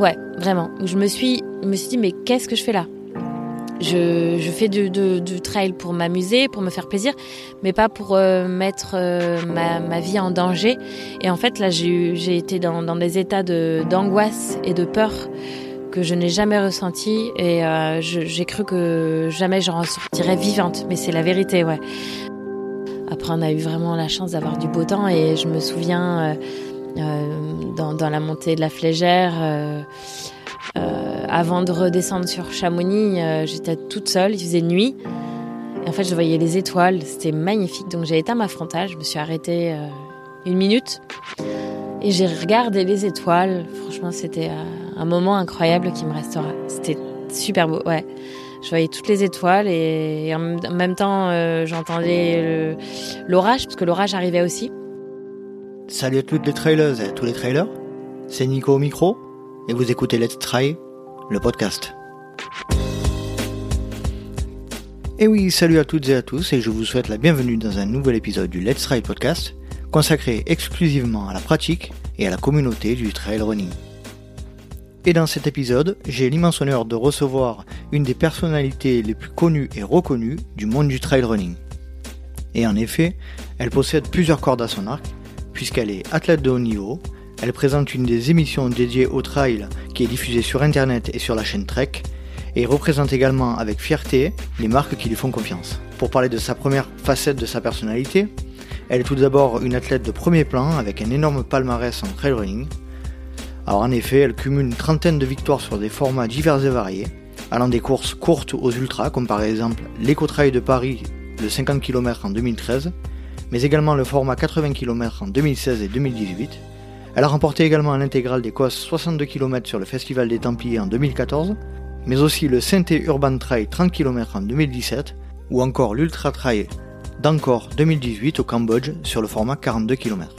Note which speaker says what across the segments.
Speaker 1: Ouais, vraiment. Je me suis, me suis dit, mais qu'est-ce que je fais là? Je, je, fais du, du, trail pour m'amuser, pour me faire plaisir, mais pas pour euh, mettre euh, ma, ma, vie en danger. Et en fait, là, j'ai été dans, dans, des états d'angoisse et de peur que je n'ai jamais ressenti et euh, j'ai cru que jamais j'en sortirais vivante. Mais c'est la vérité, ouais. Après, on a eu vraiment la chance d'avoir du beau temps et je me souviens dans, dans, la montée de la Flégère euh, avant de redescendre sur Chamonix, euh, j'étais toute seule, il faisait nuit. Et en fait, je voyais les étoiles, c'était magnifique. Donc j'ai éteint ma frontale, je me suis arrêtée euh, une minute et j'ai regardé les étoiles. Franchement, c'était un moment incroyable qui me restera. C'était super beau, ouais. Je voyais toutes les étoiles et, en même temps, j'entendais l'orage, parce que l'orage arrivait aussi.
Speaker 2: Salut à toutes les trailers et à tous les trailers. C'est Nico au micro et vous écoutez Let's Try, le podcast. Et oui, salut à toutes et à tous et je vous souhaite la bienvenue dans un nouvel épisode du Let's Try podcast consacré exclusivement à la pratique et à la communauté du trail running. Et dans cet épisode, j'ai l'immense honneur de recevoir une des personnalités les plus connues et reconnues du monde du trail running. Et en effet, elle possède plusieurs cordes à son arc, puisqu'elle est athlète de haut niveau, elle présente une des émissions dédiées au trail qui est diffusée sur internet et sur la chaîne Trek et représente également avec fierté les marques qui lui font confiance. Pour parler de sa première facette de sa personnalité, elle est tout d'abord une athlète de premier plan avec un énorme palmarès en trail running. Alors en effet, elle cumule une trentaine de victoires sur des formats divers et variés, allant des courses courtes aux ultras comme par exemple l'Eco-Trail de Paris de 50 km en 2013, mais également le format 80 km en 2016 et 2018 elle a remporté également l'intégrale des COS 62 km sur le Festival des Templiers en 2014, mais aussi le Synthé Urban Trail 30 km en 2017, ou encore l'Ultra Trail d'Angkor 2018 au Cambodge sur le format 42 km.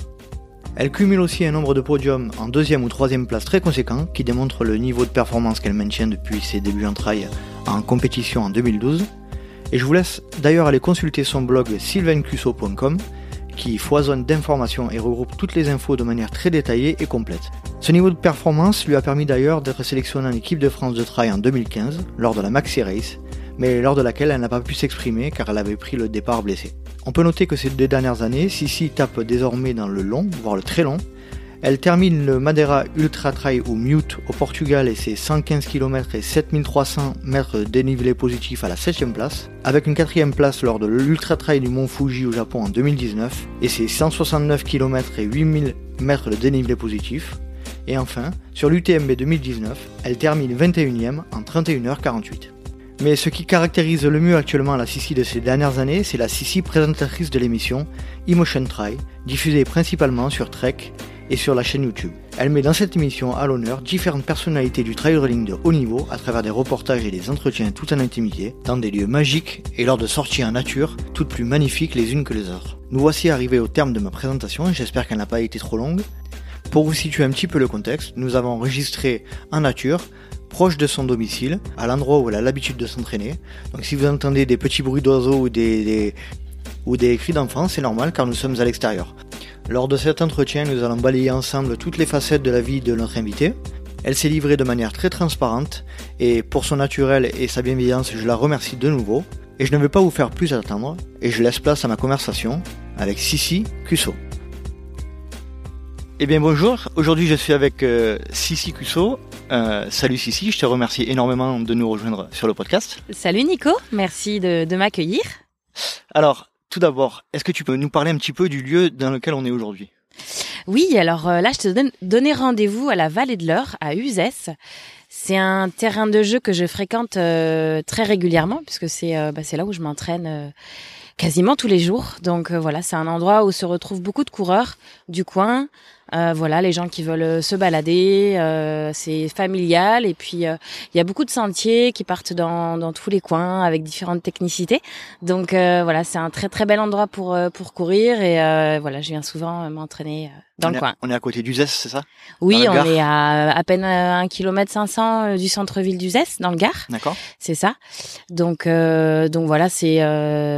Speaker 2: Elle cumule aussi un nombre de podiums en deuxième ou troisième place très conséquent qui démontre le niveau de performance qu'elle maintient depuis ses débuts en trail en compétition en 2012. Et je vous laisse d'ailleurs aller consulter son blog sylvaincusso.com qui foisonne d'informations et regroupe toutes les infos de manière très détaillée et complète. Ce niveau de performance lui a permis d'ailleurs d'être sélectionné en équipe de France de trail en 2015 lors de la Maxi Race, mais lors de laquelle elle n'a pas pu s'exprimer car elle avait pris le départ blessé. On peut noter que ces deux dernières années, Sissi tape désormais dans le long, voire le très long, elle termine le Madeira Ultra Trail ou Mute au Portugal et ses 115 km et 7300 mètres de dénivelé positif à la 7ème place, avec une 4ème place lors de l'Ultra Trail du Mont Fuji au Japon en 2019 et ses 169 km et 8000 mètres de dénivelé positif. Et enfin, sur l'UTMB 2019, elle termine 21ème en 31h48. Mais ce qui caractérise le mieux actuellement la Sissi de ces dernières années, c'est la Sissi présentatrice de l'émission Emotion Trail, diffusée principalement sur Trek et sur la chaîne YouTube. Elle met dans cette émission à l'honneur différentes personnalités du trail running de haut niveau à travers des reportages et des entretiens tout en intimité, dans des lieux magiques et lors de sorties en nature, toutes plus magnifiques les unes que les autres. Nous voici arrivés au terme de ma présentation, j'espère qu'elle n'a pas été trop longue. Pour vous situer un petit peu le contexte, nous avons enregistré en nature, proche de son domicile, à l'endroit où elle a l'habitude de s'entraîner. Donc si vous entendez des petits bruits d'oiseaux ou des, ou des cris d'enfants, c'est normal car nous sommes à l'extérieur. Lors de cet entretien, nous allons balayer ensemble toutes les facettes de la vie de notre invitée. Elle s'est livrée de manière très transparente et pour son naturel et sa bienveillance, je la remercie de nouveau. Et je ne vais pas vous faire plus attendre et je laisse place à ma conversation avec Sissi Cusso. Eh bien bonjour, aujourd'hui je suis avec euh, Sissi Cusso. Euh, salut Sissi, je te remercie énormément de nous rejoindre sur le podcast.
Speaker 1: Salut Nico, merci de, de m'accueillir.
Speaker 2: Alors, tout d'abord, est-ce que tu peux nous parler un petit peu du lieu dans lequel on est aujourd'hui?
Speaker 1: Oui, alors euh, là, je te donne rendez-vous à la Vallée de l'Eure, à Uzès. C'est un terrain de jeu que je fréquente euh, très régulièrement, puisque c'est euh, bah, là où je m'entraîne quasiment tous les jours. Donc voilà, c'est un endroit où se retrouvent beaucoup de coureurs du coin, euh, voilà, les gens qui veulent euh, se balader, euh, c'est familial et puis il y a beaucoup de sentiers qui partent dans, dans tous les coins avec différentes technicités. Donc voilà, c'est un très très bel endroit pour pour courir et voilà, je viens souvent m'entraîner dans
Speaker 2: le
Speaker 1: coin.
Speaker 2: On est à côté d'Uzès, c'est ça?
Speaker 1: Oui, on est à à peine un kilomètre 500 du centre-ville d'Uzès, dans le Gard.
Speaker 2: D'accord.
Speaker 1: C'est ça. Donc donc voilà, c'est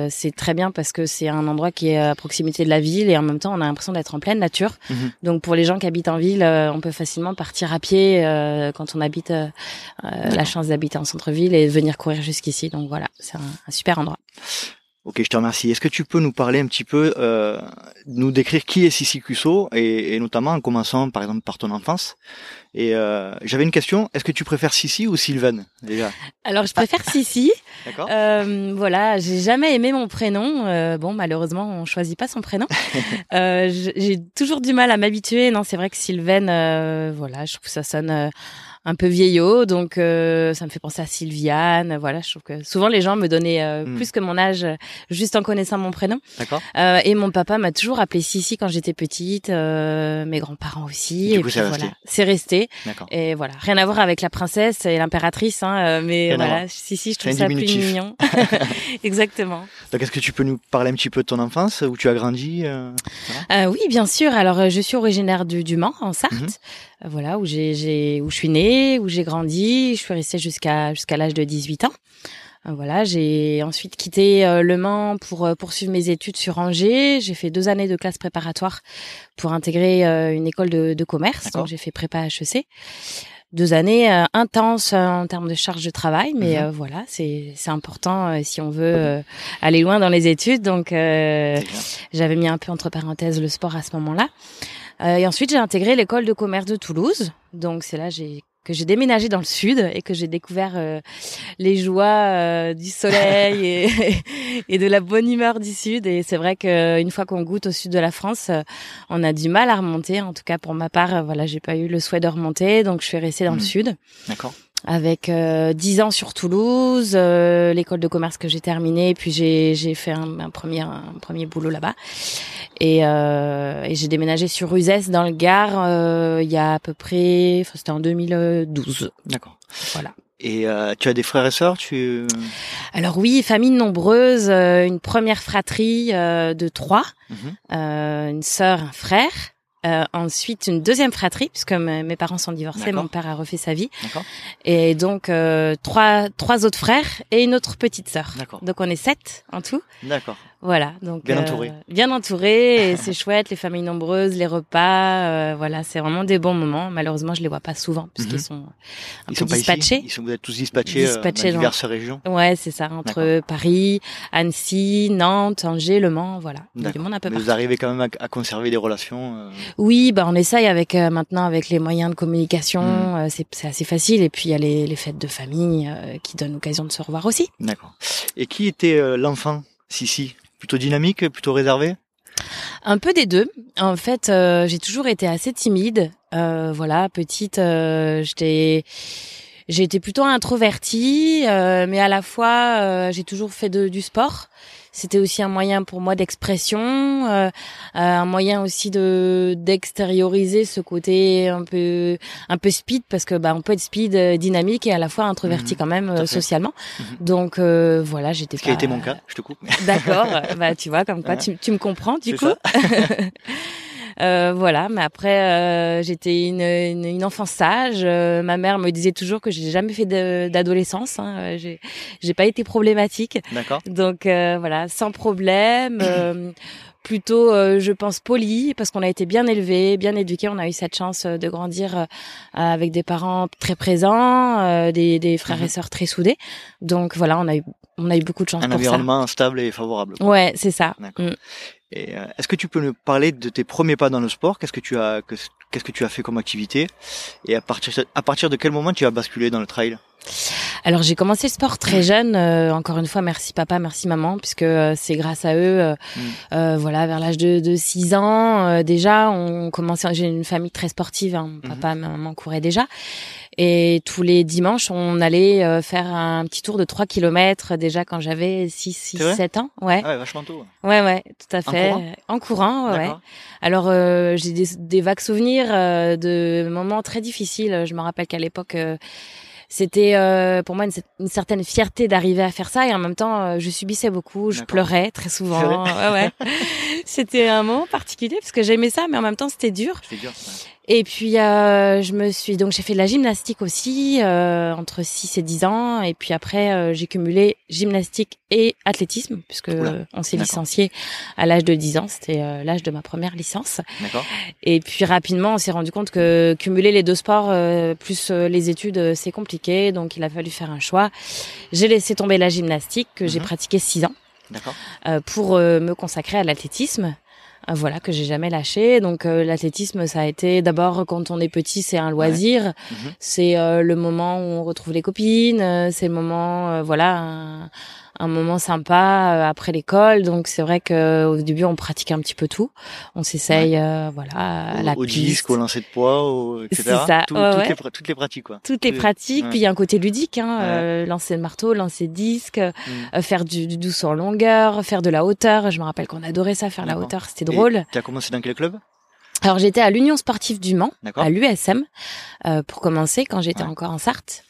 Speaker 1: c'est très bien parce que c'est un endroit qui est à proximité de la ville et en même temps on a l'impression d'être en pleine nature. Mhm. Donc pour les gens qui habitent en ville, on peut facilement partir à pied quand on habite la chance d'habiter en centre-ville et venir courir jusqu'ici. Donc voilà, c'est un super endroit.
Speaker 2: Ok, je te remercie. Est-ce que tu peux nous parler un petit peu, euh, nous décrire qui est Sissi Cusso et, notamment en commençant par exemple par ton enfance? Et euh, j'avais une question. Est-ce que tu préfères Sissi ou Sylvain déjà?
Speaker 1: Alors je préfère Sissi. D'accord. Euh, voilà, j'ai jamais aimé mon prénom. Euh, bon, malheureusement, on choisit pas son prénom. euh, j'ai toujours du mal à m'habituer. Non, c'est vrai que Sylvain, euh, voilà, je trouve que ça sonne un peu vieillot, donc euh, ça me fait penser à Sylviane. Voilà, je trouve que souvent les gens me donnaient euh, hmm. plus que mon âge juste en connaissant mon prénom.
Speaker 2: D'accord.
Speaker 1: Euh, et mon papa m'a toujours appelé Sissi quand j'étais petite, mes grands-parents aussi.
Speaker 2: Et, puis voilà,
Speaker 1: c'est resté. Et voilà, rien à voir avec la princesse et l'impératrice, hein, mais voilà, Sissi, je trouve ça plus mignon. Exactement.
Speaker 2: Donc, est-ce que tu peux nous parler un petit peu de ton enfance, où tu as grandi
Speaker 1: Oui, bien sûr. Alors, je suis originaire du, du Mans, en Sarthe. Mhm voilà où j'ai où je suis née, où j'ai grandi, je suis restée jusqu'à jusqu'à l'âge de 18 ans. Euh, voilà, j'ai ensuite quitté euh, Le Mans pour euh, poursuivre mes études sur Angers. J'ai fait deux années de classe préparatoire pour intégrer une école de, de commerce. Donc j'ai fait prépa HEC. Deux années intenses en termes de charge de travail, mais mhm. voilà, c'est c'est important si on veut aller loin dans les études. Donc j'avais mis un peu entre parenthèses le sport à ce moment-là. Euh, et ensuite, j'ai intégré l'école de commerce de Toulouse. Donc, c'est là j'ai que j'ai déménagé dans le sud et que j'ai découvert euh, les joies euh, du soleil et, et, de la bonne humeur du sud. Et c'est vrai qu'une fois qu'on goûte au sud de la France, on a du mal à remonter. En tout cas, pour ma part, voilà, j'ai pas eu le souhait de remonter, donc je suis restée dans le mmh. sud.
Speaker 2: D'accord
Speaker 1: avec euh, 10 ans sur Toulouse, euh, l'école de commerce que j'ai terminée, puis j'ai j'ai fait un, un, premier un premier boulot là-bas et, euh, et j'ai déménagé sur Uzès dans le Gard euh, il y a à peu près, c'était en 2012.
Speaker 2: D'accord.
Speaker 1: Voilà.
Speaker 2: Et euh, tu as des frères et sœurs tu...
Speaker 1: Alors oui, famille nombreuse, une première fratrie de trois, mhm. une sœur, un frère. Euh, ensuite, une deuxième fratrie, puisque mes parents sont divorcés, mon père a refait sa vie. Et donc, euh, trois, trois autres frères et une autre petite sœur. Donc, on est sept en tout.
Speaker 2: D'accord.
Speaker 1: Voilà, donc
Speaker 2: bien entouré.
Speaker 1: Euh, bien entouré, c'est chouette, les familles nombreuses, les repas, euh, voilà, c'est vraiment des bons moments. Malheureusement, je les vois pas souvent puisqu'ils mhm. sont un
Speaker 2: ils
Speaker 1: peu dispatchés.
Speaker 2: Ils sont vous êtes tous dispatchés, euh, dans diverses régions.
Speaker 1: Ouais, c'est ça, entre Paris, Annecy, Nantes, Angers, Le Mans, voilà.
Speaker 2: Du monde un peu Mais vous arrivez quand même à, conserver des relations.
Speaker 1: Oui, bah on essaye avec maintenant avec les moyens de communication, mhm. c'est assez facile. Et puis il y a les, les fêtes de famille qui donnent l'occasion de se revoir aussi.
Speaker 2: D'accord. Et qui était l'enfant Sissi? Plutôt dynamique, plutôt réservé
Speaker 1: un peu des deux. En fait, euh, j'ai toujours été assez timide. Euh, voilà, petite, euh, j'étais, j'ai été plutôt introvertie, mais à la fois, j'ai toujours fait de, du sport c'était aussi un moyen pour moi d'expression, euh, euh, un moyen aussi de d'extérioriser ce côté un peu un peu speed parce que bah on peut être speed, euh, dynamique et à la fois introverti mhm. quand même socialement. Mhm. Donc voilà, j'étais.
Speaker 2: Ce qui a été mon cas, je te coupe.
Speaker 1: D'accord, bah tu vois comme quoi tu, tu me comprends du coup. Euh, voilà, mais après euh, j'étais une, une, une, enfant sage. Euh, ma mère me disait toujours que j'ai jamais fait d'adolescence. Hein. J'ai j'ai pas été problématique.
Speaker 2: D'accord.
Speaker 1: Donc voilà, sans problème. plutôt, je pense, poli, parce qu'on a été bien élevés, bien éduqués. On a eu cette chance de grandir avec des parents très présents, des, des, frères et mhm. sœurs très soudés. Donc voilà, on a eu, on a eu beaucoup de chance.
Speaker 2: Un environnement stable et favorable.
Speaker 1: Ouais, c'est ça. Mm.
Speaker 2: Euh, est-ce que tu peux nous parler de tes premiers pas dans le sport? Qu'est-ce que tu as qu'est-ce que tu as fait comme activité? Et à partir à partir de quel moment tu as basculé dans le trail?
Speaker 1: Alors j'ai commencé le sport très jeune. Euh, encore une fois, merci papa, merci maman, puisque euh, c'est grâce à eux. Mm. voilà, vers l'âge de, de 6 ans, déjà, on commençait. J'ai une famille très sportive. Hein, mm-hmm. Papa, maman couraient déjà. Et tous les dimanches, on allait euh, faire un petit tour de 3 kilomètres déjà quand j'avais 6, 6 7 ans.
Speaker 2: Ouais. Ah ouais, vachement tôt.
Speaker 1: Ouais, ouais, tout à fait. En courant, ouais. Alors, euh, j'ai des, des, vagues souvenirs euh, de moments très difficiles. Je me rappelle qu'à l'époque, c'était pour moi une, une, certaine fierté d'arriver à faire ça et en même temps, je subissais beaucoup. Je pleurais très souvent. ouais, ouais. c'était un moment particulier parce que j'aimais ça, mais en même temps, c'était dur.
Speaker 2: C'était dur.
Speaker 1: Et puis euh, je me suis donc j'ai fait de la gymnastique aussi euh, entre 6 et 10 ans et puis après euh, j'ai cumulé gymnastique et athlétisme puisque
Speaker 2: Oula,
Speaker 1: on s'est licencié à l'âge de 10 ans, c'était euh, l'âge de ma première licence. Et puis rapidement, on s'est rendu compte que cumuler les deux sports euh, plus les études, c'est compliqué, donc il a fallu faire un choix. J'ai laissé tomber la gymnastique que j'ai
Speaker 2: Mhm.
Speaker 1: pratiqué 6 ans
Speaker 2: D'accord.
Speaker 1: euh, pour euh, me consacrer à l'athlétisme. Euh, Voilà que j'ai jamais lâché. Donc euh, l'athlétisme, ça a été d'abord quand on est petit, c'est un loisir,
Speaker 2: Mhm.
Speaker 1: c'est euh, le moment où on retrouve les copines, euh, c'est le moment, euh, voilà, un, un moment sympa euh, après l'école. Donc c'est vrai que au début on pratique un petit peu tout, on s'essaye, euh, voilà, à la
Speaker 2: au
Speaker 1: piste.
Speaker 2: disque, au lancer de poids, au, etc.
Speaker 1: C'est ça,
Speaker 2: Tout-
Speaker 1: ouais,
Speaker 2: toutes,
Speaker 1: ouais.
Speaker 2: Les, pra- toutes les pratiques, quoi.
Speaker 1: toutes les pratiques, puis il y a un côté ludique, hein, euh, lancer de marteau, lancer de disque,
Speaker 2: Mm.
Speaker 1: euh, faire du, du douce en longueur, faire de la hauteur. Je me rappelle qu'on adorait ça, faire la hauteur, c'était drôle.
Speaker 2: Tu as commencé dans quel club?
Speaker 1: Alors j'étais à l'Union sportive du Mans, à l'USM, euh, pour commencer quand j'étais
Speaker 2: Ouais.
Speaker 1: encore en Sarthe.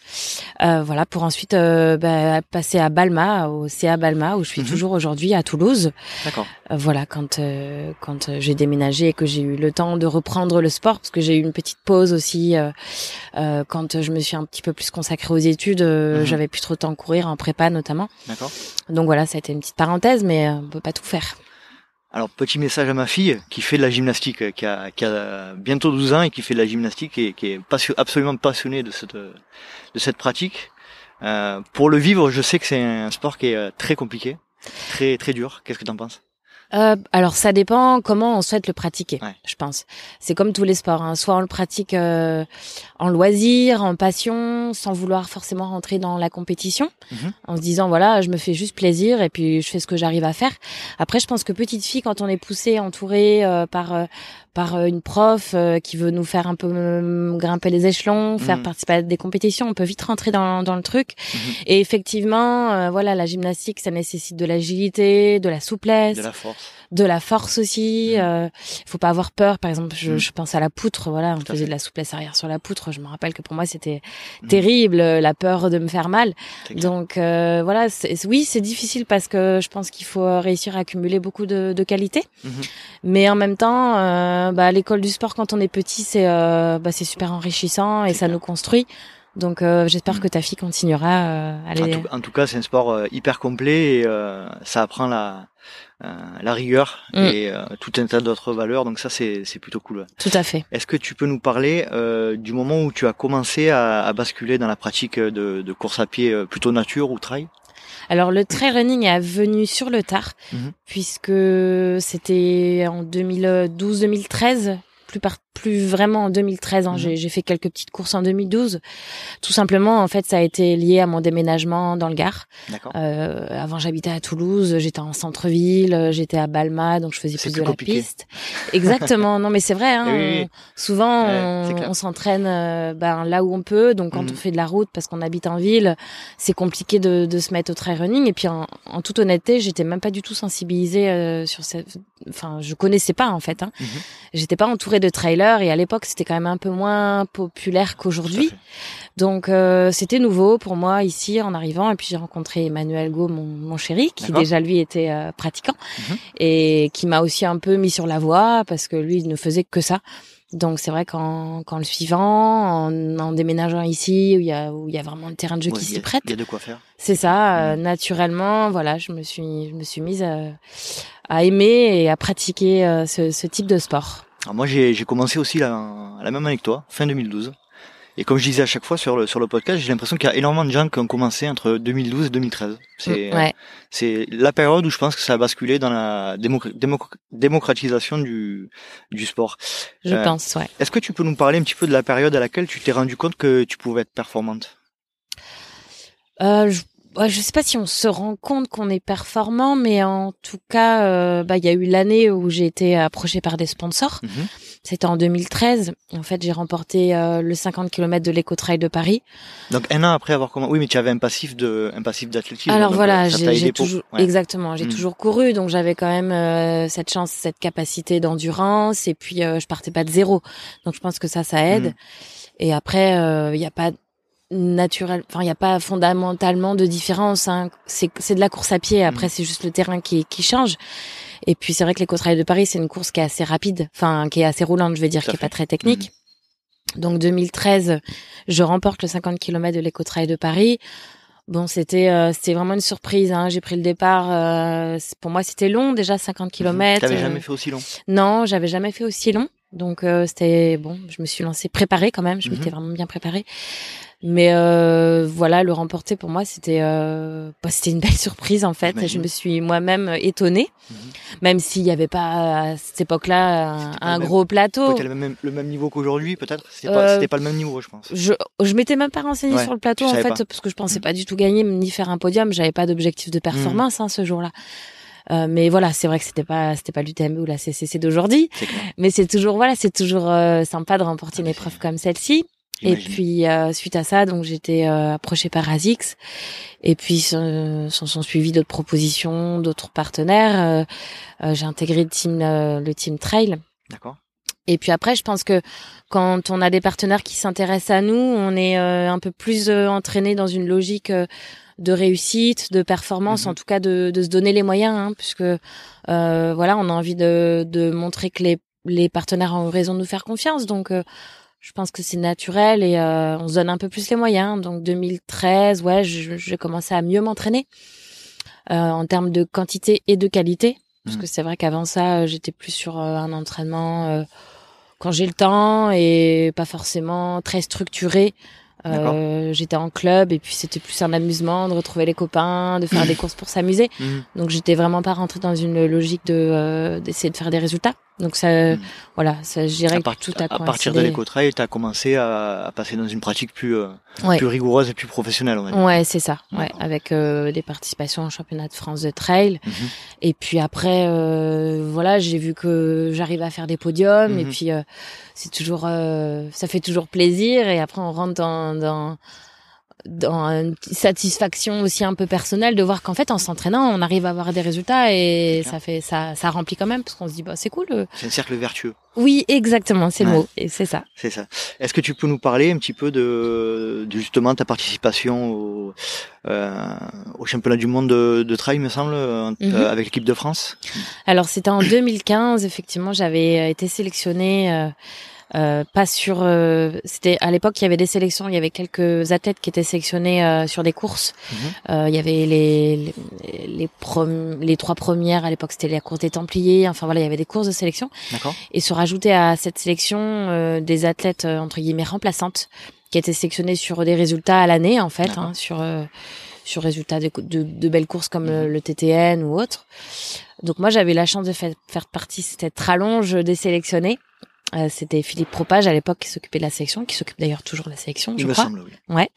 Speaker 1: Euh, voilà, pour ensuite euh, bah, passer à Balma, au CA Balma, où je suis
Speaker 2: Mhm.
Speaker 1: toujours aujourd'hui à Toulouse.
Speaker 2: D'accord.
Speaker 1: Euh, voilà, quand euh, quand euh, j'ai déménagé et que j'ai eu le temps de reprendre le sport, parce que j'ai eu une petite pause aussi euh, euh, quand je me suis un petit peu plus consacrée aux études, euh,
Speaker 2: Mhm.
Speaker 1: j'avais plus trop de temps de courir en prépa notamment.
Speaker 2: D'accord.
Speaker 1: Donc voilà, ça a été une petite parenthèse, mais on peut pas tout faire.
Speaker 2: Alors, petit message à ma fille qui fait de la gymnastique, euh, qui a, a bientôt 12 ans et qui fait de la gymnastique et qui est absolument passionnée de cette, cette pratique. Euh, pour le vivre, je sais que c'est un sport qui est euh, très compliqué, très très dur. Qu'est-ce que tu en penses?
Speaker 1: Euh, alors ça dépend comment on souhaite le pratiquer,
Speaker 2: Ouais.
Speaker 1: je pense. C'est comme tous les sports, hein. soit on le pratique euh, en loisir, en passion, sans vouloir forcément rentrer dans la compétition,
Speaker 2: Mhm.
Speaker 1: en se disant voilà, je me fais juste plaisir et puis je fais ce que j'arrive à faire. Après, je pense que petite fille, quand on est poussée, entourée euh, par euh, par euh, une prof euh, qui veut nous faire un peu euh, grimper les échelons, faire
Speaker 2: Mhm.
Speaker 1: participer à des compétitions, on peut vite rentrer dans, dans le truc.
Speaker 2: Mhm.
Speaker 1: Et effectivement, euh, voilà, la gymnastique, ça nécessite de l'agilité, de la souplesse,
Speaker 2: De la force.
Speaker 1: De la force aussi.
Speaker 2: Mhm.
Speaker 1: Euh, faut pas avoir peur. Par exemple, je,
Speaker 2: Mhm.
Speaker 1: je pense à la poutre. Voilà, faisait
Speaker 2: fait.
Speaker 1: de la souplesse arrière sur la poutre. Je me rappelle que pour moi c'était
Speaker 2: Mhm.
Speaker 1: terrible, euh, la peur de me faire mal. Donc euh, voilà, oui, c'est difficile parce que je pense qu'il faut réussir à accumuler beaucoup de, de qualités. Mais en même temps, euh, bah, l'école du sport, quand on est petit, c'est euh, bah, c'est super enrichissant et ça
Speaker 2: clair.
Speaker 1: nous construit. Donc euh, j'espère que ta fille continuera euh, à
Speaker 2: En
Speaker 1: aller.
Speaker 2: tout, en tout cas, c'est un sport euh, hyper complet et euh, ça apprend la, euh, la rigueur
Speaker 1: Mm.
Speaker 2: et euh, tout un tas d'autres valeurs. Donc ça, c'est c'est plutôt cool.
Speaker 1: Tout à fait.
Speaker 2: Est-ce que tu peux nous parler euh, du moment où tu as commencé à, à basculer dans la pratique de, de course à pied euh, plutôt nature ou trail?
Speaker 1: Alors le trail running est venu sur le tard,
Speaker 2: Mhm.
Speaker 1: puisque c'était en 2012-2013, plus par, plus vraiment en 2013. hein.
Speaker 2: Mhm.
Speaker 1: J'ai fait quelques petites courses en 2012. Tout simplement, en fait, ça a été lié à mon déménagement dans le Gard. Euh, avant, j'habitais à Toulouse, j'étais en centre-ville, j'étais à Balma, donc je faisais plus
Speaker 2: plus
Speaker 1: de la piste. Exactement. non, mais c'est vrai. Hein,
Speaker 2: oui, oui.
Speaker 1: on- souvent,
Speaker 2: Ouais,
Speaker 1: on, s'entraîne euh, ben, là où on peut. Donc, quand
Speaker 2: Mhm.
Speaker 1: on fait de la route, parce qu'on habite en ville, c'est compliqué de, de se mettre au trail running. Et puis, en, en toute honnêteté, j'étais même pas du tout sensibilisée euh, sur cette. Enfin, je connaissais pas en fait. Hein.
Speaker 2: Mhm.
Speaker 1: J'étais pas entourée de trailers et à l'époque, c'était quand même un peu moins populaire qu'aujourd'hui. Donc euh, c'était nouveau pour moi ici en arrivant et puis j'ai rencontré Emmanuel Go, mon, mon chéri, qui déjà lui était euh, pratiquant
Speaker 2: Mhm.
Speaker 1: et qui m'a aussi un peu mis sur la voie parce que lui il ne faisait que ça. Donc c'est vrai qu'en qu'en le suivant, en, en déménageant ici où il y a où il y a vraiment le terrain de jeu
Speaker 2: Ouais,
Speaker 1: qui s'y prête,
Speaker 2: Il y a de quoi faire.
Speaker 1: c'est ça. euh, naturellement, voilà, je me suis je me suis mise à, à aimer et à pratiquer euh, ce, ce type de sport.
Speaker 2: Alors moi, j'ai commencé aussi la, la même année que toi, fin 2012. Et comme je disais à chaque fois sur le, sur le podcast, j'ai l'impression qu'il y a énormément de gens qui ont commencé entre 2012 et 2013. C'est
Speaker 1: Mm, ouais.
Speaker 2: c'est la période où je pense que ça a basculé dans la démocr- démocr- démocratisation du, du sport.
Speaker 1: Je
Speaker 2: Euh,
Speaker 1: pense, ouais.
Speaker 2: Est-ce que tu peux nous parler un petit peu de la période à laquelle tu t'es rendu compte que tu pouvais être performante?
Speaker 1: Euh, je, ouais, je sais pas si on se rend compte qu'on est performant, mais en tout cas, euh, bah, il y a eu l'année où j'ai été approchée par des sponsors.
Speaker 2: Mhm.
Speaker 1: C'était en 2013. En fait, j'ai remporté euh, le 50 km de l'éco-trail de Paris.
Speaker 2: Donc un an après avoir commencé, oui, mais tu avais un passif de un passif d'athlétisme.
Speaker 1: Alors
Speaker 2: donc,
Speaker 1: voilà,
Speaker 2: euh,
Speaker 1: j'ai toujours
Speaker 2: ouais.
Speaker 1: exactement, j'ai
Speaker 2: Mm.
Speaker 1: toujours couru, donc j'avais quand même euh, cette chance, cette capacité d'endurance, et puis je partais pas de zéro, donc je pense que ça, ça aide.
Speaker 2: Mm.
Speaker 1: Et après, il n'y a pas naturel, enfin il y a pas fondamentalement de différence. Hein. C'est c'est de la course à pied. Après,
Speaker 2: Mm.
Speaker 1: c'est juste le terrain qui qui change. Et puis c'est vrai que l'éco-trail de Paris, c'est une course qui est assez rapide, enfin qui est assez roulante, je vais dire, qui est pas très technique. Donc 2013, je remporte le 50 km de l'éco-trail de Paris. Bon, c'était euh, c'était vraiment une surprise. Hein. J'ai pris le départ. Euh, pour moi, c'était long déjà 50 km.
Speaker 2: T'avais jamais fait aussi long
Speaker 1: Non, j'avais jamais fait aussi long. Donc c'était bon. Je me suis lancée préparée quand même. Je
Speaker 2: Mhm.
Speaker 1: m'étais vraiment bien préparée. Mais euh, voilà, le remporter pour moi, c'était euh, bah, c'était une belle surprise en fait. Je me suis moi-même étonnée,
Speaker 2: Mhm.
Speaker 1: même s'il n'y avait pas à cette époque-là un,
Speaker 2: même-
Speaker 1: gros plateau.
Speaker 2: Peut-être le même, le même niveau qu'aujourd'hui, peut-être C'était pas,
Speaker 1: Euh,
Speaker 2: c'était pas le même niveau, je pense.
Speaker 1: Je je m'étais même pas renseignée
Speaker 2: Ouais,
Speaker 1: sur le plateau en fait
Speaker 2: pas.
Speaker 1: parce que je pensais
Speaker 2: Mm.
Speaker 1: pas du tout gagner ni faire un podium. J'avais pas d'objectif de performance hein, ce jour-là. Euh, mais voilà, c'est vrai que c'était pas c'était pas l'UTMB ou la CCC d'aujourd'hui, mais c'est toujours voilà, c'est toujours euh, sympa de remporter une
Speaker 2: Ah,
Speaker 1: épreuve comme celle-ci. Et puis euh, suite à ça, donc j'étais euh, approchée par Azix, et puis s'en sont suivies d'autres propositions, d'autres partenaires. Euh, euh, j'ai intégré le team euh, le team trail.
Speaker 2: D'accord.
Speaker 1: Et puis après, je pense que quand on a des partenaires qui s'intéressent à nous, on est euh, un peu plus euh, entraîné dans une logique euh, de réussite, de performance,
Speaker 2: Mhm.
Speaker 1: en tout cas de, de se donner les moyens, hein, puisque euh, voilà, on a envie de, de montrer que les, les partenaires ont raison de nous faire confiance. Donc, euh, je pense que c'est naturel et euh, on se donne un peu plus les moyens. Donc 2013, ouais, je- j'ai commencé à mieux m'entraîner euh, en termes de quantité et de qualité. Parce que c'est vrai qu'avant ça, euh, j'étais plus sur euh, un entraînement euh, quand j'ai le temps et pas forcément très structuré. Euh, j'étais en club et puis c'était plus un amusement de retrouver les copains, de faire des courses pour s'amuser.
Speaker 2: Mhm.
Speaker 1: Donc j'étais vraiment pas rentrée dans une logique de euh, d'essayer de faire des résultats. Donc ça,
Speaker 2: Mhm.
Speaker 1: voilà, ça, je dirais
Speaker 2: à,
Speaker 1: que
Speaker 2: part-
Speaker 1: tout a
Speaker 2: à partir de l'éco-trail, tu as commencé à, à passer dans une pratique plus, euh,
Speaker 1: Ouais.
Speaker 2: plus rigoureuse et plus professionnelle. on va dire.
Speaker 1: Ouais, c'est ça. Ouais, avec euh, des participations au championnat de France de trail.
Speaker 2: Mhm.
Speaker 1: Et puis après, euh, voilà, j'ai vu que j'arrivais à faire des podiums. Et
Speaker 2: Mhm.
Speaker 1: puis euh, c'est toujours, euh, ça fait toujours plaisir. Et après, on rentre dans dans dans une satisfaction aussi un peu personnelle de voir qu'en fait, en s'entraînant, on arrive à avoir des résultats et ça fait ça ça remplit quand même parce qu'on se dit bah c'est cool. euh.
Speaker 2: C'est un cercle vertueux,
Speaker 1: Oui, exactement, c'est le
Speaker 2: Ouais.
Speaker 1: mot. Et c'est ça.
Speaker 2: c'est ça. Est-ce que tu peux nous parler un petit peu de, de justement ta participation au, euh, au championnat du monde de, de trail, me semble, euh,
Speaker 1: Mhm.
Speaker 2: avec l'équipe de France?
Speaker 1: Alors c'était en 2015, effectivement, j'avais euh, été sélectionnée. euh, euh, pas sur euh, c'était à l'époque il y avait des sélections il y avait quelques athlètes qui étaient sélectionnés euh, sur des courses. Euh, il y avait les les les, prom- les trois premières à l'époque c'était la course des Templiers enfin voilà il y avait des courses de sélection.
Speaker 2: D'accord.
Speaker 1: Et se rajouter à cette sélection euh, des athlètes euh, entre guillemets remplaçantes qui étaient sélectionnés sur des résultats à l'année en fait hein, sur euh, sur résultats de, de, de belles courses comme
Speaker 2: Mhm.
Speaker 1: le, le TTN ou autre. Donc moi j'avais la chance de faire, faire partie de cette rallonge des sélectionnés Euh, c'était Philippe Propage à l'époque qui s'occupait de la sélection qui s'occupe d'ailleurs toujours de la sélection je
Speaker 2: Il me
Speaker 1: crois
Speaker 2: semble, oui.
Speaker 1: Ouais.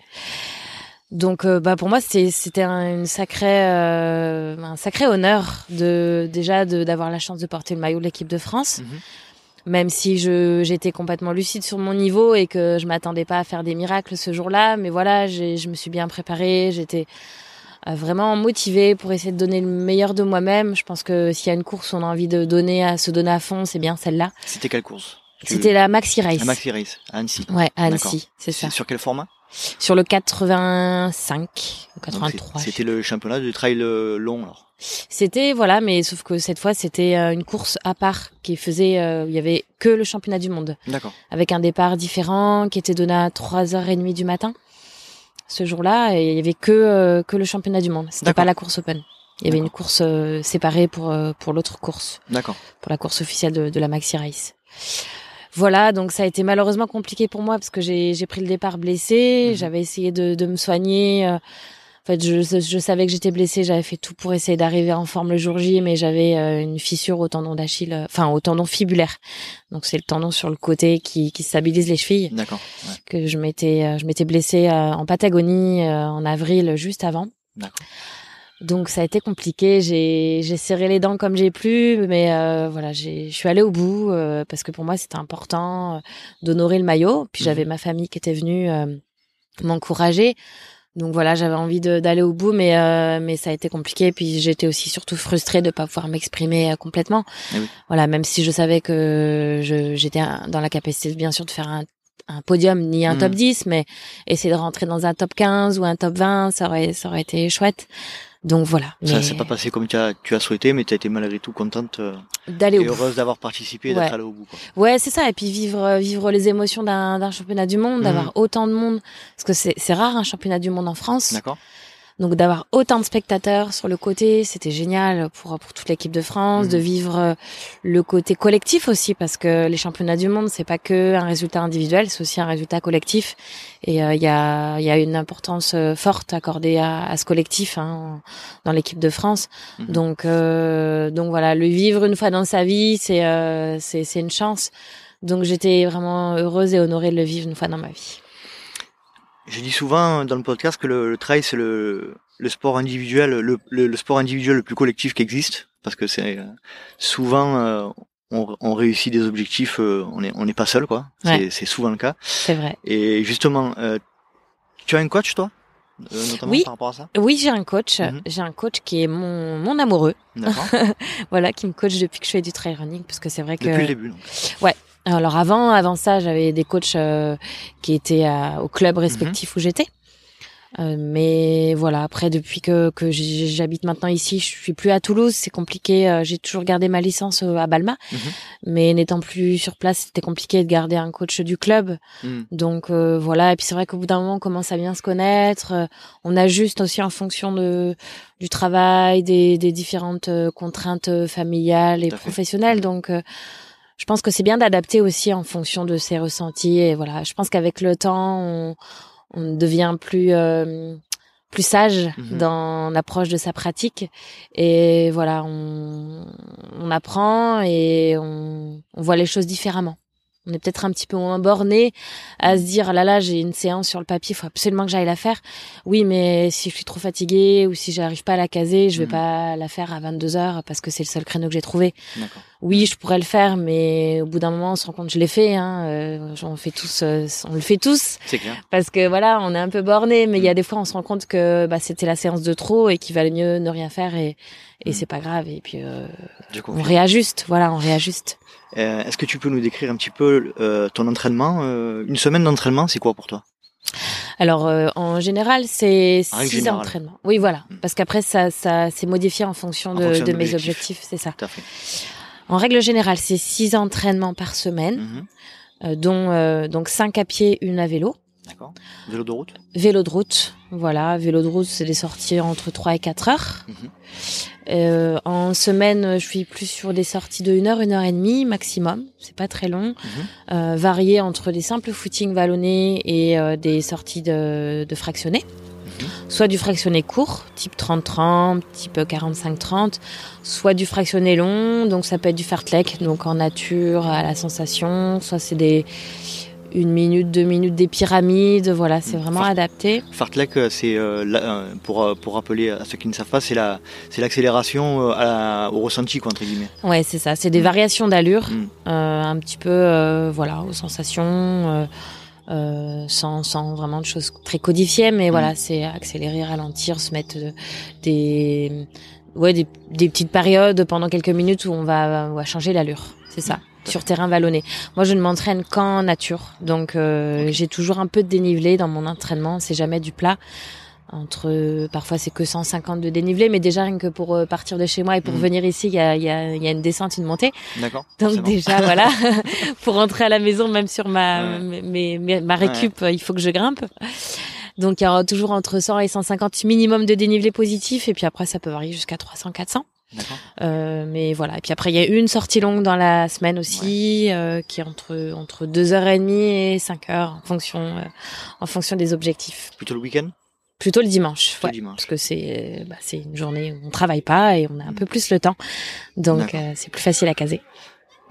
Speaker 1: Donc euh, bah pour moi c'était c'était un, une sacrée euh, un sacré honneur de déjà de d'avoir la chance de porter le maillot de l'équipe de France
Speaker 2: Mhm.
Speaker 1: même si je j'étais complètement lucide sur mon niveau et que je m'attendais pas à faire des miracles ce jour-là mais voilà je me suis bien préparée j'étais euh, vraiment motivée pour essayer de donner le meilleur de moi-même je pense que s'il y a une course où on a envie de donner à se donner à fond c'est bien celle-là
Speaker 2: C'était quelle course?
Speaker 1: C'était la Maxi Race
Speaker 2: la Maxi Race à Annecy.
Speaker 1: ouais à. Annecy c'est ça
Speaker 2: Sur quel format?
Speaker 1: Sur le 85 ou
Speaker 2: Donc,
Speaker 1: 83
Speaker 2: c'est- C'était le championnat de trail euh, long, alors.
Speaker 1: C'était voilà, mais sauf que cette fois c'était euh, une course à part qui faisait, euh, il y avait que le championnat du monde
Speaker 2: D'accord.
Speaker 1: avec un départ différent qui était donné à 3h30 du matin ce jour-là et il y avait que euh, que le championnat du monde. C'était pas la course open. Il y avait une course euh, séparée pour euh, pour l'autre course,
Speaker 2: D'accord.
Speaker 1: pour la course officielle de, de la Maxi Race. Voilà, donc ça a été malheureusement compliqué pour moi parce que j'ai j'ai pris le départ blessé,
Speaker 2: Mhm.
Speaker 1: j'avais essayé de de me soigner euh, en fait, je, je savais que j'étais blessée, j'avais fait tout pour essayer d'arriver en forme le jour J, mais j'avais euh, une fissure au tendon d'Achille, euh, enfin au tendon fibulaire. Donc c'est le tendon sur le côté qui, qui stabilise les chevilles
Speaker 2: D'accord. Ouais.
Speaker 1: que je m'étais euh, je m'étais blessée en Patagonie en avril juste avant.
Speaker 2: D'accord.
Speaker 1: Donc ça a été compliqué, j'ai serré les dents comme j'ai pu, mais euh, voilà, j'ai je suis allée au bout euh, parce que pour moi c'était important euh, d'honorer le maillot. Puis
Speaker 2: Mhm.
Speaker 1: j'avais ma famille qui était venue euh, m'encourager. Donc voilà, j'avais envie d'aller au bout, mais euh, mais ça a été compliqué. Puis j'étais aussi surtout frustrée de pas pouvoir m'exprimer euh, complètement.
Speaker 2: Eh oui.
Speaker 1: Voilà, même si je savais que je j'étais dans la capacité bien sûr de faire un un podium ni un
Speaker 2: Mhm.
Speaker 1: top 10 mais essayer de rentrer dans un top 15 ou un top 20 ça aurait ça aurait été chouette Donc voilà.
Speaker 2: Ça s'est pas passé comme tu as, tu as souhaité, mais tu as été malgré tout contente euh,
Speaker 1: d'aller
Speaker 2: et heureuse d'avoir participé et d'être allée au bout. Quoi.
Speaker 1: Ouais, c'est ça. Et puis vivre euh, vivre les émotions d'un championnat du monde, d'avoir mhm. autant de monde, parce que c'est rare un championnat du monde en France.
Speaker 2: D'accord.
Speaker 1: Donc d'avoir autant de spectateurs sur le côté, c'était génial pour pour toute l'équipe de France, de mhm. vivre euh, le côté collectif aussi parce que les championnats du monde c'est pas que un résultat individuel, c'est aussi un résultat collectif et euh, il y a il y a une importance euh, forte accordée à, à ce collectif hein, dans l'équipe de France. Mhm. Donc donc voilà, le vivre une fois dans sa vie, c'est c'est c'est une chance. Donc j'étais vraiment heureuse et honorée de le vivre une fois dans ma vie.
Speaker 2: Je dis souvent dans le podcast que le, trail c'est le, le sport individuel, le, le, sport individuel le plus collectif qui existe, parce que c'est souvent euh, on, on, réussit des objectifs, euh, on n'est on n'est pas seul quoi. C'est souvent le cas.
Speaker 1: C'est vrai.
Speaker 2: Et justement, euh, tu as un coach toi? Notamment
Speaker 1: oui,
Speaker 2: par rapport à ça?
Speaker 1: Oui, j'ai un coach. Mhm. J'ai un coach qui est mon, mon amoureux. voilà, qui me coach depuis que je fais du trail running, parce que c'est vrai que
Speaker 2: depuis le début. Donc.
Speaker 1: Ouais, alors avant, avant ça, j'avais des coachs euh, qui étaient au club respectif où j'étais. Euh, mais voilà, après depuis que, que j'habite maintenant ici, je suis plus à Toulouse, c'est compliqué. Euh, j'ai toujours gardé ma licence à Balma, mhm. mais n'étant plus sur place, c'était compliqué de garder un coach du club. Mhm. Donc voilà, et puis c'est vrai qu'au bout d'un moment, on commence à bien se connaître. on ajuste aussi en fonction de du travail, des, des différentes contraintes familiales et professionnelles. Donc je pense que c'est bien d'adapter aussi en fonction de ses ressentis et voilà. Je pense qu'avec le temps on, on devient plus euh, plus sage mhm. dans l'approche de sa pratique. Et voilà on, on apprend et on, on voit les choses différemment on est peut-être un petit peu moins borné à se dire là là j'ai une séance sur le papier, il faut absolument que j'aille la faire. Oui, mais si je suis trop fatiguée ou si j'arrive pas à la caser, je vais mhm. pas la faire à 22 heures parce que c'est le seul créneau que j'ai trouvé. Oui, je pourrais le faire, mais au bout d'un moment on se rend compte que je l'ai fait. Hein, euh, on fait tous, euh, on le fait tous.
Speaker 2: C'est clair.
Speaker 1: Parce que voilà, on est un peu borné, mais il y a mhm. des fois on se rend compte que bah, c'était la séance de trop et qu'il valait mieux ne rien faire et et mhm. c'est pas grave. Et puis euh, on réajuste. Voilà, on réajuste.
Speaker 2: Euh, est-ce que tu peux nous décrire un petit peu euh, ton entraînement euh, Une semaine d'entraînement, c'est quoi pour toi?
Speaker 1: Alors en général c'est six entraînements. Oui voilà, hmm. parce qu'après ça, ça s'est modifié en fonction de, de mes objectifs, c'est ça.
Speaker 2: Tout à fait.
Speaker 1: En règle générale c'est six entraînements par semaine, mhm. dont donc cinq à pied, une à vélo.
Speaker 2: D'accord. Vélo de route
Speaker 1: Vélo de route, voilà. Vélo de route, c'est des sorties entre 3 et 4 heures. Mhm. Euh, en semaine, je suis plus sur des sorties de 1 heure, 1 heure et demie maximum. C'est pas très long. Mhm. Euh, varié entre des simples footings vallonnés et euh, des sorties de, de fractionnés. Mhm. Soit du fractionné court, type 30-30, type 45-30, soit du fractionné long, donc ça peut être du fartlek, donc en nature, à la sensation, soit c'est des une minute, deux minutes des pyramides, voilà, c'est vraiment adapté.
Speaker 2: Fartlek, euh, c'est euh, euh, pour pour rappeler à ceux qui ne savent pas, c'est la c'est l'accélération au ressenti quoi, entre guillemets.
Speaker 1: Ouais, c'est ça, c'est des mm. variations d'allure, mm. un petit peu voilà aux sensations. sans, sans vraiment de choses très codifiées, mais voilà, mm. c'est accélérer, ralentir, se mettre des, ouais, des, des, petites périodes pendant quelques minutes où on va, on va changer l'allure. C'est ça sur terrain vallonné. Moi, je ne m'entraîne qu'en nature, donc euh, j'ai toujours un peu de dénivelé dans mon entraînement. C'est jamais du plat. Entre parfois c'est que 150 de dénivelé, mais déjà rien que pour euh, partir de chez moi et pour mhm. venir ici, il y a, y, a, y a, une descente, une montée.
Speaker 2: D'accord.
Speaker 1: Donc déjà voilà, pour rentrer à la maison, même sur ma ma récup, il faut que je grimpe. Donc il y aura toujours entre 100 et 150 minimum de dénivelé positif, et puis après ça peut varier jusqu'à 300, 400. Euh, mais voilà. Et puis après, il y a une sortie longue dans la semaine aussi, euh, qui est entre entre deux heures et demie et 5 heures en fonction euh, en fonction des objectifs.
Speaker 2: Plutôt le week-end?
Speaker 1: Plutôt le dimanche, ouais, parce que c'est bah, c'est une journée où on travaille pas et on a un peu plus le temps, donc euh, c'est plus facile à caser.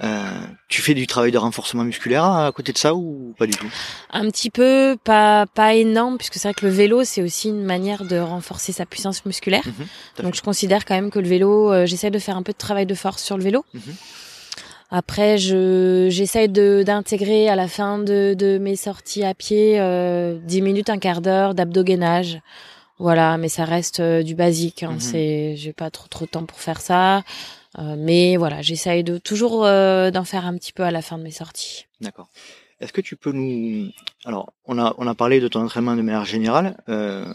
Speaker 2: Euh, tu fais du travail de renforcement musculaire à côté de ça ou pas du tout?
Speaker 1: Un petit peu, pas pas énorme, puisque c'est vrai que le vélo c'est aussi une manière de renforcer sa puissance musculaire. Mhm, Donc je considère quand même que le vélo, euh, j'essaie de faire un peu de travail de force sur le vélo. Mhm. Après, je j'essaie de d'intégrer à la fin de, de mes sorties à pied euh, 10 minutes, un quart d'heure d'abdogainage. Voilà, mais ça reste euh, du basique. Hein. Mhm. C'est, j'ai pas trop trop de temps pour faire ça. Euh, mais voilà, j'essaye de toujours euh, d'en faire un petit peu à la fin de mes sorties.
Speaker 2: D'accord. Est-ce que tu peux nous... Alors, on a, on a parlé de ton entraînement de manière générale. Euh,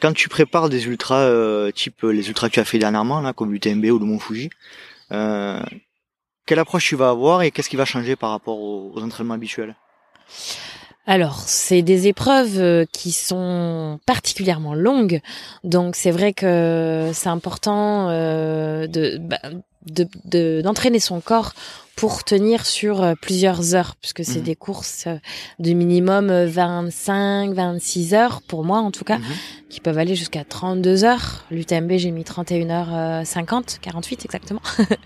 Speaker 2: quand tu prépares des ultras euh, type les ultras que tu as fait dernièrement, là, comme l'UTMB ou le Mont Fuji, euh, quelle approche tu vas avoir et qu'est-ce qui va changer par rapport aux, entraînements habituels?
Speaker 1: Alors, c'est des épreuves euh, qui sont particulièrement longues, donc c'est vrai que c'est important euh, bah, de, d'entraîner son corps pour tenir sur euh, plusieurs heures, puisque c'est mhm. des courses euh, de minimum 25, euh, 26 heures, pour moi en tout cas, mhm. qui peuvent aller jusqu'à 32 heures. L'UTMB, j'ai mis 31 heures 50, 48 exactement.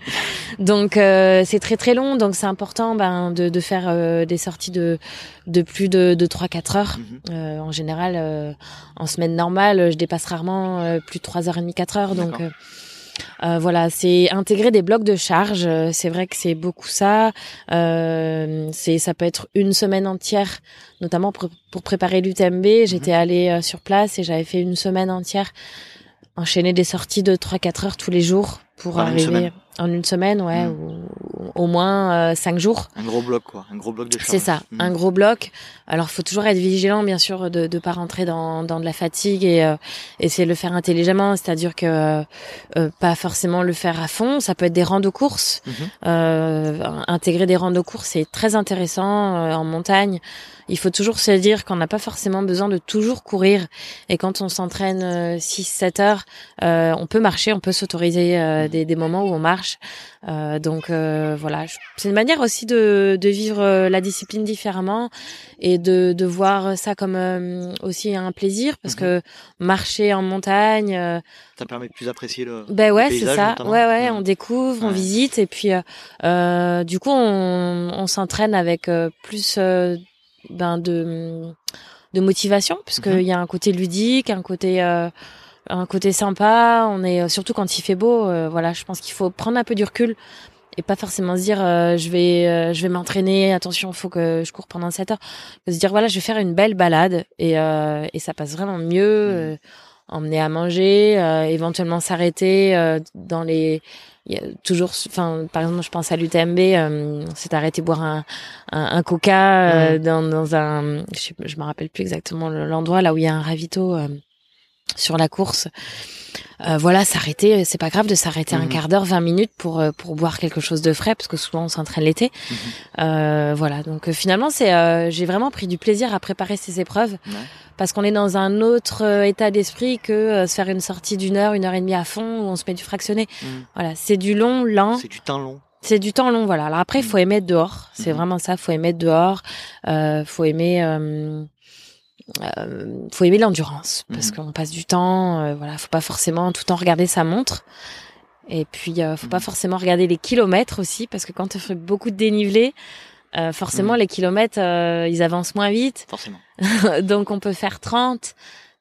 Speaker 1: donc c'est très très long, donc c'est important ben, de, de faire des sorties de, de plus de, de 3-4 heures. Mhm. en général, en semaine normale, je dépasse rarement plus de 3h30, 4 heures, donc... Euh, voilà, c'est intégrer des blocs de charge. Euh, c'est vrai que c'est beaucoup ça. Euh, c'est ça peut être une semaine entière, notamment pour, préparer l'UTMB. J'étais mhm. allée sur place et j'avais fait une semaine entière enchaîner des sorties de 3-4 heures tous les jours pour arriver en une semaine, ouais, hmm. ou, au moins euh, cinq jours.
Speaker 2: Un gros bloc, quoi. Un gros bloc de.
Speaker 1: C'est ça, un gros bloc. Alors, faut toujours être vigilant, bien sûr, de ne pas rentrer dans, dans de la fatigue et euh, essayer de le faire intelligemment. C'est-à-dire que euh, pas forcément le faire à fond. Ça peut être des rangs de course. Mhm. intégrer des rangs de course, c'est très intéressant en montagne. Il faut toujours se dire qu'on n'a pas forcément besoin de toujours courir. Et quand on s'entraîne 6-7 heures, on peut marcher, on peut s'autoriser des, des moments où on marche euh, donc euh, voilà, c'est une manière aussi de, de vivre euh, la discipline différemment et de, de voir ça comme aussi un plaisir parce mhm. que marcher en montagne,
Speaker 2: ça permet de plus apprécier le.
Speaker 1: Ben ouais, c'est ça. Ouais ouais, on découvre, on visite et puis du coup on, on s'entraîne avec plus ben de de motivation puisqu'il mhm. y a un côté ludique, un côté un côté sympa. On est euh, surtout quand il fait beau. Euh, voilà, je pense qu'il faut prendre un peu du recul et pas forcément se dire euh, je vais je vais m'entraîner. Attention, faut que je cours pendant 7 heures. Se dire voilà, je vais faire une belle balade et et ça passe vraiment mieux. Mmh. emmener à manger, éventuellement s'arrêter dans les il y a toujours enfin par exemple je pense à l'UTMB euh, c'est arrêté boire un un, coca dans dans un je, je me rappelle plus exactement l'endroit là où il y a un ravito sur la course. Euh, voilà, s'arrêter, c'est pas grave de s'arrêter un mhm. quart d'heure, 20 minutes pour euh, pour boire quelque chose de frais parce que souvent on s'entraîne l'été. Mhm. Euh, voilà, donc euh, finalement c'est euh, j'ai vraiment pris du plaisir à préparer ces épreuves parce qu'on est dans un autre état d'esprit que se faire une sortie d'une heure, une heure et demie à fond où on se met du fractionné. Mhm. Voilà, c'est du long, lent.
Speaker 2: C'est du temps long.
Speaker 1: C'est du temps long, voilà. Alors après, il faut aimer dehors. C'est vraiment ça. Faut aimer dehors. Euh, faut aimer euh, faut aimer l'endurance parce mhm. qu'on passe du temps. Euh, voilà, faut pas forcément tout le temps regarder sa montre. Et puis, euh, faut pas mhm. forcément regarder les kilomètres aussi parce que quand on fait beaucoup de dénivelé, euh, forcément mhm. les kilomètres, ils avancent moins vite.
Speaker 2: Forcément.
Speaker 1: Donc on peut faire 30.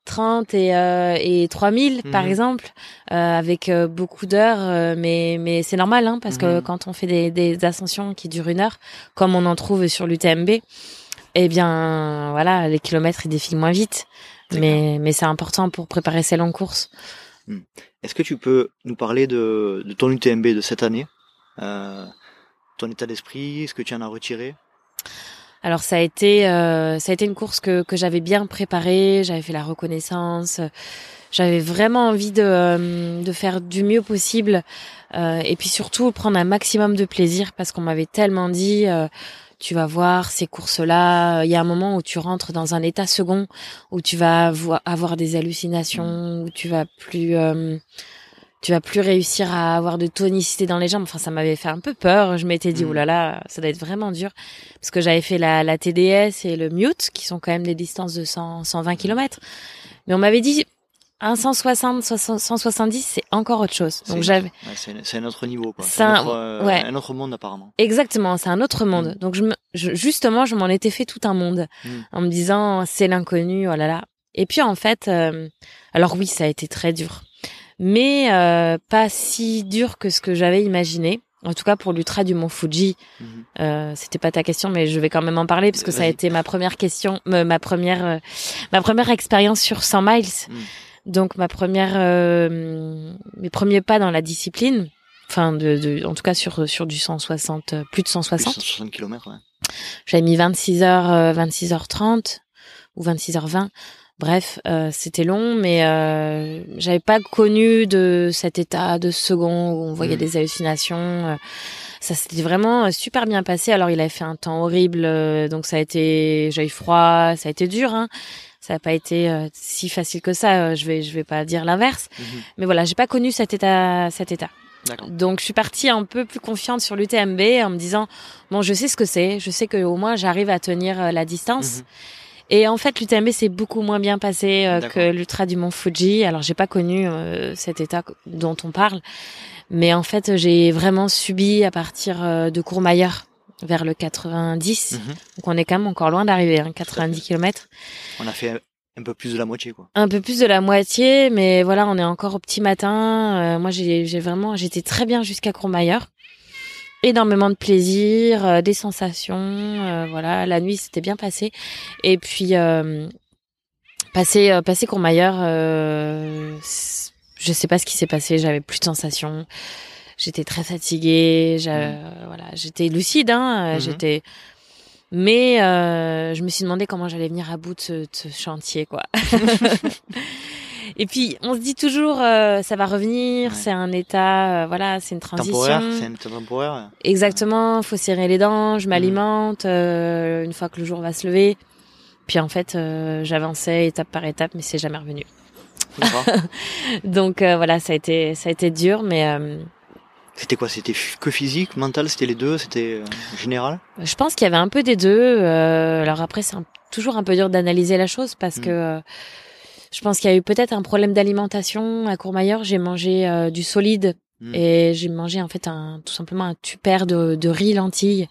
Speaker 1: 30 et, euh, et 3000 par exemple avec beaucoup d'heures mais mais c'est normal hein, parce que quand on fait des, des ascensions qui durent une heure comme on en trouve sur l'UTMB eh bien, voilà, les kilomètres ils défilent moins vite, mais mais c'est important pour préparer ces longues courses.
Speaker 2: Hmm. Est-ce que tu peux nous parler de, de ton UTMB de cette année, euh, ton état d'esprit, ce que tu en as retiré?
Speaker 1: Alors ça a été euh, ça a été une course que que j'avais bien préparée, j'avais fait la reconnaissance, j'avais vraiment envie de euh, de faire du mieux possible euh, et puis surtout prendre un maximum de plaisir parce qu'on m'avait tellement dit euh, tu vas voir ces courses-là. Il y a un moment où tu rentres dans un état second, où tu vas avoir des hallucinations, où tu vas plus, euh, tu vas plus réussir à avoir de tonicité dans les jambes. Enfin, ça m'avait fait un peu peur. Je m'étais dit, oh là là, ça doit être vraiment dur, parce que j'avais fait la, la TDS et le Mute, qui sont quand même des distances de 100, 120 km. Mais on m'avait dit, un 160, 170, c'est encore autre chose. Donc j'avais.
Speaker 2: c'est un autre niveau, quoi. C'est un, euh, ouais. un, autre monde apparemment.
Speaker 1: Exactement, c'est un autre monde. Mm. Donc je, me, justement, je m'en étais fait tout un monde mm. en me disant c'est l'inconnu, oh là là. Et puis en fait, euh, alors oui, ça a été très dur, mais euh, pas si dur que ce que j'avais imaginé. En tout cas pour l'ultra du Mont Fuji, mm-hmm. euh, c'était pas ta question, mais je vais quand même en parler parce que ça a été ma première question, ma première, ma première expérience sur 100 miles. Mm. Donc ma première, euh, mes premiers pas dans la discipline, enfin de, de, en tout cas sur sur du 160, plus de 160.
Speaker 2: Plus 160 km. Ouais.
Speaker 1: J'avais mis 26 h 26 h 30 ou 26h20. Bref, euh, c'était long, mais euh, j'avais pas connu de cet état de second où on voyait
Speaker 2: Mhm.
Speaker 1: des hallucinations. euh, ça s'était vraiment euh, super bien passé. Alors il avait fait un temps horrible, euh, donc ça a été, j'ai eu froid, ça a été dur. Hein. Ça n'a pas été euh, si facile que ça. euh, je vais, je vais pas dire l'inverse.
Speaker 2: Mhm.
Speaker 1: Mais voilà, j'ai pas connu cet état, cet état. Donc je suis partie un peu plus confiante sur l'UTMB en me disant bon, je sais ce que c'est, je sais que au moins j'arrive à tenir euh, la distance.
Speaker 2: Mhm.
Speaker 1: Et en fait, l'UTMB s'est beaucoup moins bien passé euh, que l'ultra du Mont Fuji. Alors, j'ai pas connu euh, cet état dont on parle, mais en fait, j'ai vraiment subi à partir euh, de Courmayeur vers le 90.
Speaker 2: Mhm.
Speaker 1: Donc, on est quand même encore loin d'arriver, hein, 90 km.
Speaker 2: On a fait un peu plus de la moitié, quoi.
Speaker 1: Un peu plus de la moitié, mais voilà, on est encore au petit matin. Euh, moi, j'ai vraiment, j'étais très bien jusqu'à Courmayeur. Énormément de plaisir, euh, des sensations, euh, voilà. La nuit, c'était bien passé. Et puis, euh, passer, passer Courmayeur, euh, je sais pas ce qui s'est passé. J'avais plus de sensations. J'étais très fatiguée. j'a- Voilà, j'étais lucide. Hein, euh,
Speaker 2: Mhm.
Speaker 1: J'étais mais euh, je me suis demandé comment j'allais venir à bout de ce, de ce chantier, quoi. Et puis, on se dit toujours, euh, ça va revenir,
Speaker 2: Ouais.
Speaker 1: c'est un état, euh, voilà, c'est une transition.
Speaker 2: Temporaire, c'est temporaire.
Speaker 1: Exactement, faut serrer les dents, je m'alimente euh, une fois que le jour va se lever. Puis en fait, euh, j'avançais étape par étape, mais c'est jamais revenu. Donc euh, voilà, ça a été, ça a été dur, mais euh,
Speaker 2: C'était quoi C'était que physique, mental C'était les deux C'était euh, général?
Speaker 1: Je pense qu'il y avait un peu des deux. euh, alors après, c'est toujours un peu dur d'analyser la chose parce
Speaker 2: Mm.
Speaker 1: que euh, je pense qu'il y a eu peut-être un problème d'alimentation à Courmayeur. J'ai mangé euh, du solide
Speaker 2: Mm.
Speaker 1: et j'ai mangé en fait un tout simplement un tupper de, de riz lentilles.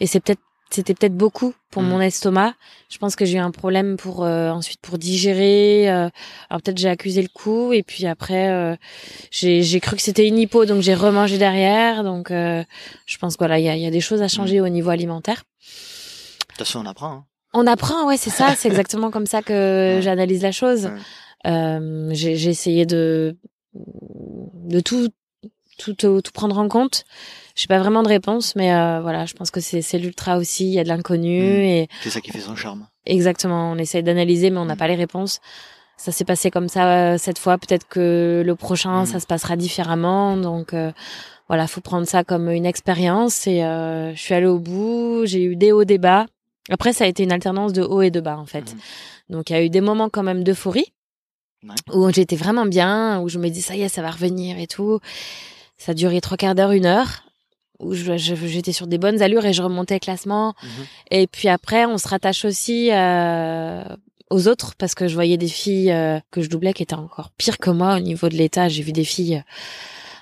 Speaker 1: Et c'est peut-être c'était peut-être beaucoup pour
Speaker 2: Mm.
Speaker 1: mon estomac. Je pense que j'ai eu un problème pour euh, ensuite pour digérer. euh, alors peut-être j'ai accusé le coup et puis après euh, j'ai j'ai cru que c'était une hypo donc j'ai remangé derrière. Donc euh, je pense voilà il y a, y a des choses à changer au niveau alimentaire.
Speaker 2: De toute façon, on apprend. Hein.
Speaker 1: On apprend, ouais, c'est ça, c'est exactement comme ça que
Speaker 2: Ouais.
Speaker 1: j'analyse la chose.
Speaker 2: Ouais.
Speaker 1: Euh, j'ai essayé de de tout tout, tout prendre en compte. J'ai pas vraiment de réponse, mais euh, voilà, je pense que c'est l'ultra aussi. Il y a de l'inconnu
Speaker 2: Mm.
Speaker 1: et
Speaker 2: C'est ça qui fait son charme.
Speaker 1: exactement, on essaye d'analyser, mais on n'a
Speaker 2: Mm.
Speaker 1: pas les réponses. Ça s'est passé comme ça euh, cette fois. Peut-être que le prochain,
Speaker 2: Mm.
Speaker 1: ça se passera différemment. Donc euh, voilà, faut prendre ça comme une expérience. Et euh, je suis allée au bout. J'ai eu des hauts, des bas. Après, ça a été une alternance de hauts et de bas en fait. Donc il y a eu des moments quand même d'euphorie
Speaker 2: Ouais.
Speaker 1: où j'étais vraiment bien, où je me dis ça y est, ça va revenir et tout. Ça a duré trois quarts d'heure, une heure, où j'étais sur des bonnes allures et je remontais classement.
Speaker 2: Mhm.
Speaker 1: Et puis après, on se rattache aussi euh, aux autres parce que je voyais des filles euh, que je doublais qui étaient encore pires que moi au niveau de l'état. J'ai vu des filles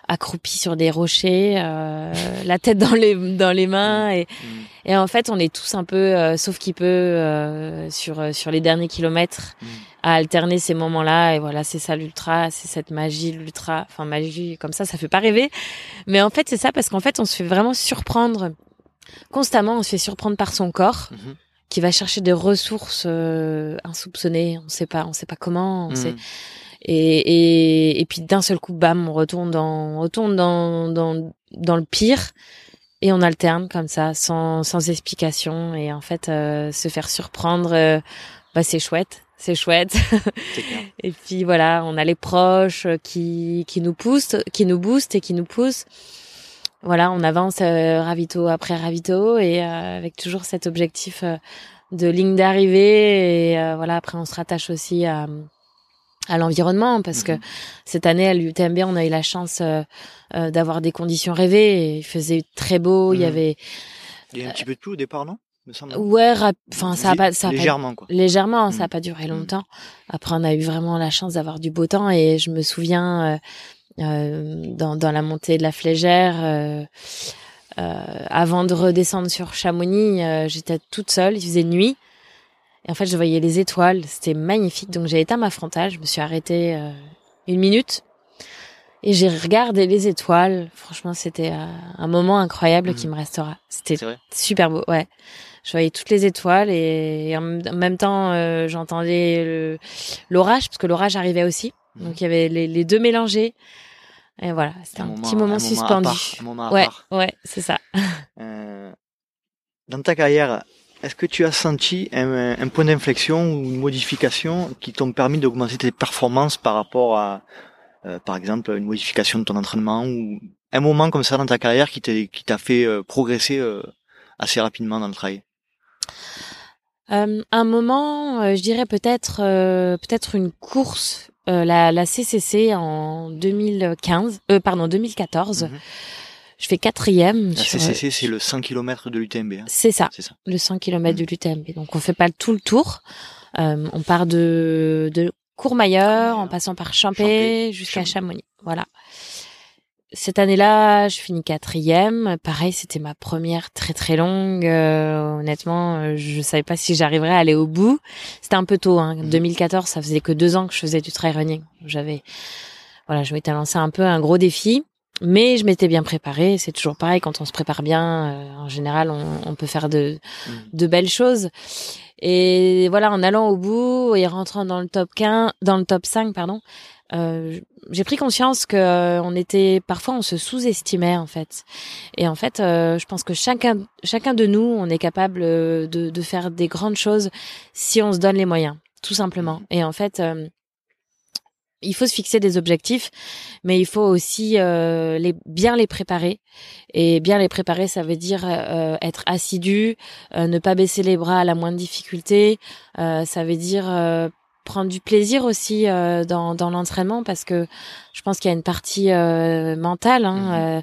Speaker 1: accroupies sur des rochers, euh, la tête dans les dans les mains et
Speaker 2: Mm.
Speaker 1: et en fait, on est tous un peu, euh, sauf qui peut, euh, sur euh, sur les derniers kilomètres,
Speaker 2: Mm.
Speaker 1: à alterner ces moments-là. Et voilà, c'est ça l'ultra, c'est cette magie l'ultra. Enfin magie comme ça, ça fait pas rêver. Mais en fait, c'est ça parce qu'en fait, on se fait vraiment surprendre constamment. On se fait surprendre par son corps
Speaker 2: Mhm.
Speaker 1: qui va chercher des ressources euh, insoupçonnées. On sait pas, on sait pas comment. On
Speaker 2: Mm.
Speaker 1: sait. Et, et, et puis d'un seul coup, bam, on retourne dans, on retourne dans, dans, dans le pire. Et on alterne comme ça, sans, sans explication. Et en fait, euh, se faire surprendre, euh, bah, c'est chouette. C'est chouette. Et puis voilà, on a les proches euh, qui, qui nous poussent, qui nous boostent et qui nous poussent. Voilà, on avance euh, ravito après ravito et euh, avec toujours cet objectif de ligne d'arrivée. Et euh, voilà, après on se rattache aussi à, à l'environnement parce que
Speaker 2: Mhm.
Speaker 1: cette année à l'UTMB, on a eu la chance euh, euh, d'avoir des conditions rêvées. Il faisait très beau, il y
Speaker 2: Mhm.
Speaker 1: avait
Speaker 2: Il y a un petit peu de tout au départ, non? Me semble.
Speaker 1: ouais, enfin ça a pas, ça a pas
Speaker 2: Légèrement, quoi.
Speaker 1: légèrement, ça
Speaker 2: Mm.
Speaker 1: a pas duré longtemps. Après, on a eu vraiment la chance d'avoir du beau temps et je me souviens euh, euh, dans, dans la montée de la Flégère, euh, euh, avant de redescendre sur Chamonix, euh, j'étais toute seule, il faisait nuit. Et en fait, je voyais les étoiles, c'était magnifique. Donc j'ai éteint ma frontale, je me suis arrêtée euh, une minute et j'ai regardé les étoiles. Franchement, c'était euh, un moment incroyable
Speaker 2: Mhm.
Speaker 1: qui me restera. C'était super beau, ouais. Je voyais toutes les étoiles et, en même- en même temps, euh, j'entendais l'orage, parce que l'orage arrivait aussi.
Speaker 2: Mhm.
Speaker 1: Donc il y avait les, les deux mélangés. Et voilà, c'était un, petit moment, suspendu.
Speaker 2: part, un moment à
Speaker 1: ouais,
Speaker 2: part.
Speaker 1: ouais, c'est ça.
Speaker 2: Euh, dans ta carrière, Est-ce que tu as senti un, point d'inflexion ou une modification qui t'ont permis d'augmenter tes performances par rapport à, euh, par exemple, une modification de ton entraînement ou un moment comme ça dans ta carrière qui t'a fait euh, progresser euh, assez rapidement dans le travail
Speaker 1: Un moment, je dirais peut-être peut-être une course, la, la CCC en 2015, pardon 2014 je fais quatrième.
Speaker 2: La CCC, c'est le 100 km de l'UTMB. Hein.
Speaker 1: C'est ça, ça, le 100 km de l'UTMB. Donc on fait pas tout le tour. Euh, on part de, de Courmayeur, en passant par Champé, jusqu'à Chamonix. Voilà. Cette année-là, je finis quatrième. Pareil, c'était ma première très très longue. Euh, honnêtement, euh, je savais pas si j'arriverais à aller au bout. C'était un peu tôt. Hein. 2014, mhm. ça faisait que deux ans que je faisais du trail running. J'avais, voilà, je m'étais lancé un peu un gros défi. Mais je m'étais bien préparée. C'est toujours pareil quand on se prépare bien. Euh, en général, on, on, peut faire de, mm. de belles choses. Et voilà, en allant au bout et rentrant dans le top 15, dans le top 5, pardon, euh, j'ai pris conscience que euh, on était parfois on se sous-estimait en fait. Et en fait, euh, je pense que chacun chacun de nous, on est capable de, de faire des grandes choses si on se donne les moyens, tout simplement. Et en fait il faut se fixer des objectifs, mais il faut aussi euh, les, bien les préparer. Et bien les préparer, ça veut dire euh, être assidu, euh, ne pas baisser les bras à la moindre difficulté. ça veut dire prendre du plaisir aussi dans, dans l'entraînement, parce que je pense qu'il y a une partie mentale. Hein, mmh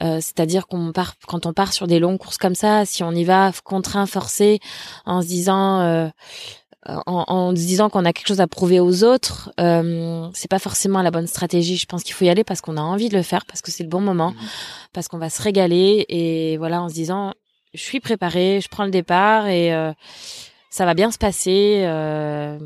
Speaker 1: c'est-à-dire qu'on part quand on part sur des longues courses comme ça, si on y va contraint, forcé, en se disant en, en, se disant qu'on a quelque chose à prouver aux autres, euh, c'est pas forcément la bonne stratégie. Je pense qu'il faut y aller parce qu'on a envie de le faire, parce que c'est le bon moment, mhm. parce qu'on va se régaler et voilà en se disant je suis préparé, je prends le départ et euh, ça va bien se passer. Euh,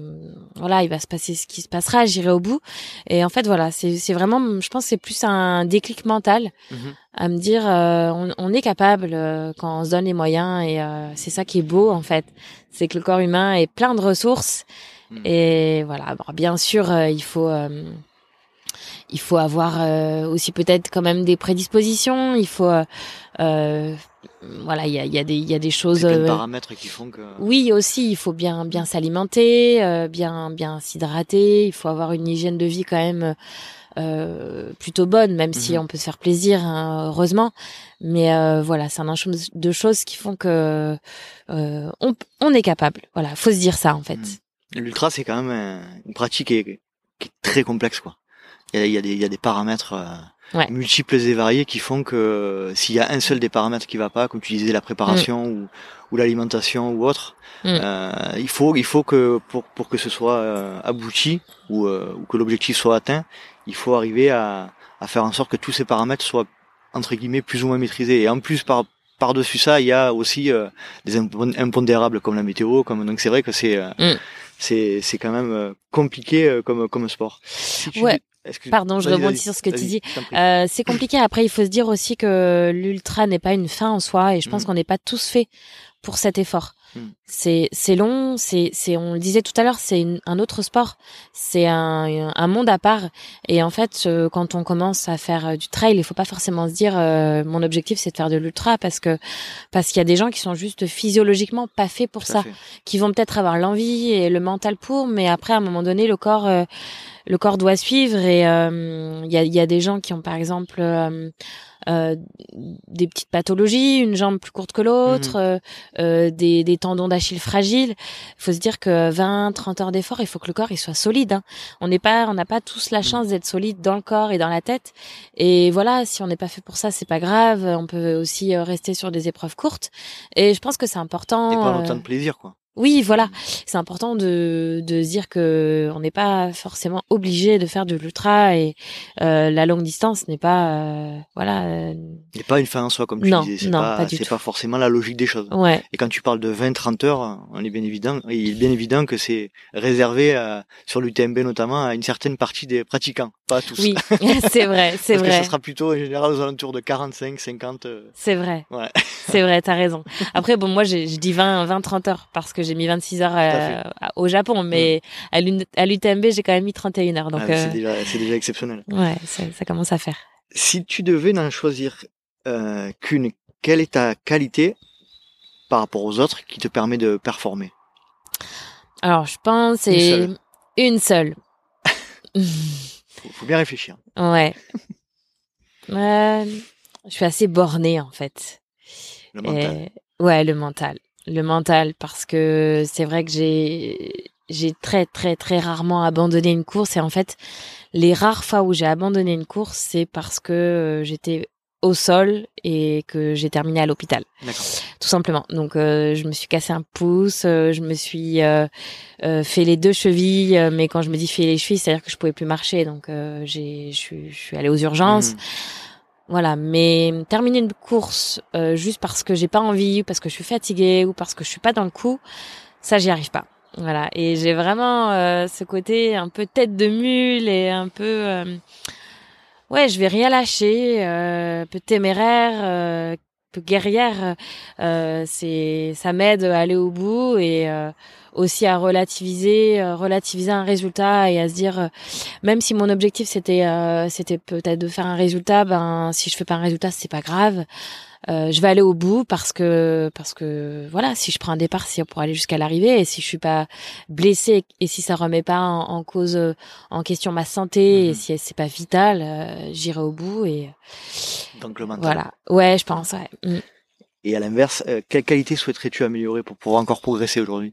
Speaker 1: voilà, il va se passer ce qui se passera, j'irai au bout. Et en fait, voilà, c'est vraiment, je pense, c'est plus un déclic mental mhm. à me dire, euh, on, on, est capable euh, quand on se donne les moyens. Et euh, c'est ça qui est beau, en fait, c'est que le corps humain est plein de ressources. Mhm. Et voilà, bien sûr, il faut il faut avoir aussi peut-être quand même des prédispositions. Il faut euh, voilà, il y a, y, a des, y a des choses.
Speaker 2: Euh, paramètres qui font que.
Speaker 1: Oui, aussi, il faut bien, bien s'alimenter, euh, bien, bien s'hydrater. Il faut avoir une hygiène de vie quand même euh, plutôt bonne, même si mhm. on peut se faire plaisir, hein, heureusement. Mais euh, voilà, c'est un ensemble de choses qui font que on, on est capable. Voilà, faut se dire ça en fait.
Speaker 2: Mhm. L'ultra, c'est quand même une pratique qui est, qui est très complexe, quoi. Il y a, y a, des, y a des paramètres multiples et variés qui font que s'il y a un seul des paramètres qui va pas, comme tu disais la préparation mm. ou, ou l'alimentation ou autre, mm. euh, il faut il faut que pour pour que ce soit euh, abouti ou, euh, ou que l'objectif soit atteint, il faut arriver à, à faire en sorte que tous ces paramètres soient entre guillemets plus ou moins maîtrisés. Et en plus par par-dessus ça, il y a aussi euh, des impondérables comme la météo, comme donc c'est vrai que c'est mm. c'est c'est quand même compliqué comme comme sport.
Speaker 1: ouais. Pardon, je rebondis sur ce que tu dis. Euh, c'est compliqué. Après, il faut se dire aussi que l'ultra n'est pas une fin en soi, et je pense mm. qu'on n'est pas tous faits pour cet effort. Mm. C'est c'est long, c'est c'est on le disait tout à l'heure, c'est un autre sport, c'est un, un monde à part. Et en fait, euh, quand on commence à faire euh, du trail, il faut pas forcément se dire mon objectif c'est de faire de l'ultra parce que parce qu'il y a des gens qui sont juste physiologiquement pas faits pour ça, qui vont peut-être avoir l'envie et le mental pour, mais après à un moment donné le corps le corps doit suivre et il euh, y, a, y, a, des gens qui ont par exemple euh, euh, des petites pathologies, une jambe plus courte que l'autre, mmh. des, des, tendons d'Achille fragiles. Il faut se dire que 20, 30 heures d'effort, il faut que le corps il soit solide. Hein. On n'est pas, on n'a pas tous la mmh. chance d'être solide dans le corps et dans la tête. Et voilà, si on n'est pas fait pour ça, c'est pas grave. On peut aussi rester sur des épreuves courtes. Et je pense que c'est important.
Speaker 2: Et pas autant de plaisir, quoi.
Speaker 1: Oui, voilà. C'est important de, de se dire que on n'est pas forcément obligé de faire de l'ultra et euh, la longue distance n'est pas euh, voilà. Euh...
Speaker 2: n'est pas une fin en soi comme tu disais. C'est pas, c'est pas forcément la logique des choses.
Speaker 1: Ouais.
Speaker 2: Et quand tu parles de 20-30 heures, on est bien évident, il est bien évident que c'est réservé à, sur l'UTMB notamment à une certaine partie des pratiquants, pas à tous.
Speaker 1: Oui, c'est vrai, c'est vrai.
Speaker 2: Parce que ça sera plutôt en général aux alentours de 45, 50. Euh.
Speaker 1: C'est vrai.
Speaker 2: Ouais.
Speaker 1: c'est vrai, t'as raison. Après bon, moi je dis 20, 20, 30 heures parce que j'ai mis 26 heures euh, au Japon, mais mm. à l'UTMB, j'ai quand même mis 31 heures. Donc,
Speaker 2: ah, c'est euh, déjà, déjà, exceptionnel.
Speaker 1: Ouais, ça, ça, commence à faire.
Speaker 2: Si tu devais n'en choisir euh, qu'une, quelle est ta qualité par rapport aux autres qui te permet de performer?
Speaker 1: Alors, je pense c'est une seule.
Speaker 2: faut, faut bien réfléchir.
Speaker 1: Ouais. Je suis assez bornée en fait.
Speaker 2: Le mental.
Speaker 1: ouais, le mental. Le mental parce que c'est vrai que j'ai j'ai très très très rarement abandonné une course et en fait les rares fois où j'ai abandonné une course c'est parce que euh, j'étais au sol et que j'ai terminé à l'hôpital. Tout simplement. Donc euh, je me suis cassé un pouce, euh, je me suis euh, fait les deux chevilles, mais quand je me dis fait les chevilles, c'est-à-dire que je pouvais plus marcher. Donc j'ai je suis je suis allée aux urgences. Mmh. Voilà, mais terminer une course juste parce que j'ai pas envie ou parce que je suis fatiguée ou parce que je suis pas dans le coup, ça j'y arrive pas. Voilà, et j'ai vraiment ce côté un peu tête de mule et un peu ouais, je vais rien lâcher, euh, peu téméraire, euh, guerrière. Euh, c'est, ça m'aide à aller au bout et euh, aussi à relativiser, euh, relativiser un résultat et à se dire, même si mon objectif c'était, c'était peut-être de faire un résultat, ben si je fais pas un résultat, c'est pas grave. Euh, je vais aller au bout parce que parce que voilà, si je prends un départ, c'est pour aller jusqu'à l'arrivée et si je suis pas blessée et si ça remet pas en, cause euh, en question ma santé et mhm. si c'est pas vital, euh, j'irai au bout et
Speaker 2: donc le mental.
Speaker 1: Voilà, ouais, je pense. Ouais. Mm.
Speaker 2: Et à l'inverse, quelle qualité souhaiterais-tu améliorer pour pouvoir encore progresser aujourd'hui?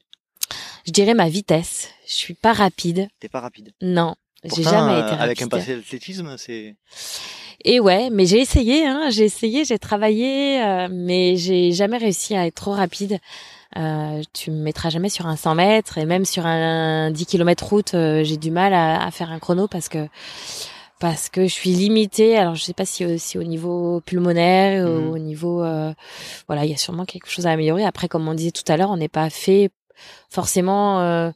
Speaker 1: Je dirais ma vitesse. Je suis pas rapide.
Speaker 2: T'es pas rapide.
Speaker 1: Non, j'ai jamais été rapide.
Speaker 2: Avec un passé d'athlétisme, c'est.
Speaker 1: Et ouais, mais j'ai essayé, hein, j'ai essayé, j'ai travaillé, euh, mais j'ai jamais réussi à être trop rapide. Euh, tu me mettras jamais sur un 100 mètres et même sur un 10 km route, euh, j'ai du mal à, à, faire un chrono parce que parce que je suis limitée. Alors je sais pas si aussi au niveau pulmonaire ou mmh. au niveau euh, voilà, il y a sûrement quelque chose à améliorer. Après, comme on disait tout à l'heure, on n'est pas fait forcément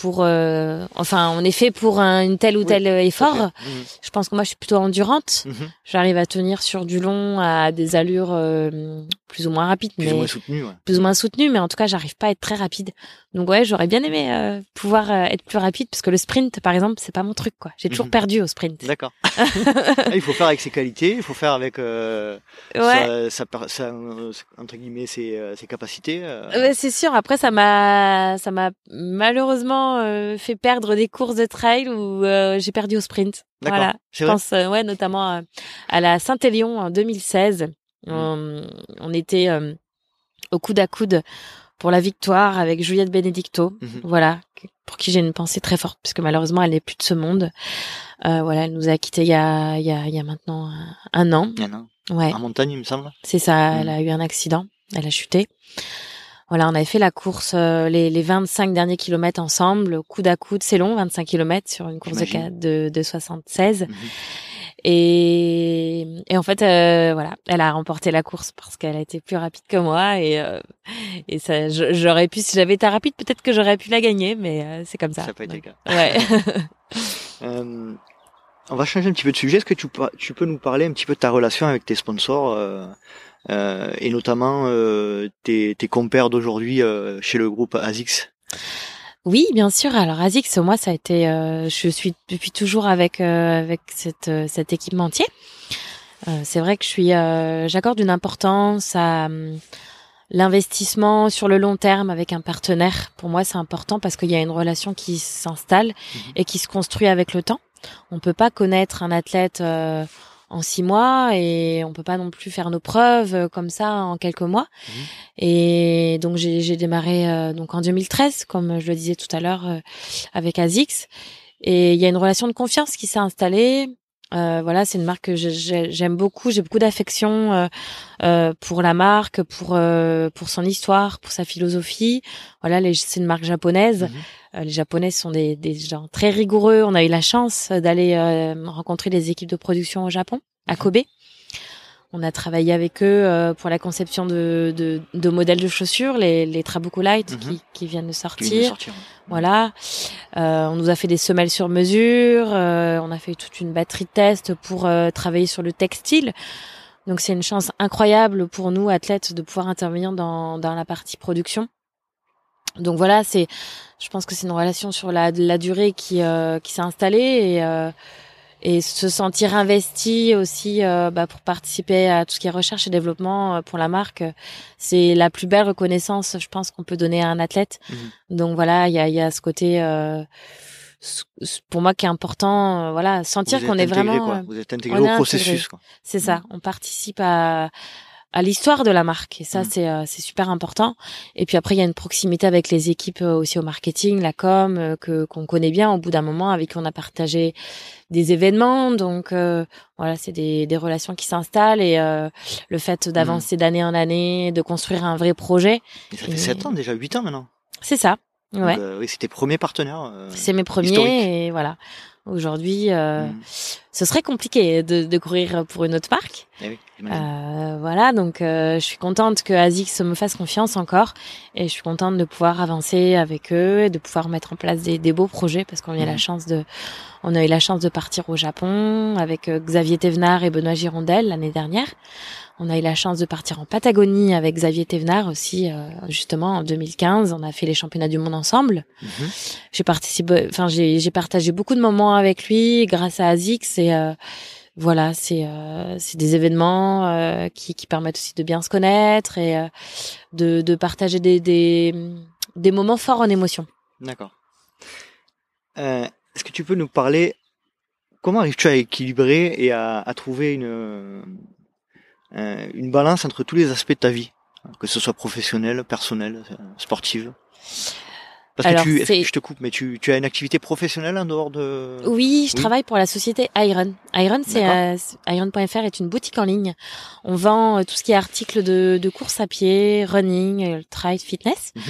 Speaker 1: pour euh, enfin on est fait pour un une tel ou tel effort. Mhm. Je pense que moi je suis plutôt endurante. Mhm. J'arrive à tenir sur du long à des allures euh, plus ou moins rapides
Speaker 2: plus
Speaker 1: mais
Speaker 2: ou moins soutenues ouais.
Speaker 1: plus ou moins soutenues mais en tout cas j'arrive pas à être très rapide. Donc ouais, j'aurais bien aimé euh, pouvoir être plus rapide parce que le sprint par exemple, c'est pas mon truc quoi. J'ai toujours mhm. perdu au sprint.
Speaker 2: D'accord. Ah, il faut faire avec ses qualités, il faut faire avec ouais. sa, sa, sa, entre guillemets ses, ses capacités.
Speaker 1: Ouais, c'est sûr, après ça m'a ça m'a malheureusement euh, fait perdre des courses de trail où euh, j'ai perdu au sprint. Voilà. Je pense euh, ouais notamment à la Saint-Élion en 2016. Mmh. On, était au coude à coude pour la victoire avec Juliette Benedicto. Mmh voilà, pour qui j'ai une pensée très forte puisque malheureusement elle n'est plus de ce monde. voilà, elle nous a quittés il y a il y a, il y a maintenant un an.
Speaker 2: Un an.
Speaker 1: Ouais.
Speaker 2: En montagne, il me semble.
Speaker 1: C'est ça. Elle mmh. a eu un accident. Elle a chuté. Voilà, on avait fait la course, euh, les, les 25 derniers kilomètres ensemble, coude à coude. C'est long, 25 kilomètres sur une course de, de, de 76. Mhm. Et, et en fait, euh, voilà, elle a remporté la course parce qu'elle a été plus rapide que moi et euh, et ça, j'aurais pu, si j'avais été rapide, peut-être que j'aurais pu la gagner, mais c'est comme ça.
Speaker 2: Ça peut être le cas.
Speaker 1: Ouais.
Speaker 2: on va changer un petit peu de sujet. Est-ce que tu, tu peux nous parler un petit peu de ta relation avec tes sponsors euh, et notamment euh, tes, tes compères d'aujourd'hui euh, chez le groupe ASICS
Speaker 1: oui, bien sûr. Alors ASICS, moi, ça a été, je suis depuis toujours avec avec cette cet équipementier. c'est vrai que je suis, j'accorde une importance à hum, l'investissement sur le long terme avec un partenaire. Pour moi, c'est important parce qu'il y a une relation qui s'installe mhm. et qui se construit avec le temps. On peut pas connaître un athlète en six mois et on peut pas non plus faire nos preuves euh, comme ça en quelques mois. Mmh. Et donc j'ai démarré euh, donc en 2013, comme je le disais tout à l'heure, euh, avec Azix. Et il y a une relation de confiance qui s'est installée. Euh, voilà, c'est une marque que j'aime beaucoup. J'ai beaucoup d'affection euh, euh, pour la marque, pour pour son histoire, pour sa philosophie. Voilà, c'est une marque japonaise. Mhm. les Japonais sont des, des gens très rigoureux. On a eu la chance d'aller rencontrer les équipes de production au Japon, à mhm. Kobe. On a travaillé avec eux euh, pour la conception de, de, de, modèles de chaussures, les, les Trabuco Light qui, mhm. qui, viennent de sortir. Voilà. Euh, on nous a fait des semelles sur mesure. Euh, on a fait toute une batterie de tests pour euh, travailler sur le textile. Donc c'est une chance incroyable pour nous athlètes de pouvoir intervenir dans, dans la partie production. Donc voilà, c'est, je pense que c'est une relation sur la, la durée qui, qui s'est installée et et se sentir investi aussi euh, bah, pour participer à tout ce qui est recherche et développement euh, pour la marque, c'est la plus belle reconnaissance, je pense, qu'on peut donner à un athlète.
Speaker 2: Mhm.
Speaker 1: Donc voilà, il y a, y a ce côté, euh, pour moi, qui est important. euh, voilà, sentir qu'on est vraiment,
Speaker 2: quoi. Vous êtes intégré au processus. Quoi.
Speaker 1: c'est ça, on participe à à l'histoire de la marque. Et ça
Speaker 2: Mhm.
Speaker 1: c'est euh, c'est super important. Et puis après il y a une proximité avec les équipes euh, aussi au marketing la com euh, que qu'on connaît bien au bout d'un moment avec qui on a partagé des événements. Donc euh, voilà c'est des des relations qui s'installent et euh, le fait d'avancer d'année en année de construire un vrai projet.
Speaker 2: Et ça fait
Speaker 1: Et-
Speaker 2: 7 ans déjà, 8 ans maintenant.
Speaker 1: c'est ça. Ouais.
Speaker 2: Donc, euh, oui, c'était premiers partenaires.
Speaker 1: c'est mes premiers et voilà aujourd'hui euh,
Speaker 2: mm.
Speaker 1: ce serait compliqué de de courir pour une autre marque
Speaker 2: Eh oui.
Speaker 1: Euh, voilà, donc euh, je suis contente que ASICS me fasse confiance encore et je suis contente de pouvoir avancer avec eux et de pouvoir mettre en place des, des beaux projets parce qu'on a eu la
Speaker 2: Mhm.
Speaker 1: chance de on a eu la chance de partir au Japon avec euh, Xavier Thévenard et Benoît Girondel l'année dernière. On a eu la chance de partir en Patagonie avec Xavier Thévenard aussi euh, justement en 2015, on a fait les championnats du monde ensemble.
Speaker 2: Mhm.
Speaker 1: J'ai participé enfin j'ai j'ai partagé beaucoup de moments avec lui grâce à ASICS et euh, voilà, c'est euh, c'est des événements euh, qui, qui permettent aussi de bien se connaître et euh, de, de partager des, des, des moments forts en émotion.
Speaker 2: D'accord. Euh, Est-ce que tu peux nous parler comment arrives-tu à équilibrer et à, à trouver une euh, une balance entre tous les aspects de ta vie, que ce soit professionnel, personnel, euh, sportive Parce
Speaker 1: Alors,
Speaker 2: que tu, je te coupe, mais tu, tu as une activité professionnelle en dehors de.
Speaker 1: Oui, je
Speaker 2: Oui.
Speaker 1: travaille pour la société Iron. Iron, c'est euh, Iron.fr est une boutique en ligne. On vend euh, tout ce qui est articles de, de course à pied, running, trail, fitness.
Speaker 2: Mhm.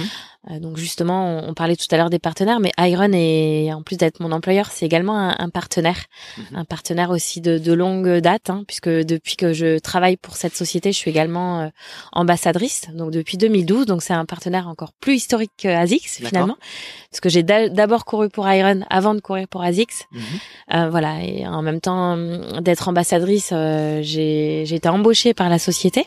Speaker 1: Donc justement, on, on parlait tout à l'heure des partenaires, mais Iron est en plus d'être mon employeur, c'est également un, un partenaire,
Speaker 2: Mhm.
Speaker 1: un partenaire aussi de, de longue date, hein, puisque depuis que je travaille pour cette société, je suis également euh, ambassadrice, donc depuis 2012. Donc c'est un partenaire encore plus historique que ASICS finalement, parce que j'ai d'a- d'abord couru pour Iron avant de courir pour ASICS.
Speaker 2: Mhm.
Speaker 1: Euh, voilà, et en même temps hum, d'être ambassadrice, euh, j'ai été embauchée par la société.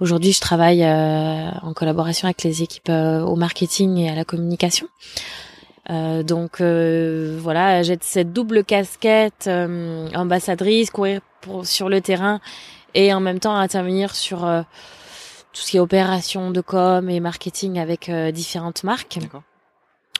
Speaker 1: Aujourd'hui, je travaille euh, en collaboration avec les équipes euh, au marketing et à la communication. Euh, donc euh, voilà, j'ai cette double casquette euh, ambassadrice, courir pour, sur le terrain et en même temps intervenir sur euh, tout ce qui est opération de com et marketing avec euh, différentes marques.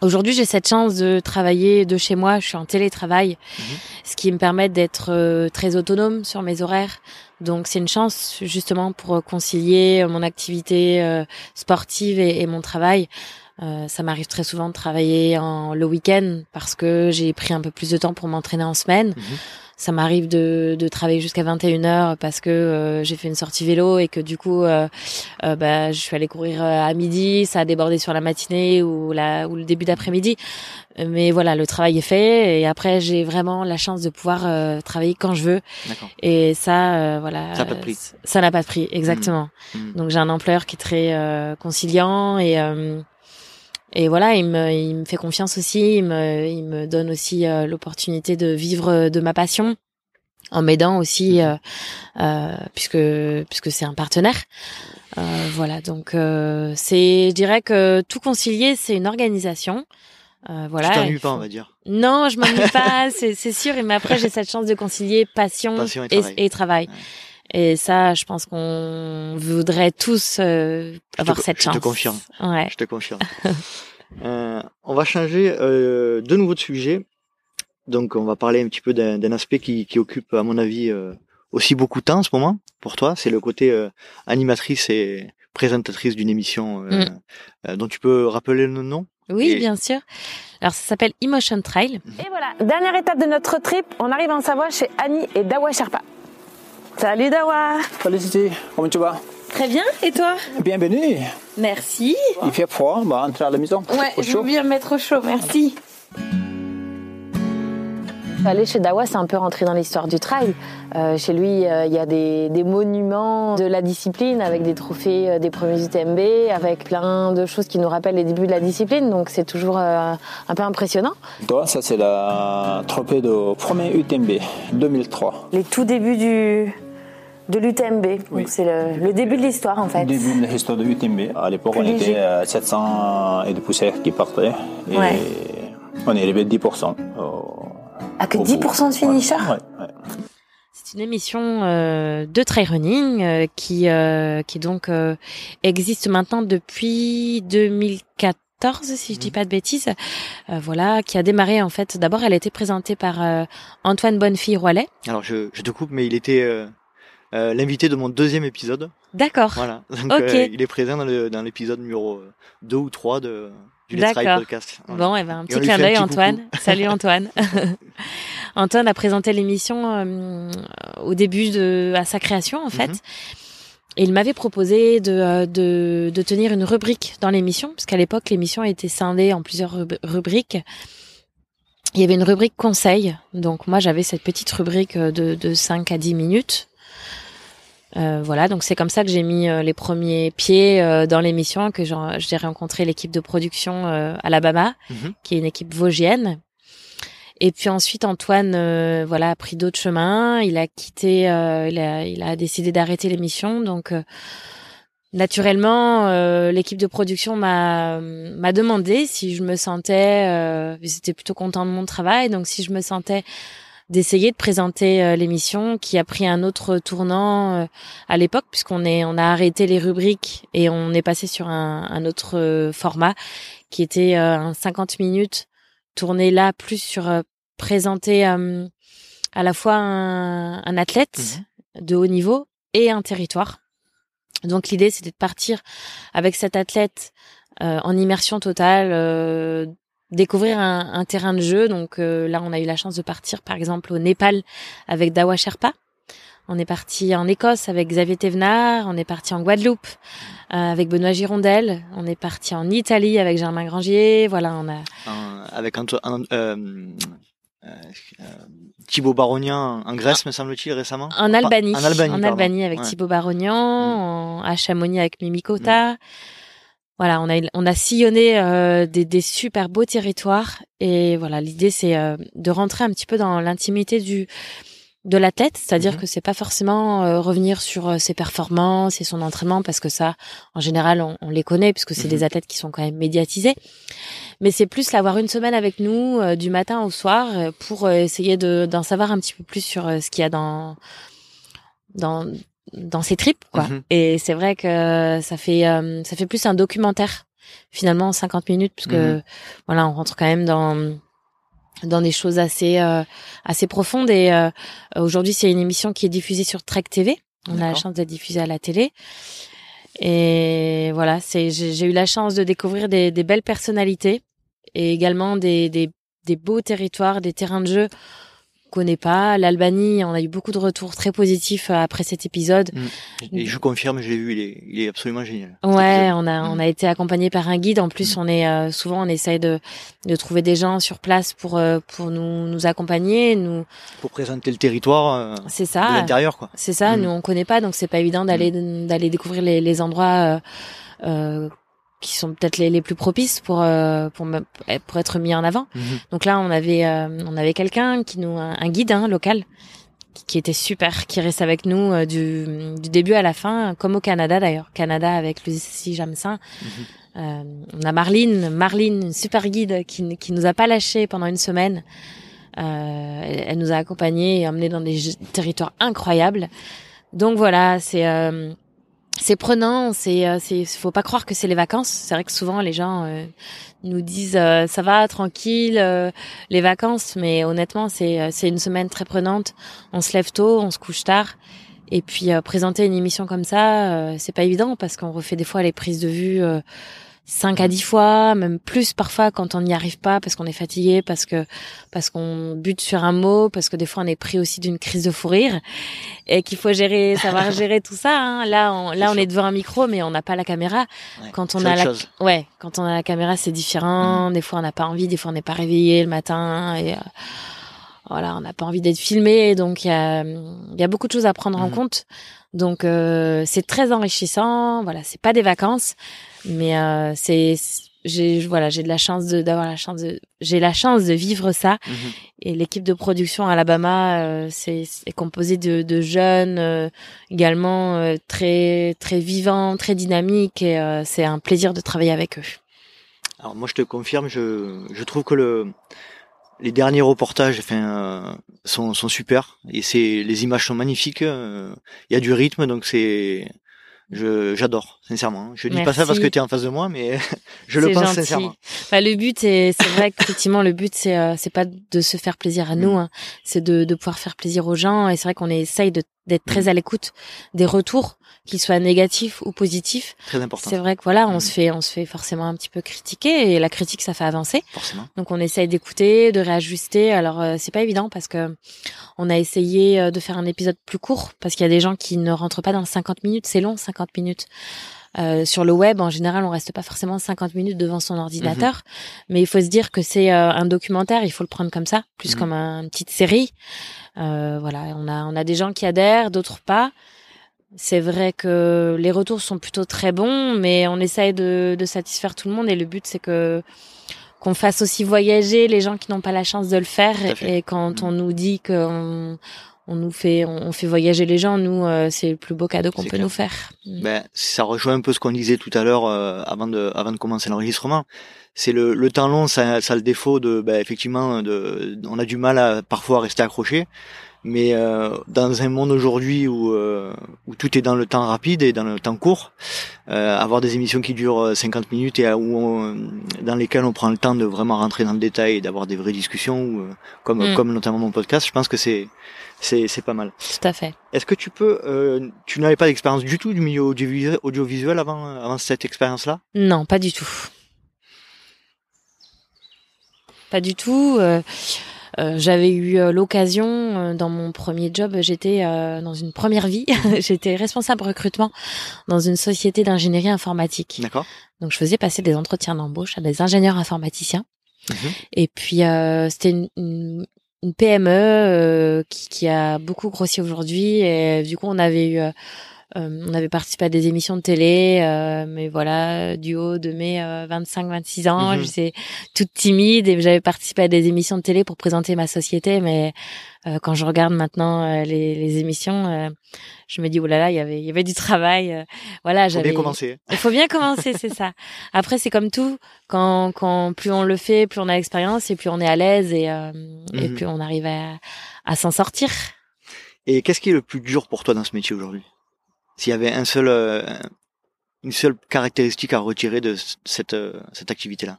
Speaker 1: Aujourd'hui, j'ai cette chance de travailler de chez moi. Je suis en télétravail,
Speaker 2: Mhm.
Speaker 1: ce qui me permet d'être euh, très autonome sur mes horaires. Donc, c'est une chance justement pour concilier euh, mon activité euh, sportive et, mon travail. Ça m'arrive très souvent de travailler en, le week-end parce que j'ai pris un peu plus de temps pour m'entraîner en semaine.
Speaker 2: Mhm.
Speaker 1: Ça m'arrive de, de travailler jusqu'à 21h parce que euh, j'ai fait une sortie vélo et que du coup, euh, euh, bah, je suis allée courir euh, à midi, ça a débordé sur la matinée ou, la, ou le début d'après-midi. Mais voilà, le travail est fait et après, j'ai vraiment la chance de pouvoir euh, travailler quand je veux. Et ça, euh, voilà.
Speaker 2: Ça n'a pas de prix.
Speaker 1: Ça n'a pas de prix, exactement.
Speaker 2: Mhm.
Speaker 1: Donc j'ai un employeur qui est très euh, conciliant et euh, et voilà, il me il me fait confiance aussi, il me il me donne aussi euh, l'opportunité de vivre de ma passion en m'aidant aussi euh, euh, puisque puisque c'est un partenaire. Euh, voilà, donc euh, c'est je dirais que tout concilier, c'est une organisation. Euh, voilà.
Speaker 2: tu t'ennuies pas, on va dire.
Speaker 1: non, je m'ennuie pas, c'est c'est sûr. Mais après, j'ai cette chance de concilier passion,
Speaker 2: Passion et
Speaker 1: et,
Speaker 2: travail.
Speaker 1: et travail.
Speaker 2: Ouais.
Speaker 1: Et ça, je pense qu'on voudrait tous euh, avoir cette
Speaker 2: je te
Speaker 1: chance.
Speaker 2: confirme.
Speaker 1: Ouais.
Speaker 2: Je te confirme. Euh, on va changer euh, de nouveau de sujet. Donc, on va parler un petit peu d'un aspect qui, qui occupe, à mon avis, euh, aussi beaucoup de temps en ce moment pour toi. C'est le côté euh, animatrice et présentatrice d'une émission euh,
Speaker 1: Mm.
Speaker 2: euh, dont tu peux rappeler le nom.
Speaker 1: Oui,
Speaker 2: Et-
Speaker 1: bien sûr. Alors, ça s'appelle Emotion Trail.
Speaker 3: Et voilà, dernière étape de notre trip, on arrive en Savoie chez Annie et Dawa Sherpa. Salut Dawa
Speaker 4: Salut Titi, comment tu vas?
Speaker 3: Très bien, et toi
Speaker 4: Bienvenue.
Speaker 3: Merci.
Speaker 4: Il fait froid, on va rentrer à la maison.
Speaker 3: Ouais,
Speaker 4: Au
Speaker 3: je veux bien me mettre au chaud, merci.
Speaker 1: Aller chez Dawa, c'est un peu rentrer dans l'histoire du trail. Euh, chez lui, euh, il y a des, des monuments de la discipline avec des trophées euh, des premiers UTMB, avec plein de choses qui nous rappellent les débuts de la discipline. Donc c'est toujours euh, un peu impressionnant.
Speaker 4: Toi, ça c'est la trophée de premier UTMB 2003.
Speaker 3: Les tout débuts du, de l'UTMB.
Speaker 4: Oui.
Speaker 3: Donc c'est le, le début de l'histoire en fait.
Speaker 4: Début de l'histoire de UTMB. À l'époque, on
Speaker 3: léger.
Speaker 4: était à 700 et de poussière qui partaient. Et
Speaker 3: Ouais.
Speaker 4: on est arrivé à 10% au,
Speaker 3: Ah, que
Speaker 4: Au
Speaker 3: 10% de finishers
Speaker 4: Ouais, ouais.
Speaker 1: C'est une émission euh, de trail running euh, qui euh, qui donc euh, existe maintenant depuis 2014 si je dis
Speaker 2: Mhm.
Speaker 1: pas de bêtises. Euh, voilà, qui a démarré en fait. D'abord, elle a été présentée par euh, Antoine Bonnefille Roilet.
Speaker 2: Alors je, je te coupe, mais il était euh, euh, l'invité de mon deuxième épisode.
Speaker 1: D'accord.
Speaker 2: Voilà. Donc, euh, il est présent dans l'épisode numéro 2 ou 3 de du Let's Ride podcast. Voilà.
Speaker 1: Bon, et ben un petit clin d'œil, Antoine. Salut Antoine. Antoine a présenté l'émission euh, au début de à sa création en fait.
Speaker 2: Mhm.
Speaker 1: Et il m'avait proposé de, euh, de, de tenir une rubrique dans l'émission, parce qu'à l'époque, l'émission était scindée en plusieurs rub- rubriques. Il y avait une rubrique conseil. Donc moi, j'avais cette petite rubrique euh, de, de 5 à 10 minutes. Euh, voilà, donc c'est comme ça que j'ai mis euh, les premiers pieds euh, dans l'émission, que j'ai rencontré l'équipe de production euh, Alabama,
Speaker 2: Mhm.
Speaker 1: qui est une équipe vosgienne. Et puis ensuite Antoine, euh, voilà, a pris d'autres chemins. Il a quitté, euh, il a, il a décidé d'arrêter l'émission. Donc euh, naturellement, euh, l'équipe de production m'a m'a demandé si je me sentais, euh, ils étaient plutôt contents de mon travail, donc si je me sentais d'essayer de présenter euh, l'émission qui a pris un autre tournant euh, à l'époque puisqu'on est on a arrêté les rubriques et on est passé sur un, un autre euh, format qui était euh, un 50 minutes tourné là plus sur présenter euh, à la fois un, un athlète de haut niveau et un territoire. Donc l'idée c'était de partir avec cet athlète euh, en immersion totale, euh, découvrir un, un terrain de jeu. Donc euh, là on a eu la chance de partir par exemple au Népal avec Dawa Sherpa. On est parti en Écosse avec Xavier Thévenard, on est parti en Guadeloupe euh, avec Benoît Girondel, on est parti en Italie avec Germain Grangier, voilà, on a
Speaker 2: avec Anto- en- euh, euh, Thibaut Barognan en Grèce, me semble-t-il, récemment.
Speaker 1: En Albanie.
Speaker 2: En Albanie,
Speaker 1: En. Albanie avec
Speaker 2: Ouais. Mm.
Speaker 1: Thibaut Barognan, en- à Chamonix avec Mimi Kota. Voilà, on a on a sillonné euh, des, des super beaux territoires et voilà, l'idée c'est euh, de rentrer un petit peu dans l'intimité du de l'athlète, c'est-à-dire
Speaker 2: Mhm.
Speaker 1: que c'est pas forcément euh, revenir sur euh, ses performances et son entraînement parce que ça en général on, on les connaît puisque c'est
Speaker 2: Mhm.
Speaker 1: des athlètes qui sont quand même médiatisés. Mais c'est plus l'avoir une semaine avec nous euh, du matin au soir euh, pour essayer de d'en savoir un petit peu plus sur ce qu'il y a dans dans dans ses tripes quoi.
Speaker 2: Mhm.
Speaker 1: Et c'est vrai que ça fait euh, ça fait plus un documentaire finalement en 50 minutes parce que
Speaker 2: Mhm.
Speaker 1: voilà, on rentre quand même dans dans des choses assez euh, assez profondes et euh, aujourd'hui c'est une émission qui est diffusée sur Trek TV. On a la chance d'être diffusée à la télé. Et voilà, c'est j'ai eu la chance de découvrir des, des belles personnalités et également des, des, des beaux territoires, des terrains de jeu connaît pas. L'Albanie, on a eu beaucoup de retours très positifs euh, après cet épisode.
Speaker 2: Et je confirme, je l'ai vu, il est, il est absolument génial.
Speaker 1: Ouais, on a on a été accompagné par un guide. En plus,
Speaker 2: Mhm.
Speaker 1: on est euh, souvent on essaye de de trouver des gens sur place pour euh, pour nous nous accompagner. Nous,
Speaker 2: Pour présenter le territoire euh,
Speaker 1: c'est
Speaker 2: de
Speaker 1: ça.
Speaker 2: l'intérieur, quoi.
Speaker 1: C'est ça, nous on connaît pas, donc c'est pas évident d'aller d'aller découvrir les, les endroits euh, euh, qui sont peut-être les, les plus propices pour euh, pour me- pour être mis en avant.
Speaker 2: Mhm.
Speaker 1: Donc là, on avait euh, on avait quelqu'un qui nous un, un guide hein, local qui, qui était super, qui reste avec nous euh, du du début à la fin, comme au Canada d'ailleurs. Canada avec Lucie Jamsin. Euh, on a Marline, Marline, une super guide qui qui nous a pas lâché pendant une semaine. Euh, elle, elle nous a accompagnés et emmenés dans des territoires incroyables. Donc voilà, c'est euh, c'est prenant, c'est euh, c'est faut pas croire que c'est les vacances. C'est vrai que souvent les gens euh, nous disent euh, ça va tranquille euh, les vacances, mais honnêtement c'est euh, c'est une semaine très prenante. On se lève tôt, on se couche tard. Et puis euh, présenter une émission comme ça, c'est pas évident parce qu'on refait des fois les prises de vue 5 à 10 fois, même plus parfois quand on n'y arrive pas parce qu'on est fatigué, parce que parce qu'on bute sur un mot, parce que des fois on est pris aussi d'une crise de fou rire et qu'il faut gérer, savoir gérer tout ça. hein. Là, on, là, on est devant un micro, mais on n'a pas la caméra.
Speaker 2: Ouais,
Speaker 1: Quand on a la,
Speaker 2: chose.
Speaker 1: ouais, quand on a la caméra, c'est différent. Des fois, on n'a pas envie, des fois, on n'est pas réveillé le matin et euh, voilà, on n'a pas envie d'être filmé. Donc, il y a, y a beaucoup de choses à prendre en
Speaker 2: Mhm.
Speaker 1: compte. Donc, euh, c'est très enrichissant. Voilà, c'est pas des vacances, mais euh, c'est, j'ai, voilà, j'ai de la chance de d'avoir la chance de, j'ai la chance de vivre ça.
Speaker 2: Mhm.
Speaker 1: Et l'équipe de production à Alabama, euh, c'est c'est composé de, de jeunes euh, également euh, très très vivants, très dynamiques et euh, c'est un plaisir de travailler avec eux.
Speaker 2: Alors moi je te confirme, je, je trouve que le les derniers reportages, enfin, euh, sont, sont super et c'est les images sont magnifiques. euh, Il y a du rythme, donc c'est je j'adore sincèrement. Je dis pas ça parce que tu es en face de moi, mais je le pense
Speaker 1: gentil.
Speaker 2: sincèrement.
Speaker 1: Bah, le but, c'est c'est vrai qu'effectivement, le but, c'est euh, c'est pas de se faire plaisir à nous,
Speaker 2: Mm.
Speaker 1: hein. c'est de, de pouvoir faire plaisir aux gens. Et c'est vrai qu'on essaye de- d'être très
Speaker 2: Mm.
Speaker 1: à l'écoute des retours, qu'ils soient négatifs ou positifs.
Speaker 2: Très important,
Speaker 1: C'est vrai que voilà, on
Speaker 2: Mm.
Speaker 1: se fait on se fait forcément un petit peu critiquer et la critique, ça fait avancer.
Speaker 2: forcément.
Speaker 1: Donc on essaye d'écouter, de réajuster. Alors euh, c'est pas évident parce que on a essayé euh, de faire un épisode plus court parce qu'il y a des gens qui ne rentrent pas dans 50 minutes. C'est long, 50 minutes. Euh, sur le web, en général, on reste pas forcément 50 minutes devant son ordinateur, mais il faut se dire que c'est euh, un documentaire. Il faut le prendre comme ça, plus
Speaker 2: Mhm.
Speaker 1: comme un- une petite série. Euh, voilà, on a on a des gens qui adhèrent, d'autres pas. C'est vrai que les retours sont plutôt très bons, mais on essaye de, de satisfaire tout le monde et le but c'est que qu'on fasse aussi voyager les gens qui n'ont pas la chance de le faire et quand
Speaker 2: Mhm.
Speaker 1: on nous dit qu'on on nous fait on, fait voyager les gens nous euh, c'est le plus beau cadeau qu'on peut
Speaker 2: clair.
Speaker 1: nous faire.
Speaker 2: Ben, ça rejoint un peu ce qu'on disait tout à l'heure euh, avant de avant de commencer l'enregistrement. C'est le, le temps long, ça, ça a le défaut de, ben, effectivement, de, on a du mal à parfois rester accroché. Mais euh, dans un monde aujourd'hui où euh, où tout est dans le temps rapide et dans le temps court, euh, avoir des émissions qui durent euh, 50 minutes et euh, où on- dans lesquelles on prend le temps de vraiment rentrer dans le détail et d'avoir des vraies discussions, ou, euh, comme
Speaker 1: Mm.
Speaker 2: comme notamment mon podcast, je pense que c'est c'est c'est pas mal.
Speaker 1: tout à fait
Speaker 2: Est-ce que tu peux, euh, tu n'avais pas d'expérience du tout du milieu audiovisuel, audiovisuel avant, avant cette expérience-là?
Speaker 1: Non pas du tout pas du tout euh, euh, j'avais eu l'occasion dans mon premier job j'étais dans une première vie j'étais responsable recrutement dans une société d'ingénierie informatique
Speaker 2: D'accord.
Speaker 1: Donc je faisais passer des entretiens d'embauche à des ingénieurs informaticiens.
Speaker 2: Mhm.
Speaker 1: Et puis euh, c'était une, une, une PME euh, qui, a beaucoup grossi aujourd'hui. Et du coup on avait eu, euh, euh, on avait participé à des émissions de télé, euh, mais voilà du haut de mes 25-26 ans,
Speaker 2: Mhm.
Speaker 1: j'étais toute timide et j'avais participé à des émissions de télé pour présenter ma société. Mais euh, quand je regarde maintenant euh, les, les émissions, euh, je me dis oh là là, il y avait, il y avait du travail. euh, voilà,
Speaker 2: Faut
Speaker 1: j'avais.
Speaker 2: bien commencer.
Speaker 1: Il faut bien commencer, c'est ça. Après, c'est comme tout, quand, quand plus on le fait, plus on a l'expérience et plus on est à l'aise et, euh, et
Speaker 2: Mhm.
Speaker 1: plus on arrive à, à s'en sortir.
Speaker 2: Et qu'est-ce qui est le plus dur pour toi dans ce métier aujourd'hui? S'il y avait un seul, euh, une seule caractéristique à retirer de cette euh, cette activité-là.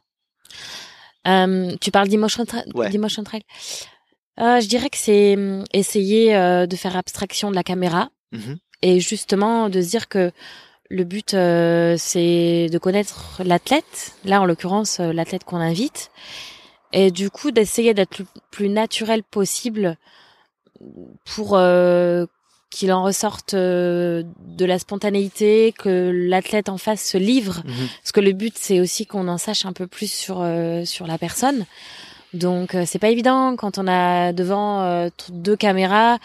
Speaker 1: Euh, tu parles d'Emotion Tra-
Speaker 2: Ouais.
Speaker 1: Trail. Je dirais que c'est hum, essayer de faire abstraction de la caméra
Speaker 2: Mhm.
Speaker 1: et justement de se dire que le but c'est de connaître l'athlète, là en l'occurrence l'athlète qu'on invite, et du coup d'essayer d'être le plus naturel possible pour euh, qu'il en ressorte euh, de la spontanéité, que l'athlète en face se livre,
Speaker 2: Mhm.
Speaker 1: parce que le but c'est aussi qu'on en sache un peu plus sur euh, sur la personne. Donc euh, c'est pas évident quand on a devant euh, deux caméras,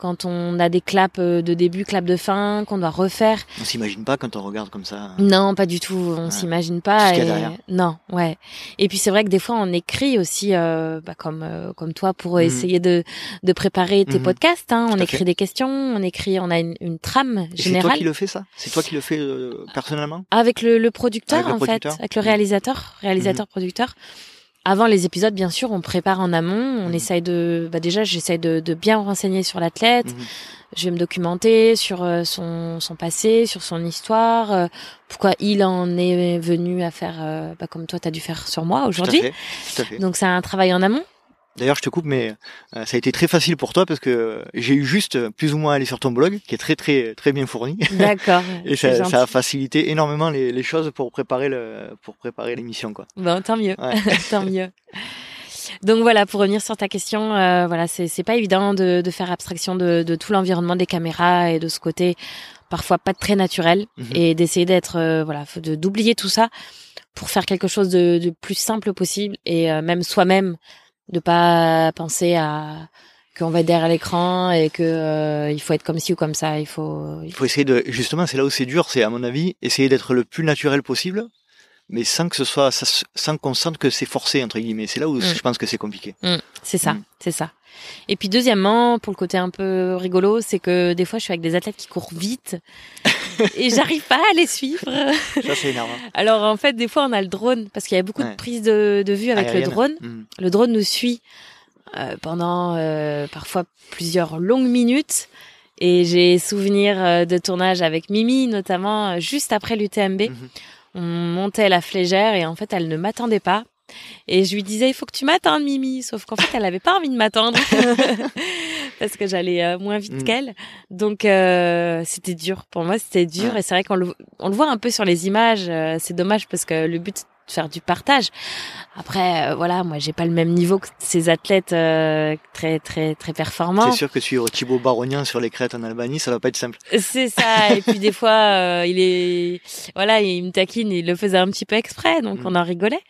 Speaker 1: quand on a des claps euh, de début, claps de fin, qu'on doit refaire.
Speaker 2: On s'imagine pas quand on regarde comme ça.
Speaker 1: Non, pas du tout. On
Speaker 2: Ouais.
Speaker 1: s'imagine
Speaker 2: Tout
Speaker 1: pas.
Speaker 2: ce qu'il y a
Speaker 1: et-
Speaker 2: derrière.
Speaker 1: Non, ouais. Et puis c'est vrai que des fois on écrit aussi, euh, bah, comme euh, comme toi, pour
Speaker 2: Mhm.
Speaker 1: essayer de de préparer tes
Speaker 2: Mhm.
Speaker 1: podcasts. Hein. On
Speaker 2: Tout
Speaker 1: écrit
Speaker 2: fait.
Speaker 1: des questions, on écrit, on a une, une trame
Speaker 2: Et c'est toi
Speaker 1: générale
Speaker 2: qui le fais ça? C'est toi qui le fais euh, personnellement?
Speaker 1: Avec le, le producteur
Speaker 2: Avec le
Speaker 1: en
Speaker 2: producteur.
Speaker 1: fait, avec le
Speaker 2: Mhm.
Speaker 1: réalisateur, réalisateur producteur. Avant les épisodes, bien sûr, on prépare en amont. On
Speaker 2: Mhm.
Speaker 1: essaye de, bah déjà, j'essaye de, de bien renseigner sur l'athlète.
Speaker 2: Mhm.
Speaker 1: Je vais me documenter sur euh, son, son passé, sur son histoire, euh, pourquoi il en est venu à faire, euh, bah, comme toi, tu as dû faire sur moi aujourd'hui. Donc c'est un travail en amont.
Speaker 2: D'ailleurs, je te coupe, mais euh, ça a été très facile pour toi parce que j'ai eu juste plus ou moins à aller sur ton blog, qui est très très très bien fourni,
Speaker 1: D'accord.
Speaker 2: et ça, a facilité énormément les, les choses pour préparer le pour préparer l'émission, quoi.
Speaker 1: Bon, tant mieux,
Speaker 2: Ouais.
Speaker 1: tant mieux. Donc voilà, pour revenir sur ta question, euh, voilà, c'est pas évident de, de faire abstraction de, de tout l'environnement des caméras et de ce côté parfois pas très naturel
Speaker 2: Mhm.
Speaker 1: et d'essayer d'être euh, voilà, d'oublier tout ça pour faire quelque chose de, de plus simple possible et euh, même soi-même de pas penser à qu'on va être derrière l'écran et que euh, il faut être comme ci ou comme ça, il faut
Speaker 2: Il faut essayer de justement, c'est là où c'est dur, c'est à mon avis essayer d'être le plus naturel possible, mais sans que ce soit sans qu'on sente que c'est forcé entre guillemets. C'est là où
Speaker 1: Mm.
Speaker 2: je pense que c'est compliqué.
Speaker 1: C'est ça,
Speaker 2: Mm.
Speaker 1: c'est ça. Et puis deuxièmement, pour le côté un peu rigolo, c'est que des fois je suis avec des athlètes qui courent vite et j'arrive pas à les suivre.
Speaker 2: Ça, c'est énervant.
Speaker 1: Alors en fait, des fois, on a le drone parce qu'il y a beaucoup
Speaker 2: Ouais.
Speaker 1: de prises de, de vue avec
Speaker 2: Aérienne.
Speaker 1: le drone.
Speaker 2: Mhm.
Speaker 1: Le drone nous suit euh, pendant euh, parfois plusieurs longues minutes. Et j'ai souvenir euh, de tournage avec Mimi, notamment euh, juste après l'UTMB.
Speaker 2: Mhm.
Speaker 1: On montait la flégère et en fait, elle ne m'attendait pas. Et je lui disais, il faut que tu m'attendes, Mimi. Sauf qu'en fait, elle avait pas envie de m'attendre parce que j'allais euh, moins vite
Speaker 2: Mhm.
Speaker 1: qu'elle. Donc, euh, c'était dur. Pour moi, c'était dur. Et c'est vrai qu'on le, on le voit un peu sur les images. euh, c'est dommage parce que le but, c'est de faire du partage. Après, euh, voilà, moi, j'ai pas le même niveau que ces athlètes euh, très, très, très performants.
Speaker 2: C'est sûr que suivre Thibaut Barognan sur les crêtes en Albanie, ça va pas être simple.
Speaker 1: C'est ça. Et puis des fois, euh, il est, voilà, il me taquine, il le faisait un petit peu exprès, donc
Speaker 2: Mhm.
Speaker 1: on en rigolait.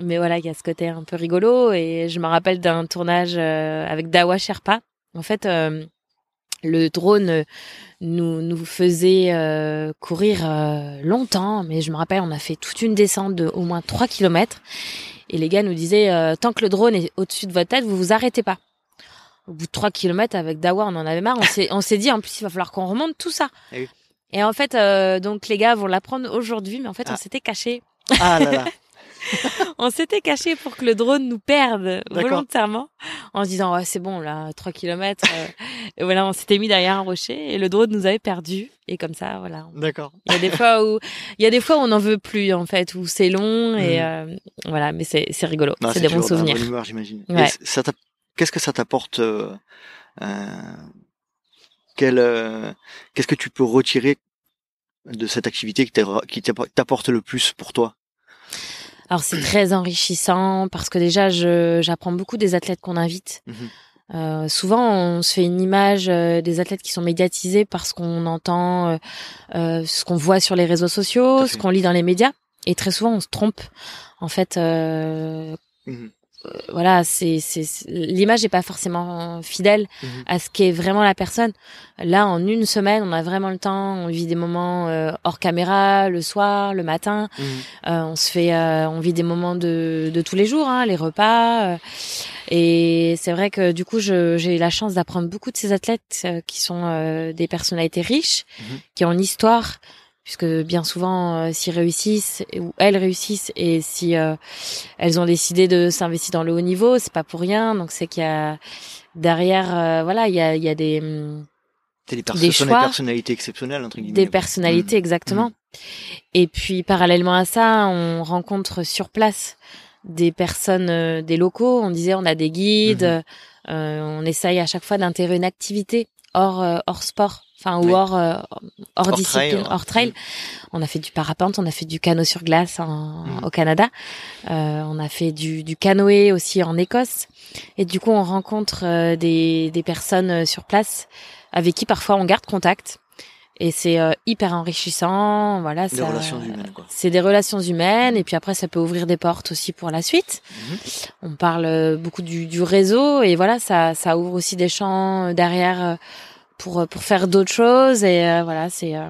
Speaker 1: Mais voilà, il y a ce côté un peu rigolo. Et je me rappelle d'un tournage euh, avec Dawa Sherpa. En fait, euh, le drone euh, nous nous faisait euh, courir euh, longtemps, mais je me rappelle, on a fait toute une descente de au moins 3 kilomètres. Et les gars nous disaient, euh, tant que le drone est au-dessus de votre tête, vous vous arrêtez pas. Au bout de 3 kilomètres avec Dawa, on en avait marre. On s'est, on s'est dit, en plus, il va falloir qu'on remonte tout ça.
Speaker 2: Eh oui.
Speaker 1: Et en fait, euh, donc les gars vont l'apprendre aujourd'hui, mais en fait, on
Speaker 2: Ah.
Speaker 1: s'était caché.
Speaker 2: Ah là là.
Speaker 1: On s'était caché pour que le drone nous perde volontairement, en se disant, ouais, c'est bon, là, 3 kilomètres. euh, et voilà, on s'était mis derrière un rocher et le drone nous avait perdu. Et comme ça, voilà.
Speaker 2: D'accord.
Speaker 1: Il y a des fois où, il y a des fois où on n'en veut plus, en fait, où c'est long et,
Speaker 2: Mhm.
Speaker 1: euh, voilà, mais c'est, c'est rigolo. C'est des bons souvenirs.
Speaker 2: humeur, j'imagine.
Speaker 1: Ouais.
Speaker 2: Ça t'a- Qu'est-ce que ça t'apporte euh, euh, quel, euh, Qu'est-ce que tu peux retirer de cette activité qui t'apporte le plus pour toi?
Speaker 1: Alors c'est très enrichissant parce que déjà je j'apprends beaucoup des athlètes qu'on invite.
Speaker 2: Mhm.
Speaker 1: Euh, souvent on se fait une image euh, des athlètes qui sont médiatisés parce qu'on entend euh, euh, ce qu'on voit sur les réseaux sociaux, ce qu'on lit dans les médias et très souvent on se trompe. En fait, euh,
Speaker 2: Mhm.
Speaker 1: Voilà, c'est l'image n'est pas forcément fidèle
Speaker 2: Mhm.
Speaker 1: à ce qu'est vraiment la personne. Là, en une semaine, on a vraiment le temps. On vit des moments euh, hors caméra, le soir, le matin.
Speaker 2: Mhm.
Speaker 1: Euh, on se fait, euh, on vit des moments de, de tous les jours, hein, les repas. euh, et c'est vrai que du coup, j'ai eu la chance d'apprendre beaucoup de ces athlètes euh, qui sont euh, des personnalités riches,
Speaker 2: Mhm.
Speaker 1: qui ont une histoire, puisque bien souvent, euh, s'ils réussissent ou elles réussissent, et si euh, elles ont décidé de s'investir dans le haut niveau, c'est pas pour rien. Donc c'est qu'il y a derrière, euh, voilà, il y a, il y a des
Speaker 2: des, perso-
Speaker 1: choix,
Speaker 2: des personnalités exceptionnelles entre guillemets.
Speaker 1: des personnalités
Speaker 2: Mhm.
Speaker 1: exactement. Et puis parallèlement à ça, on rencontre sur place des personnes, euh, des locaux. On disait, on a des guides.
Speaker 2: Mhm.
Speaker 1: euh, on essaye à chaque fois d'intégrer une activité hors euh, hors sport, enfin ou
Speaker 2: Oui.
Speaker 1: hors euh, hors,
Speaker 2: Hors
Speaker 1: discipline,
Speaker 2: trail,
Speaker 1: hors trail. On a fait du parapente, on a fait du canot sur glace en-
Speaker 2: Mhm.
Speaker 1: au Canada. Euh, on a fait du, du canoë aussi en Écosse. Et du coup, on rencontre des, des personnes sur place avec qui parfois on garde contact. Et c'est euh, hyper enrichissant. Voilà,
Speaker 2: Des
Speaker 1: ça-
Speaker 2: relations humaines quoi.
Speaker 1: C'est des relations humaines et puis après ça peut ouvrir des portes aussi pour la suite.
Speaker 2: Mhm.
Speaker 1: On parle euh, beaucoup du, du réseau et voilà ça ça ouvre aussi des champs euh, derrière pour pour faire d'autres choses et euh, voilà c'est euh,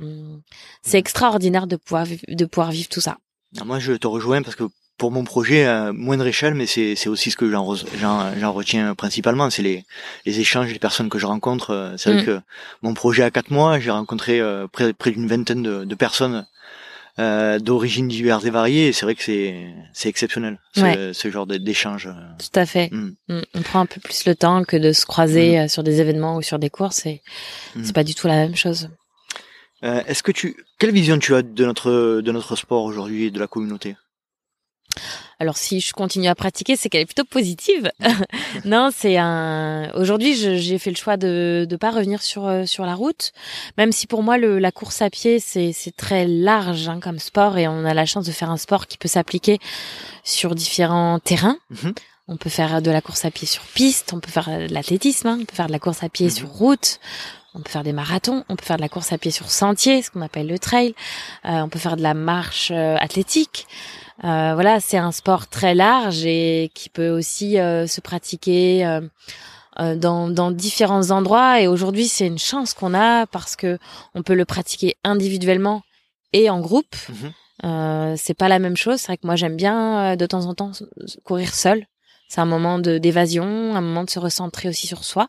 Speaker 1: c'est extraordinaire de pouvoir de pouvoir vivre tout ça.
Speaker 2: Alors moi, je te rejoins parce que pour mon projet, à moindre échelle, mais c'est c'est aussi ce que j'en re- j'en j'en retiens principalement, c'est les les échanges, les personnes que je rencontre. Euh, C'est vrai
Speaker 1: Mm.
Speaker 2: que mon projet à quatre mois, j'ai rencontré euh, près près d'une vingtaine de, de personnes euh, d'origines diverses et variées. Et c'est vrai que c'est exceptionnel ce,
Speaker 1: Ouais.
Speaker 2: ce genre d'échange.
Speaker 1: Tout à fait.
Speaker 2: Mm.
Speaker 1: Mm. On prend un peu plus le temps que de se croiser euh, sur des événements ou sur des courses et c'est pas du tout la même chose.
Speaker 2: Euh, Est-ce que tu quelle vision tu as de notre de notre sport aujourd'hui et de la communauté?
Speaker 1: Alors si je continue à pratiquer, c'est qu'elle est plutôt positive. non, c'est un. Aujourd'hui, j'ai fait le choix de de pas revenir sur euh, sur la route, même si pour moi le, la course à pied c'est c'est très large hein, comme sport et on a la chance de faire un sport qui peut s'appliquer sur différents terrains.
Speaker 2: Mhm.
Speaker 1: On peut faire de la course à pied sur piste, on peut faire de l'athlétisme, hein, on peut faire de la course à pied
Speaker 2: Mhm.
Speaker 1: sur route, on peut faire des marathons, on peut faire de la course à pied sur sentier, ce qu'on appelle le trail, Euh, on peut faire de la marche euh, athlétique. Euh, voilà, c'est un sport très large et qui peut aussi euh, se pratiquer euh, euh, dans, dans différents endroits. Et aujourd'hui, c'est une chance qu'on a parce que on peut le pratiquer individuellement et en groupe.
Speaker 2: Mhm.
Speaker 1: Euh, c'est pas la même chose. C'est vrai que moi, j'aime bien de temps en temps courir seul. C'est un moment de d'évasion, un moment de se recentrer aussi sur soi.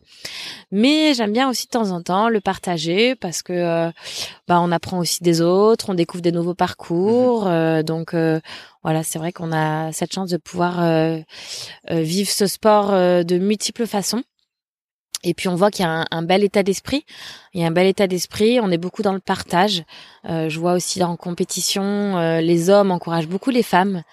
Speaker 1: Mais j'aime bien aussi de temps en temps le partager parce que euh, bah on apprend aussi des autres, on découvre des nouveaux parcours.
Speaker 2: Mhm.
Speaker 1: euh, donc euh, voilà, c'est vrai qu'on a cette chance de pouvoir euh, euh, vivre ce sport euh, de multiples façons. Et puis on voit qu'il y a un, un bel état d'esprit. Il y a un bel état d'esprit. On est beaucoup dans le partage. Euh, je vois aussi en compétition, euh, les hommes encouragent beaucoup les femmes.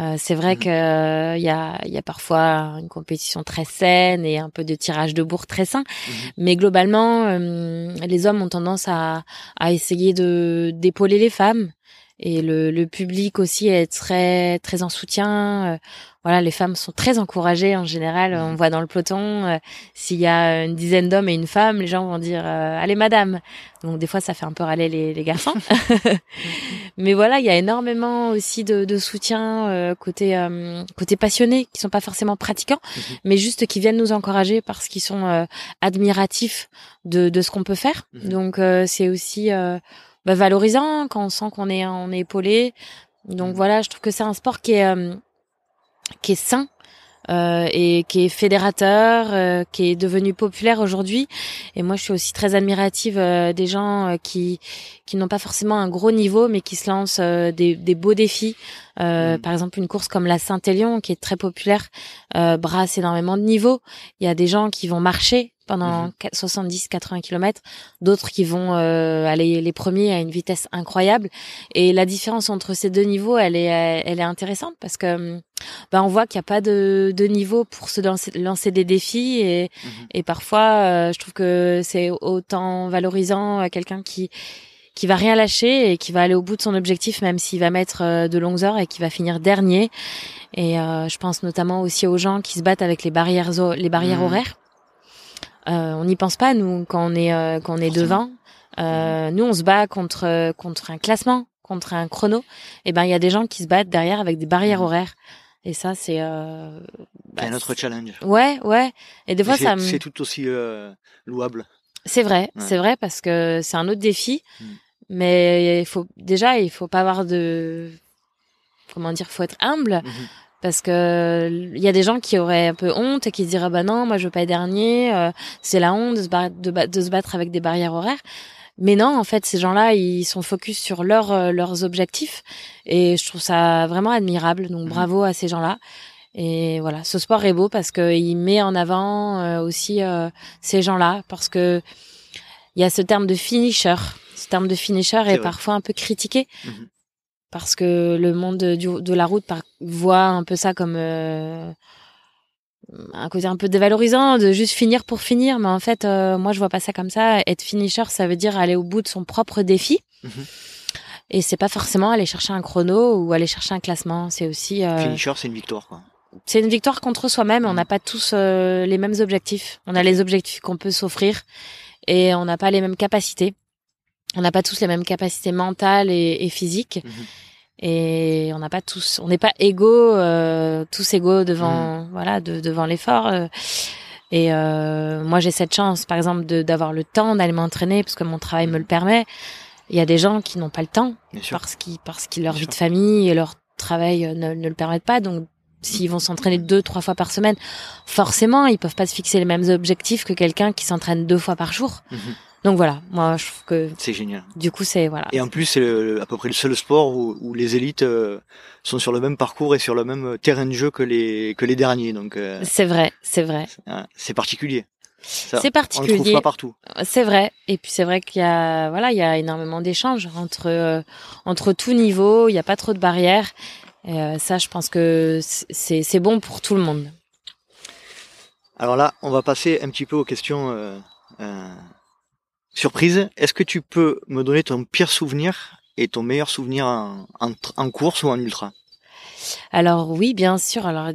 Speaker 1: Euh, c'est vrai
Speaker 2: Mhm.
Speaker 1: que euh, il y a, y a parfois une compétition très saine et un peu de tirage de bourre très sain.
Speaker 2: Mhm.
Speaker 1: Mais globalement, euh, les hommes ont tendance à, à essayer de d'épauler les femmes. Et le, le public aussi est très très en soutien. Euh, voilà, les femmes sont très encouragées en général. On voit dans le peloton, euh, s'il y a une dizaine d'hommes et une femme, les gens vont dire euh, allez madame. Donc des fois ça fait un peu râler les, les garçons. Mais voilà, il y a énormément aussi de, de soutien euh, côté euh, côté passionnés qui sont pas forcément pratiquants,
Speaker 2: Mhm.
Speaker 1: mais juste qui viennent nous encourager parce qu'ils sont euh, admiratifs de, de ce qu'on peut faire.
Speaker 2: Mhm.
Speaker 1: Donc euh, c'est aussi euh, bah, valorisant quand on sent qu'on est on est épaulé. Donc
Speaker 2: Mhm.
Speaker 1: voilà, je trouve que c'est un sport qui est euh, qui est sain euh, et qui est fédérateur, euh, qui est devenu populaire aujourd'hui. Et moi, je suis aussi très admirative euh, des gens euh, qui qui n'ont pas forcément un gros niveau, mais qui se lancent euh, des, des beaux défis. Euh,
Speaker 2: Mm.
Speaker 1: Par exemple, une course comme la Saint-Élion, qui est très populaire, euh, brasse énormément de niveaux. Il y a des gens qui vont marcher pendant
Speaker 2: Mhm.
Speaker 1: 70-80 km, d'autres qui vont euh, aller les premiers à une vitesse incroyable. Et la différence entre ces deux niveaux, elle est, elle est intéressante parce que hum, ben on voit qu'il n'y a pas de, de niveau pour se lancer, lancer des défis et,
Speaker 2: Mhm.
Speaker 1: et parfois euh, je trouve que c'est autant valorisant euh, quelqu'un qui qui va rien lâcher et qui va aller au bout de son objectif même s'il va mettre euh, de longues heures et qui va finir dernier et euh, je pense notamment aussi aux gens qui se battent avec les barrières les barrières
Speaker 2: Mhm.
Speaker 1: horaires euh, on n'y pense pas nous quand on est euh, quand on est devant euh, nous on se bat contre contre un classement contre un chrono et ben il y a des gens qui se battent derrière avec des barrières
Speaker 2: Mhm.
Speaker 1: horaires et ça c'est euh, bah,
Speaker 2: un autre challenge.
Speaker 1: ouais ouais et des fois ça
Speaker 2: c'est-
Speaker 1: me
Speaker 2: C'est tout aussi euh, louable.
Speaker 1: c'est vrai,
Speaker 2: Ouais.
Speaker 1: c'est vrai parce que c'est un autre défi.
Speaker 2: Mm.
Speaker 1: Mais il faut déjà, il faut pas avoir de comment dire, faut être humble
Speaker 2: Mhm.
Speaker 1: Parce que il y a des gens qui auraient un peu honte et qui se diraient bah non, moi je veux pas être dernier, euh, c'est la honte de se, battre, de, ba- de se battre avec des barrières horaires. Mais non, en fait, ces gens-là, ils sont focus sur leurs euh, leurs objectifs et je trouve ça vraiment admirable. Donc
Speaker 2: Mhm.
Speaker 1: bravo à ces gens-là. Et voilà, ce sport est beau parce que il met en avant euh, aussi euh, ces gens-là parce que il y a ce terme de finisher. Ce terme de finisher est, parfois un peu critiqué
Speaker 2: Mhm.
Speaker 1: Parce que le monde du- de la route par- voit un peu ça comme euh, un côté un peu dévalorisant de juste finir pour finir. Mais en fait, euh, moi, je vois pas ça comme ça. Être finisher, ça veut dire aller au bout de son propre défi.
Speaker 2: Mhm.
Speaker 1: Et c'est pas forcément aller chercher un chrono ou aller chercher un classement. C'est aussi euh,
Speaker 2: Finisher, c'est une victoire. Quoi.
Speaker 1: c'est une victoire contre soi-même. On
Speaker 2: Mhm.
Speaker 1: n'a pas tous euh, les mêmes objectifs. On a les objectifs qu'on peut s'offrir et on n'a pas les mêmes capacités. On n'a pas tous les mêmes capacités mentales et, et physiques.
Speaker 2: Mhm.
Speaker 1: Et on n'a pas tous, on n'est pas égaux, euh, tous égaux devant, voilà, de, devant l'effort. euh. Et euh, moi, j'ai cette chance, par exemple, d'avoir le temps d'aller m'entraîner parce que mon travail me le permet. Il y a des gens qui n'ont pas le temps
Speaker 2: Bien
Speaker 1: parce qu'ils parce qu'ils leur
Speaker 2: Bien
Speaker 1: vie
Speaker 2: sûr.
Speaker 1: de famille et leur travail euh, ne, ne le permettent pas. Donc, s'ils vont s'entraîner deux, trois fois par semaine, forcément, ils peuvent pas se fixer les mêmes objectifs que quelqu'un qui s'entraîne deux fois par jour.
Speaker 2: Mhm.
Speaker 1: Donc voilà, moi, je trouve que
Speaker 2: C'est génial.
Speaker 1: du coup, c'est voilà.
Speaker 2: Et en plus, c'est à peu près le seul sport où, où les élites euh, sont sur le même parcours et sur le même terrain de jeu que les que les derniers. Donc, euh,
Speaker 1: C'est vrai, c'est vrai,
Speaker 2: hein, c'est particulier. Ça,
Speaker 1: c'est
Speaker 2: On le trouve
Speaker 1: particulier.
Speaker 2: pas partout.
Speaker 1: C'est vrai. Et puis c'est vrai qu'il y a voilà, il y a énormément d'échanges entre euh, entre tout niveau. Il n'y a pas trop de barrières. Et euh, ça, je pense que c'est c'est bon pour tout le monde.
Speaker 2: Alors là, on va passer un petit peu aux questions euh, euh, surprises. Est-ce que tu peux me donner ton pire souvenir et ton meilleur souvenir en, en, en course ou en ultra?
Speaker 1: Alors oui, bien sûr. Alors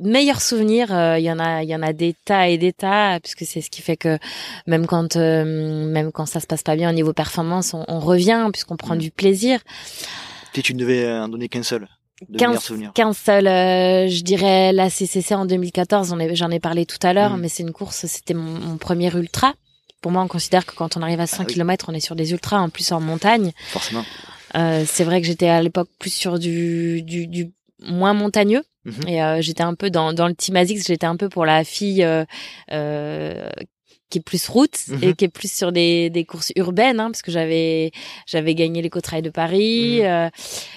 Speaker 1: meilleur souvenir, euh, il y en a, il y en a des tas et des tas, puisque c'est ce qui fait que même quand euh, même quand ça se passe pas bien au niveau performance, on, on revient puisqu'on prend
Speaker 2: Mm.
Speaker 1: du plaisir.
Speaker 2: Si tu ne devais en donner qu'un seul de
Speaker 1: 15
Speaker 2: meilleur souvenir.
Speaker 1: Qu'un seul, euh, je dirais la CCC en 2014. On est- J'en ai parlé tout à l'heure,
Speaker 2: Mm.
Speaker 1: mais c'est une course. C'était mon, mon premier ultra. Pour moi, on considère que quand on arrive à 100
Speaker 2: Ah oui.
Speaker 1: km, on est sur des ultras, en plus en montagne.
Speaker 2: Forcément.
Speaker 1: Euh, c'est vrai que j'étais à l'époque plus sur du, du, du moins montagneux.
Speaker 2: Mhm.
Speaker 1: Et euh, j'étais un peu dans, dans le team ASICS, j'étais un peu pour la fille euh, euh, qui est plus route
Speaker 2: Mhm.
Speaker 1: et qui est plus sur des, des courses urbaines, hein, parce que j'avais j'avais gagné l'éco-trail de Paris. Euh,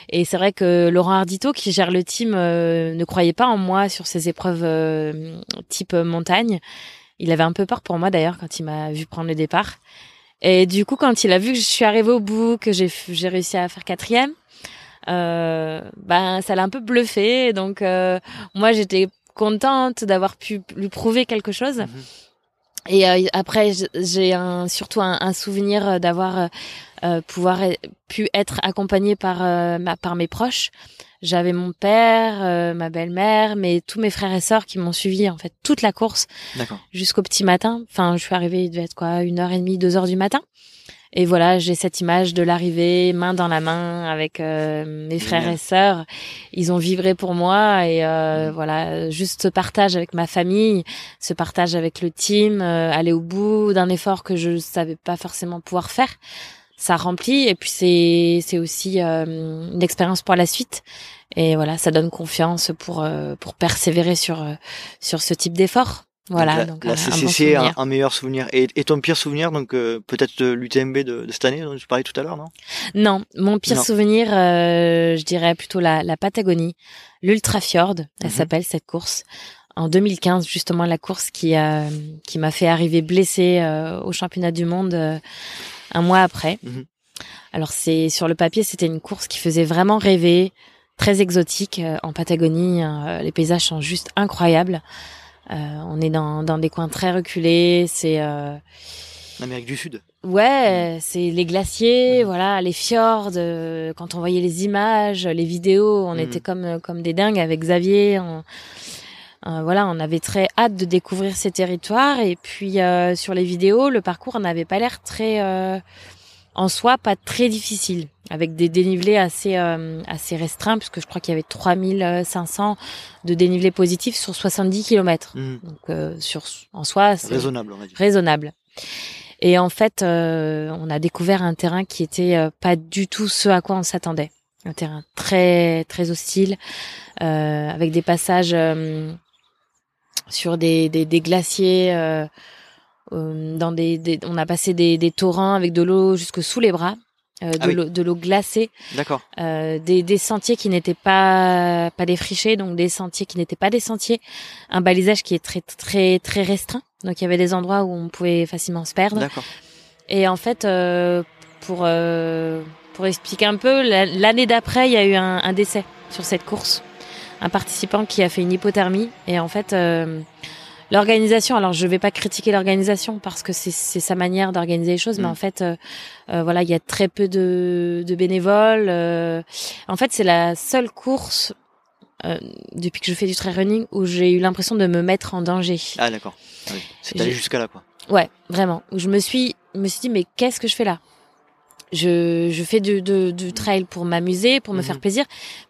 Speaker 1: et c'est vrai que Laurent Ardito, qui gère le team, euh, ne croyait pas en moi sur ces épreuves euh, type montagne. Il avait un peu peur pour moi d'ailleurs quand il m'a vu prendre le départ. Et du coup, quand il a vu que je suis arrivée au bout, que j'ai j'ai réussi à faire quatrième, euh, ben ça l'a un peu bluffé. Donc euh, moi j'étais contente d'avoir pu lui prouver quelque chose.
Speaker 2: Mhm.
Speaker 1: Et euh, après j'ai un, surtout un, un souvenir d'avoir pouvoir e- pu être accompagnée par ma, par mes proches. J'avais mon père, euh, ma belle-mère, mais tous mes frères et sœurs qui m'ont suivi en fait toute la course
Speaker 2: D'accord.
Speaker 1: jusqu'au petit matin. Enfin, je suis arrivée, il devait être quoi, une heure et demie, deux heures du matin. Et voilà, j'ai cette image de l'arrivée, main dans la main, avec euh, mes frères
Speaker 2: Génial.
Speaker 1: et sœurs. Ils ont vibré pour moi et euh,
Speaker 2: Mhm.
Speaker 1: voilà, juste ce partage avec ma famille, ce partage avec le team, euh, aller au bout d'un effort que je savais pas forcément pouvoir faire. Ça remplit et puis c'est c'est aussi euh, une expérience pour la suite. Et voilà, ça donne confiance pour euh, pour persévérer sur euh, sur ce type d'effort. Voilà,
Speaker 2: donc
Speaker 1: donc,
Speaker 2: la,
Speaker 1: un-
Speaker 2: la
Speaker 1: un bon
Speaker 2: CCC, un, un meilleur souvenir. Et, et ton pire souvenir, donc euh, peut-être l'UTMB de, de cette année dont tu parlais tout à l'heure, non?
Speaker 1: Non, mon pire
Speaker 2: Non.
Speaker 1: souvenir, euh, je dirais plutôt la, la Patagonie, l'Ultra Fjord, elle
Speaker 2: Mhm.
Speaker 1: s'appelle cette course. En 2015, justement, la course qui qui m'a fait arriver blessée euh, au championnat du monde euh, un mois après.
Speaker 2: Mhm.
Speaker 1: Alors c'est sur le papier, c'était une course qui faisait vraiment rêver, très exotique euh, en Patagonie. euh, les paysages sont juste incroyables. Euh, on est dans dans des coins très reculés. C'est euh,
Speaker 2: Amérique du Sud.
Speaker 1: Ouais, c'est les glaciers,
Speaker 2: Mhm.
Speaker 1: voilà, les fjords. euh, quand on voyait les images, les vidéos, on
Speaker 2: Mhm.
Speaker 1: était comme comme des dingues avec Xavier. On, voilà, on avait très hâte de découvrir ces territoires. Et puis euh, sur les vidéos, le parcours n'avait pas l'air très, euh, en soi, pas très difficile, avec des dénivelés assez euh, assez restreints, puisque je crois qu'il y avait 3500 de dénivelé positif sur 70 km.
Speaker 2: Mhm.
Speaker 1: Donc euh, sur en soi, c'est
Speaker 2: Raisonnable, on va dire.
Speaker 1: raisonnable. Et en fait, euh, on a découvert un terrain qui était euh, pas du tout ce à quoi on s'attendait. Un terrain très très hostile, euh, avec des passages euh, sur des, des, des glaciers. euh, euh, dans des, des- on a passé des, des torrents avec de l'eau jusque sous les bras, euh, de
Speaker 2: Ah oui.
Speaker 1: l'eau de l'eau glacée
Speaker 2: D'accord.
Speaker 1: euh, des, des sentiers qui n'étaient pas pas défrichés, donc des sentiers qui n'étaient pas des sentiers, un balisage qui est très très très restreint, donc il y avait des endroits où on pouvait facilement se perdre.
Speaker 2: D'accord.
Speaker 1: Et en fait, euh, pour euh, pour expliquer un peu, la- l'année d'après, il y a eu un, un décès sur cette course, un participant qui a fait une hypothermie, et en fait. euh, L'organisation, alors je vais pas critiquer l'organisation parce que c'est sa manière d'organiser les choses, mais
Speaker 2: Mm.
Speaker 1: en fait, euh, euh, voilà, il y a très peu de, de bénévoles. euh. en fait, c'est la seule course euh, depuis que je fais du trail running où j'ai eu l'impression de me mettre en danger.
Speaker 2: Ah, d'accord. Ah oui. C'est allé jusqu'à là, quoi.
Speaker 1: Ouais, vraiment. Je me suis, me suis dit, mais qu'est-ce que je fais là? Je, je fais du, du, du trail pour m'amuser, pour me
Speaker 2: Mhm.
Speaker 1: faire plaisir,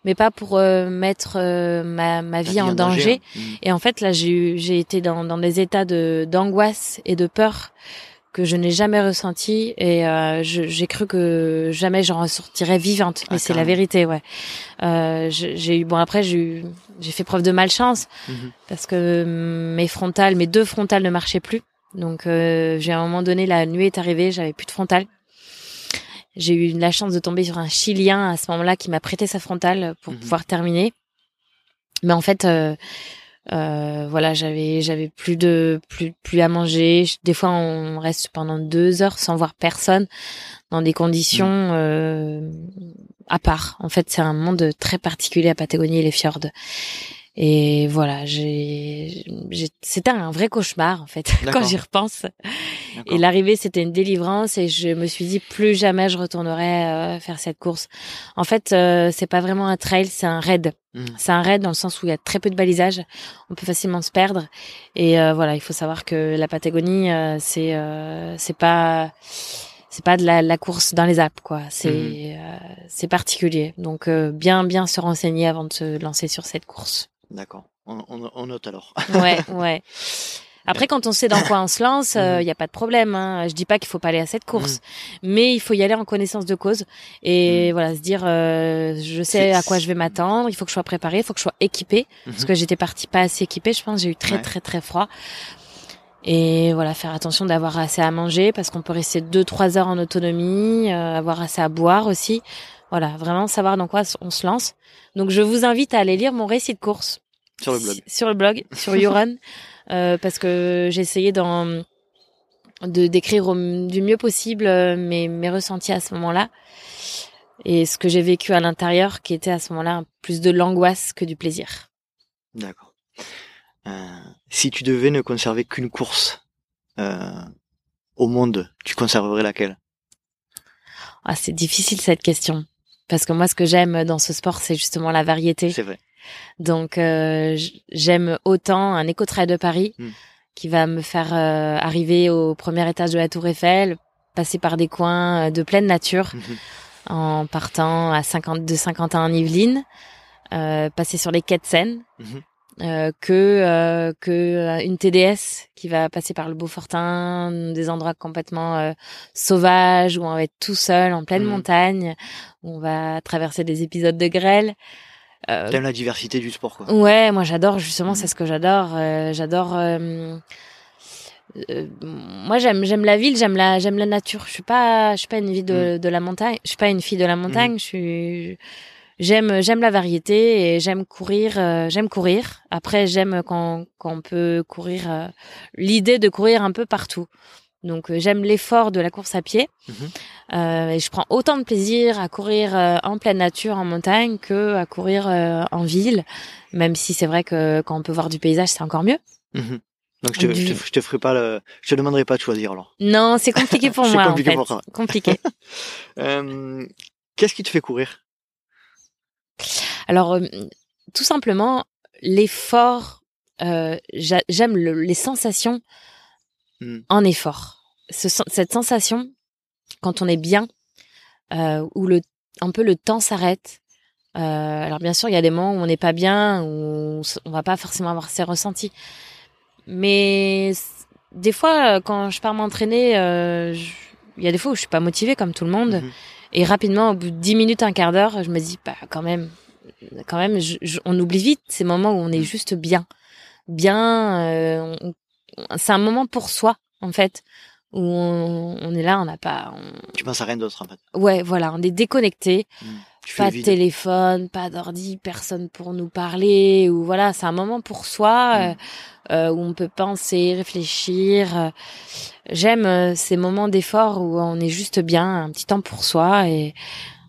Speaker 1: mais pas pour euh, mettre euh, ma, ma vie en danger.
Speaker 2: hein. Mhm.
Speaker 1: Et en fait, là, j'ai été dans, dans des états de d'angoisse et de peur que je n'ai jamais ressenti et euh, j'ai cru que jamais j'en ressortirais vivante. Mais
Speaker 2: Ah,
Speaker 1: c'est la vérité, ouais. Euh, j'ai eu bon après j'ai j'ai fait preuve de malchance
Speaker 2: Mhm.
Speaker 1: parce que mes frontales, mes deux frontales ne marchaient plus. Donc euh, j'ai à un moment donné la nuit est arrivée, j'avais plus de frontale. J'ai eu la chance de tomber sur un Chilien à ce moment-là qui m'a prêté sa frontale pour
Speaker 2: Mhm.
Speaker 1: pouvoir terminer. Mais en fait, euh, euh, voilà, j'avais j'avais plus de plus plus à manger. Des fois, on reste pendant deux heures sans voir personne dans des conditions euh, à part. En fait, c'est un monde très particulier à Patagonie et les fjords. Et voilà, j'ai, c'était un vrai cauchemar en fait quand j'y repense. Et l'arrivée, c'était une délivrance et je me suis dit plus jamais je retournerai euh, faire cette course. En fait, euh, c'est pas vraiment un trail, c'est un raid.
Speaker 2: Mhm.
Speaker 1: C'est un raid dans le sens où il y a très peu de balisage, on peut facilement se perdre. Et euh, voilà, il faut savoir que la Patagonie, euh, c'est euh, c'est pas c'est pas de la, la course dans les Alpes, quoi. C'est
Speaker 2: Mhm.
Speaker 1: euh, c'est particulier. Donc euh, bien bien se renseigner avant de se lancer sur cette course.
Speaker 2: D'accord. On, on- on note alors.
Speaker 1: Ouais, ouais. Après, quand on sait dans quoi on se lance, il
Speaker 2: Mhm.
Speaker 1: n'y a pas de problème. Hein. Je dis pas qu'il faut pas aller à cette course, mais il faut y aller en connaissance de cause et voilà, se dire, euh, je sais à quoi je vais m'attendre. Il faut que je sois préparée, il faut que je sois équipée, parce
Speaker 2: Mhm.
Speaker 1: que j'étais partie pas assez équipée. Je pense, j'ai eu très
Speaker 2: Ouais.
Speaker 1: très très froid. Et voilà, faire attention d'avoir assez à manger parce qu'on peut rester deux trois heures en autonomie, euh, avoir assez à boire aussi. Voilà, vraiment savoir dans quoi on se lance. Donc je vous invite à aller lire mon récit de course
Speaker 2: Sur le blog.
Speaker 1: sur le blog, sur euh, parce que j'ai essayé d'en de décrire au- du mieux possible euh, mes, mes ressentis à ce moment-là et ce que j'ai vécu à l'intérieur, qui était à ce moment-là plus de l'angoisse que du plaisir.
Speaker 2: D'accord. Euh, si tu devais ne conserver qu'une course euh, au monde, tu conserverais laquelle?
Speaker 1: Ah, c'est difficile cette question. Parce que moi, ce que j'aime dans ce sport, c'est justement la variété.
Speaker 2: C'est vrai.
Speaker 1: Donc, euh, j'aime autant un éco-trail de Paris
Speaker 2: Mm.
Speaker 1: qui va me faire euh, arriver au premier étage de la Tour Eiffel, passer par des coins euh, de pleine nature
Speaker 2: Mhm.
Speaker 1: en partant à 50, de Saint-Quentin en Yvelines, euh, passer sur les quais de Seine,
Speaker 2: Mhm.
Speaker 1: euh, que euh, que une TDS qui va passer par le Beaufortin, des endroits complètement euh, sauvages où on va être tout seul en pleine
Speaker 2: Mhm.
Speaker 1: montagne, où on va traverser des épisodes de grêle. Euh,
Speaker 2: T'aimes la diversité du sport, quoi.
Speaker 1: Ouais, moi j'adore justement,
Speaker 2: Mhm.
Speaker 1: c'est ce que j'adore. euh, j'adore. euh, euh, moi j'aime j'aime la ville, j'aime la j'aime la nature. Je suis pas je suis pas une vie de, de la montagne. Je suis pas une fille de la montagne. Je suis j'aime j'aime la variété et j'aime courir euh, j'aime courir. Après j'aime quand quand on peut courir euh, l'idée de courir un peu partout. Donc euh, j'aime l'effort de la course à pied
Speaker 2: Mhm.
Speaker 1: Euh, et je prends autant de plaisir à courir euh, en pleine nature en montagne que à courir en ville. Même si c'est vrai que quand on peut voir du paysage c'est encore mieux.
Speaker 2: Mhm. Donc je te, je, te, je te ferai pas le, je te demanderai pas de choisir alors.
Speaker 1: Non, c'est compliqué pour moi
Speaker 2: compliqué
Speaker 1: en fait.
Speaker 2: pour toi.
Speaker 1: Compliqué.
Speaker 2: Qu'est-ce qui te fait courir?
Speaker 1: Alors, tout simplement, l'effort, j'a- j'aime le- les sensations
Speaker 2: Hmm.
Speaker 1: en effort. Ce cette sensation, quand on est bien, euh, où le, un peu le temps s'arrête. Euh, alors bien sûr, il y a des moments où on n'est pas bien, où on va pas forcément avoir ces ressentis. Mais des fois, euh, quand je pars m'entraîner, euh, il y a des fois où je suis pas motivée comme tout le monde.
Speaker 2: Mhm.
Speaker 1: Et rapidement, au bout de 10 minutes, un quart d'heure, je me dis, bah, quand même, quand même, je- je- on oublie vite ces moments où on est juste bien. Bien, euh, on- c'est un moment pour soi, en fait, où on, on est là, on n'a pas, on-
Speaker 2: Tu penses à rien d'autre en fait.
Speaker 1: ouais, voilà, on est déconnecté,
Speaker 2: fais
Speaker 1: pas de téléphone, pas d'ordi, personne pour nous parler, ou voilà, c'est un moment pour soi,
Speaker 2: Mm.
Speaker 1: euh, euh, où on peut penser, réfléchir. J'aime euh, ces moments d'effort où on est juste bien, un petit temps pour soi, et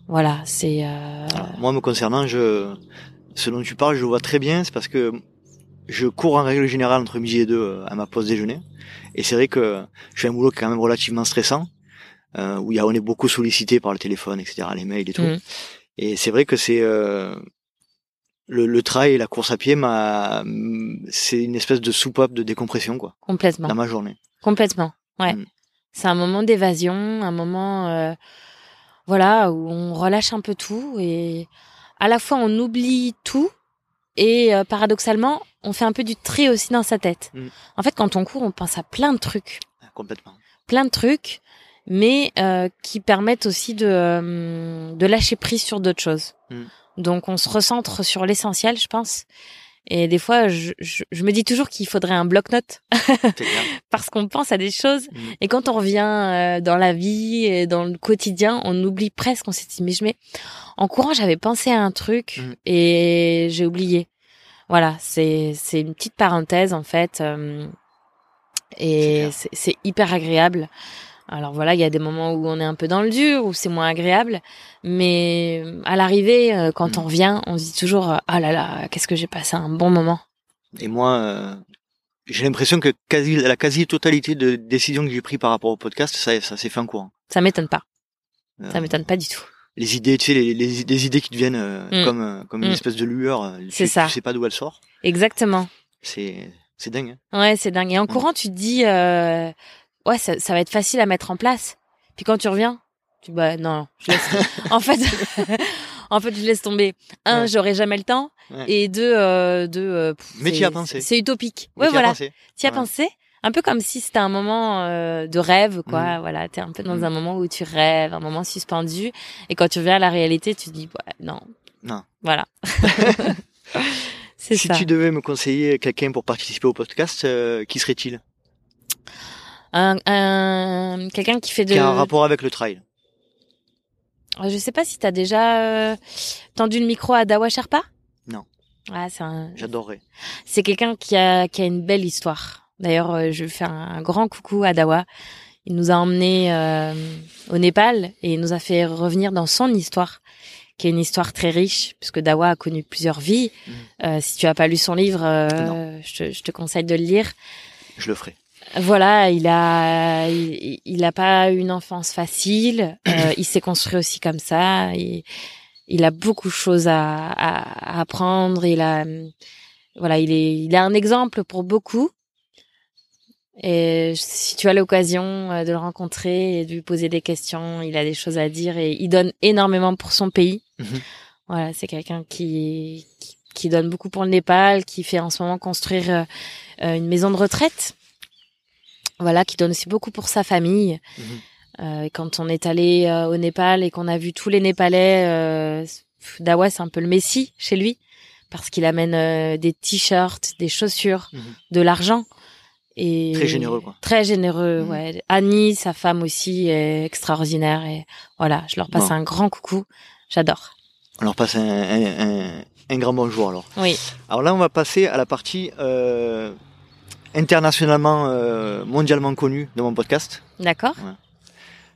Speaker 1: voilà, c'est. euh,
Speaker 2: Alors, moi, me concernant, je, ce dont tu parles, je vois très bien. C'est parce que je cours en règle générale entre midi et deux euh, à ma pause déjeuner. Et c'est vrai que je fais un boulot qui est quand même relativement stressant, euh, où il y a, on est beaucoup sollicité par le téléphone, etc., les mails et tout.
Speaker 1: Mhm.
Speaker 2: Et c'est vrai que c'est euh, le, le trail et la course à pied, m'a, c'est une espèce de soupape de décompression, quoi,
Speaker 1: complètement.
Speaker 2: dans ma journée.
Speaker 1: Complètement, ouais.
Speaker 2: Mm.
Speaker 1: C'est un moment d'évasion, un moment, euh, voilà, où on relâche un peu tout et à la fois on oublie tout et euh, paradoxalement on fait un peu du tri aussi dans sa tête.
Speaker 2: Mm.
Speaker 1: En fait, quand on court, on pense à plein de trucs,
Speaker 2: Complètement.
Speaker 1: plein de trucs, mais euh, qui permettent aussi de euh, de lâcher prise sur d'autres choses.
Speaker 2: Mm.
Speaker 1: Donc on se recentre sur l'essentiel, je pense. Et des fois, je, je, je me dis toujours qu'il faudrait un bloc-notes parce qu'on pense à des choses
Speaker 2: Mm.
Speaker 1: et quand on revient euh, dans la vie et dans le quotidien, on oublie presque. On s'est dit mais je mets en courant, j'avais pensé à un truc
Speaker 2: Mm.
Speaker 1: et j'ai oublié. Voilà, c'est c'est une petite parenthèse en fait euh, et c'est hyper agréable. Alors voilà, il y a des moments où on est un peu dans le dur, où c'est moins agréable, mais à l'arrivée, euh, quand
Speaker 2: Mm.
Speaker 1: on revient, on se dit toujours euh, ah là là, qu'est-ce que j'ai passé un bon moment.
Speaker 2: Et moi, euh, j'ai l'impression que quasi, la quasi-totalité de décisions que j'ai prises par rapport au podcast, ça, ça s'est fait en courant.
Speaker 1: Ça m'étonne pas,
Speaker 2: Euh,
Speaker 1: ça m'étonne pas du tout.
Speaker 2: Les idées, tu sais, les, les, les idées qui te viennent euh,
Speaker 1: Mm.
Speaker 2: comme, euh, comme une
Speaker 1: Mm.
Speaker 2: espèce de lueur. euh,
Speaker 1: C'est
Speaker 2: tu,
Speaker 1: ça.
Speaker 2: Tu sais pas d'où elle sort.
Speaker 1: Exactement.
Speaker 2: C'est, c'est dingue. hein.
Speaker 1: Ouais, c'est dingue. Et en courant, tu te dis, euh, ouais, ça, ça va être facile à mettre en place. Puis quand tu reviens, tu bah non, je laisse. en fait, en fait, je laisse tomber. Un,
Speaker 2: Ouais.
Speaker 1: j'aurai jamais le temps.
Speaker 2: Ouais.
Speaker 1: Et deux, euh, deux. euh, pff,
Speaker 2: Mais t'y as pensé.
Speaker 1: C'est utopique.
Speaker 2: Mais
Speaker 1: ouais, voilà. Tu as pensé? un peu comme si c'était un moment euh, de rêve, quoi.
Speaker 2: Mhm.
Speaker 1: Voilà, t'es un peu dans
Speaker 2: Mhm.
Speaker 1: un moment où tu rêves, un moment suspendu, et quand tu reviens à la réalité, tu te dis, ouais, non,
Speaker 2: Non.
Speaker 1: voilà. C'est
Speaker 2: Si
Speaker 1: ça.
Speaker 2: tu devais me conseiller quelqu'un pour participer au podcast, euh, qui serait-il?
Speaker 1: Un, un- quelqu'un qui fait de.
Speaker 2: Qui a un rapport avec le trail.
Speaker 1: Je sais pas si t'as déjà euh, tendu le micro à Dawa Sherpa?
Speaker 2: Non.
Speaker 1: Ah, c'est un,
Speaker 2: J'adorerais.
Speaker 1: c'est quelqu'un qui a qui a une belle histoire. D'ailleurs, euh, je fais un, grand coucou à Dawa. Il nous a emmenés euh, au Népal et il nous a fait revenir dans son histoire, qui est une histoire très riche, puisque Dawa a connu plusieurs vies. Euh, si tu as pas lu son livre, je, te, je te conseille de le lire.
Speaker 2: Je le ferai.
Speaker 1: Voilà, il a, il, il a pas une enfance facile. euh, il s'est construit aussi comme ça. Il, il a beaucoup de choses à, à, à apprendre. Il a, voilà, il est, il est un exemple pour beaucoup. Et si tu as l'occasion euh, de le rencontrer et de lui poser des questions, il a des choses à dire et il donne énormément pour son pays.
Speaker 2: Mhm.
Speaker 1: Voilà, c'est quelqu'un qui, qui, qui donne beaucoup pour le Népal, qui fait en ce moment construire euh, euh, une maison de retraite. Voilà, qui donne aussi beaucoup pour sa famille.
Speaker 2: Mhm.
Speaker 1: Euh, quand on est allé euh, au Népal et qu'on a vu tous les Népalais, euh, Dawa c'est un peu le messie chez lui parce qu'il amène euh, des t-shirts, des chaussures,
Speaker 2: Mhm.
Speaker 1: de l'argent. Et
Speaker 2: Très généreux, quoi.
Speaker 1: Très généreux,
Speaker 2: Mhm.
Speaker 1: ouais. Annie, sa femme aussi, est extraordinaire et voilà, je leur passe
Speaker 2: Bon.
Speaker 1: un grand coucou. J'adore.
Speaker 2: On leur passe un, un, un, un grand bonjour alors.
Speaker 1: Oui.
Speaker 2: Alors là, on va passer à la partie internationalement, euh, mondialement connue de mon podcast.
Speaker 1: D'accord.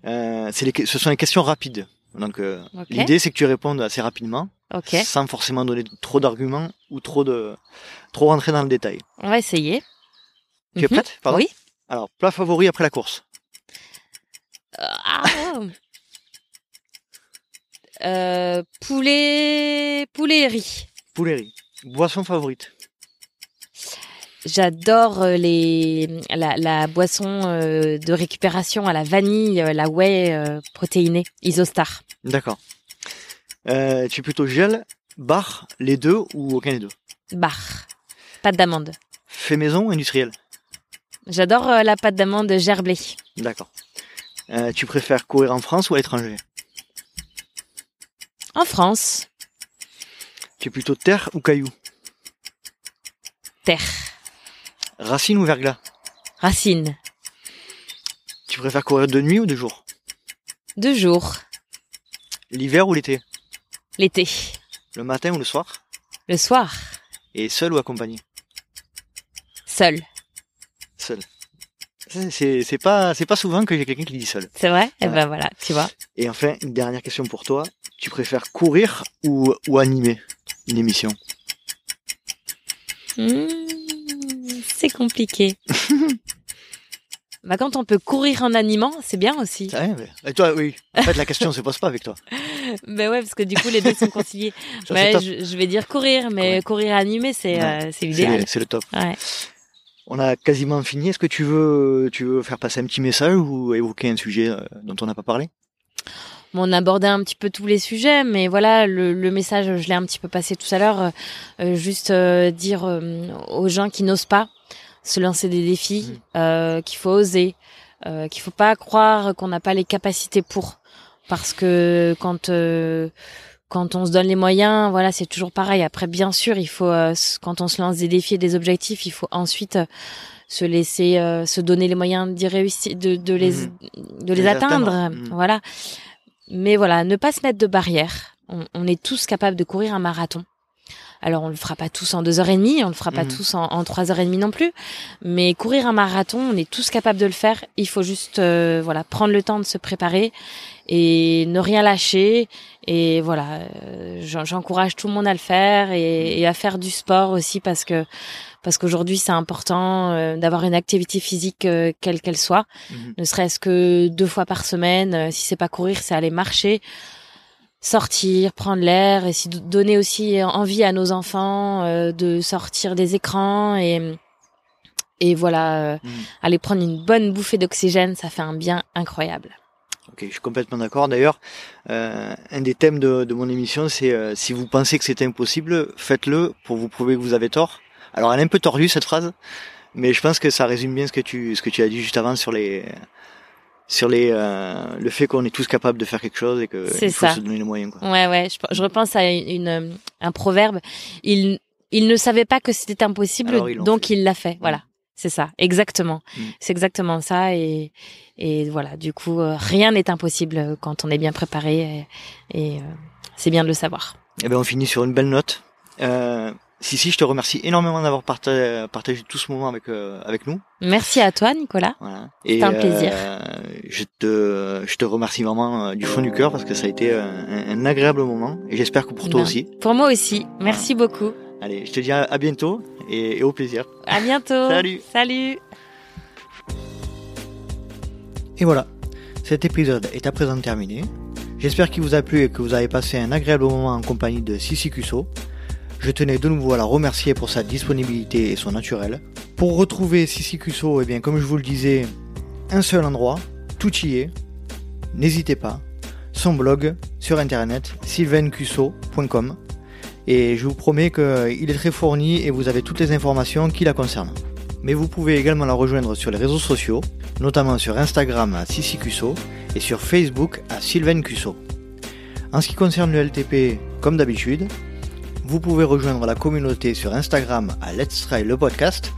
Speaker 2: Euh, les, que- ce sont les questions rapides. Donc euh, l'idée, c'est que tu répondes assez rapidement, sans forcément donner trop d'arguments ou trop de trop rentrer dans le détail.
Speaker 1: On va essayer.
Speaker 2: Tu es
Speaker 1: Mhm.
Speaker 2: prête? Pardon?
Speaker 1: Oui.
Speaker 2: Alors, plat favori après la course
Speaker 1: Ah. Euh, poulet, poulet et riz.
Speaker 2: Poulet riz. Boisson favorite
Speaker 1: J'adore euh, les la, la boisson euh, de récupération à la vanille, euh, la whey euh, protéinée, Isostar.
Speaker 2: D'accord. Euh, tu es plutôt gel, bar, les deux ou aucun des deux?
Speaker 1: Bar. Pâte d'amande.
Speaker 2: Fait maison ou industriel?
Speaker 1: J'adore la pâte d'amande gerblée.
Speaker 2: D'accord. Tu préfères courir en France ou à l'étranger?
Speaker 1: En France,
Speaker 2: Tu es plutôt terre ou caillou?
Speaker 1: Terre.
Speaker 2: Racine ou verglas?
Speaker 1: Racine.
Speaker 2: Tu préfères courir de nuit ou de jour?
Speaker 1: Deux jours.
Speaker 2: L'hiver ou l'été?
Speaker 1: L'été.
Speaker 2: Le matin ou le soir?
Speaker 1: Le soir.
Speaker 2: Et seul ou accompagné?
Speaker 1: Seul.
Speaker 2: Seul. C'est- pas c'est pas souvent que j'ai quelqu'un qui dit seul.
Speaker 1: C'est vrai? Eh
Speaker 2: Ouais.
Speaker 1: ben voilà, tu vois.
Speaker 2: Et enfin une dernière question pour toi. Tu préfères courir ou ou animer une émission?
Speaker 1: Hmm, c'est compliqué. bah quand on peut courir en animant, c'est bien aussi.
Speaker 2: Ah ouais, mais- Et toi oui. En fait la question se pose pas avec toi.
Speaker 1: Ben ouais, parce que du coup les deux sont conciliés.
Speaker 2: Ça, c'est
Speaker 1: Ouais,
Speaker 2: top.
Speaker 1: je, je vais dire courir, mais
Speaker 2: Ouais.
Speaker 1: courir animé, c'est euh, l'idéal.
Speaker 2: c'est le top.
Speaker 1: Ouais.
Speaker 2: On a quasiment fini. Est-ce que tu veux tu veux faire passer un petit message ou évoquer un sujet euh, dont on n'a pas parlé?
Speaker 1: Bon, on abordait un petit peu tous les sujets, mais voilà, le, le message, je l'ai un petit peu passé tout à l'heure. euh, euh, juste euh, dire euh, aux gens qui n'osent pas se lancer des défis, euh, qu'il faut oser, euh, qu'il faut pas croire qu'on n'a pas les capacités pour, parce que quand euh, quand on se donne les moyens, voilà, c'est toujours pareil. Après, bien sûr, il faut euh, quand on se lance des défis et des objectifs, il faut ensuite se laisser, euh, se donner les moyens d'y réussir, de, de les de les
Speaker 2: les
Speaker 1: atteindre.
Speaker 2: atteindre. Mhm.
Speaker 1: Voilà. Mais voilà, ne pas se mettre de barrières. On, on est tous capables de courir un marathon. Alors on le fera pas tous en deux heures et demie, on le fera pas
Speaker 2: Mhm.
Speaker 1: tous en, en trois heures et demie non plus. Mais courir un marathon, on est tous capables de le faire. Il faut juste euh, voilà prendre le temps de se préparer et ne rien lâcher. Et voilà, euh, j'en- j'encourage tout le monde à le faire et, et à faire du sport aussi parce que parce qu'aujourd'hui c'est important euh, d'avoir une activité physique euh, quelle qu'elle soit
Speaker 2: Mhm.
Speaker 1: ne serait-ce que deux fois par semaine. Euh, Si c'est pas courir, c'est aller marcher, sortir, prendre l'air, et si donner aussi envie à nos enfants euh, de sortir des écrans et et voilà, euh,
Speaker 2: Mhm.
Speaker 1: aller prendre une bonne bouffée d'oxygène, ça fait un bien incroyable.
Speaker 2: Ok, je suis complètement d'accord. D'ailleurs, euh, un des thèmes de, de mon émission, c'est euh, si vous pensez que c'est impossible, faites-le pour vous prouver que vous avez tort. Alors, elle est un peu tordue cette phrase, Mais je pense que ça résume bien ce que tu, ce que tu as dit juste avant sur les, sur les, euh, le fait qu'on est tous capables de faire quelque chose et que il faut
Speaker 1: ça.
Speaker 2: se donner les moyens. Quoi.
Speaker 1: Ouais, ouais. Je, je repense à une, euh, un proverbe. Il, il ne savait pas que c'était impossible,
Speaker 2: Alors,
Speaker 1: donc
Speaker 2: fait.
Speaker 1: il l'a fait. Voilà. C'est ça, exactement.
Speaker 2: Mm.
Speaker 1: C'est exactement ça. Et, et voilà, du coup, euh, rien n'est impossible quand on est bien préparé. Et, et, euh, c'est bien de le savoir.
Speaker 2: Eh ben, on finit sur une belle note. Euh, si, si, je te remercie énormément d'avoir partagé, partagé tout ce moment avec, euh, avec nous.
Speaker 1: Merci à toi, Nicolas.
Speaker 2: Voilà.
Speaker 1: C'était un plaisir.
Speaker 2: euh, je te, je te remercie vraiment euh, du fond du cœur parce que ça a été un, un agréable moment et j'espère que pour toi
Speaker 1: Ben,
Speaker 2: aussi.
Speaker 1: Pour moi aussi. Merci beaucoup.
Speaker 2: Allez, je te dis à, à bientôt et, et au plaisir.
Speaker 1: À bientôt.
Speaker 2: Salut.
Speaker 1: Salut.
Speaker 2: Et voilà, cet épisode est à présent terminé. J'espère qu'il vous a plu et que vous avez passé un agréable moment en compagnie de Sissi Cusso. Je tenais de nouveau à la remercier pour sa disponibilité et son naturel. Pour retrouver Sissi Cusso, eh bien, comme je vous le disais, un seul endroit, tout y est. N'hésitez pas. Son blog sur internet, sylvaincusso.com. Et je vous promets qu'il est très fourni et vous avez toutes les informations qui la concernent. Mais vous pouvez également la rejoindre sur les réseaux sociaux, notamment sur Instagram à Sissi Cusso et sur Facebook à Sylvain Cusso. En ce qui concerne le LTP, comme d'habitude, vous pouvez rejoindre la communauté sur Instagram à Let's Try le podcast,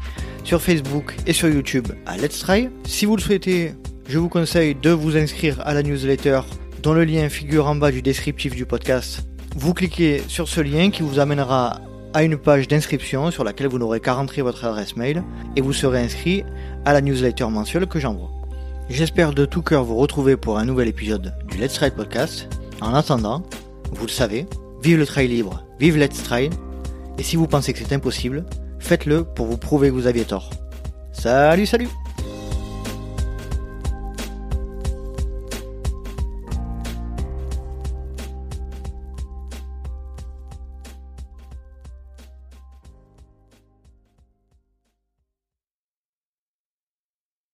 Speaker 2: sur Facebook et sur YouTube à Let's Try. Si vous le souhaitez, je vous conseille de vous inscrire à la newsletter dont le lien figure en bas du descriptif du podcast. Vous cliquez sur ce lien qui vous amènera à une page d'inscription sur laquelle vous n'aurez qu'à rentrer votre adresse mail et vous serez inscrit à la newsletter mensuelle que j'envoie. J'espère de tout cœur vous retrouver pour un nouvel épisode du Let's Ride Podcast. En attendant, vous le savez, vive le trail libre, vive Let's Try, et si vous pensez que c'est impossible, faites-le pour vous prouver que vous aviez tort. Salut, salut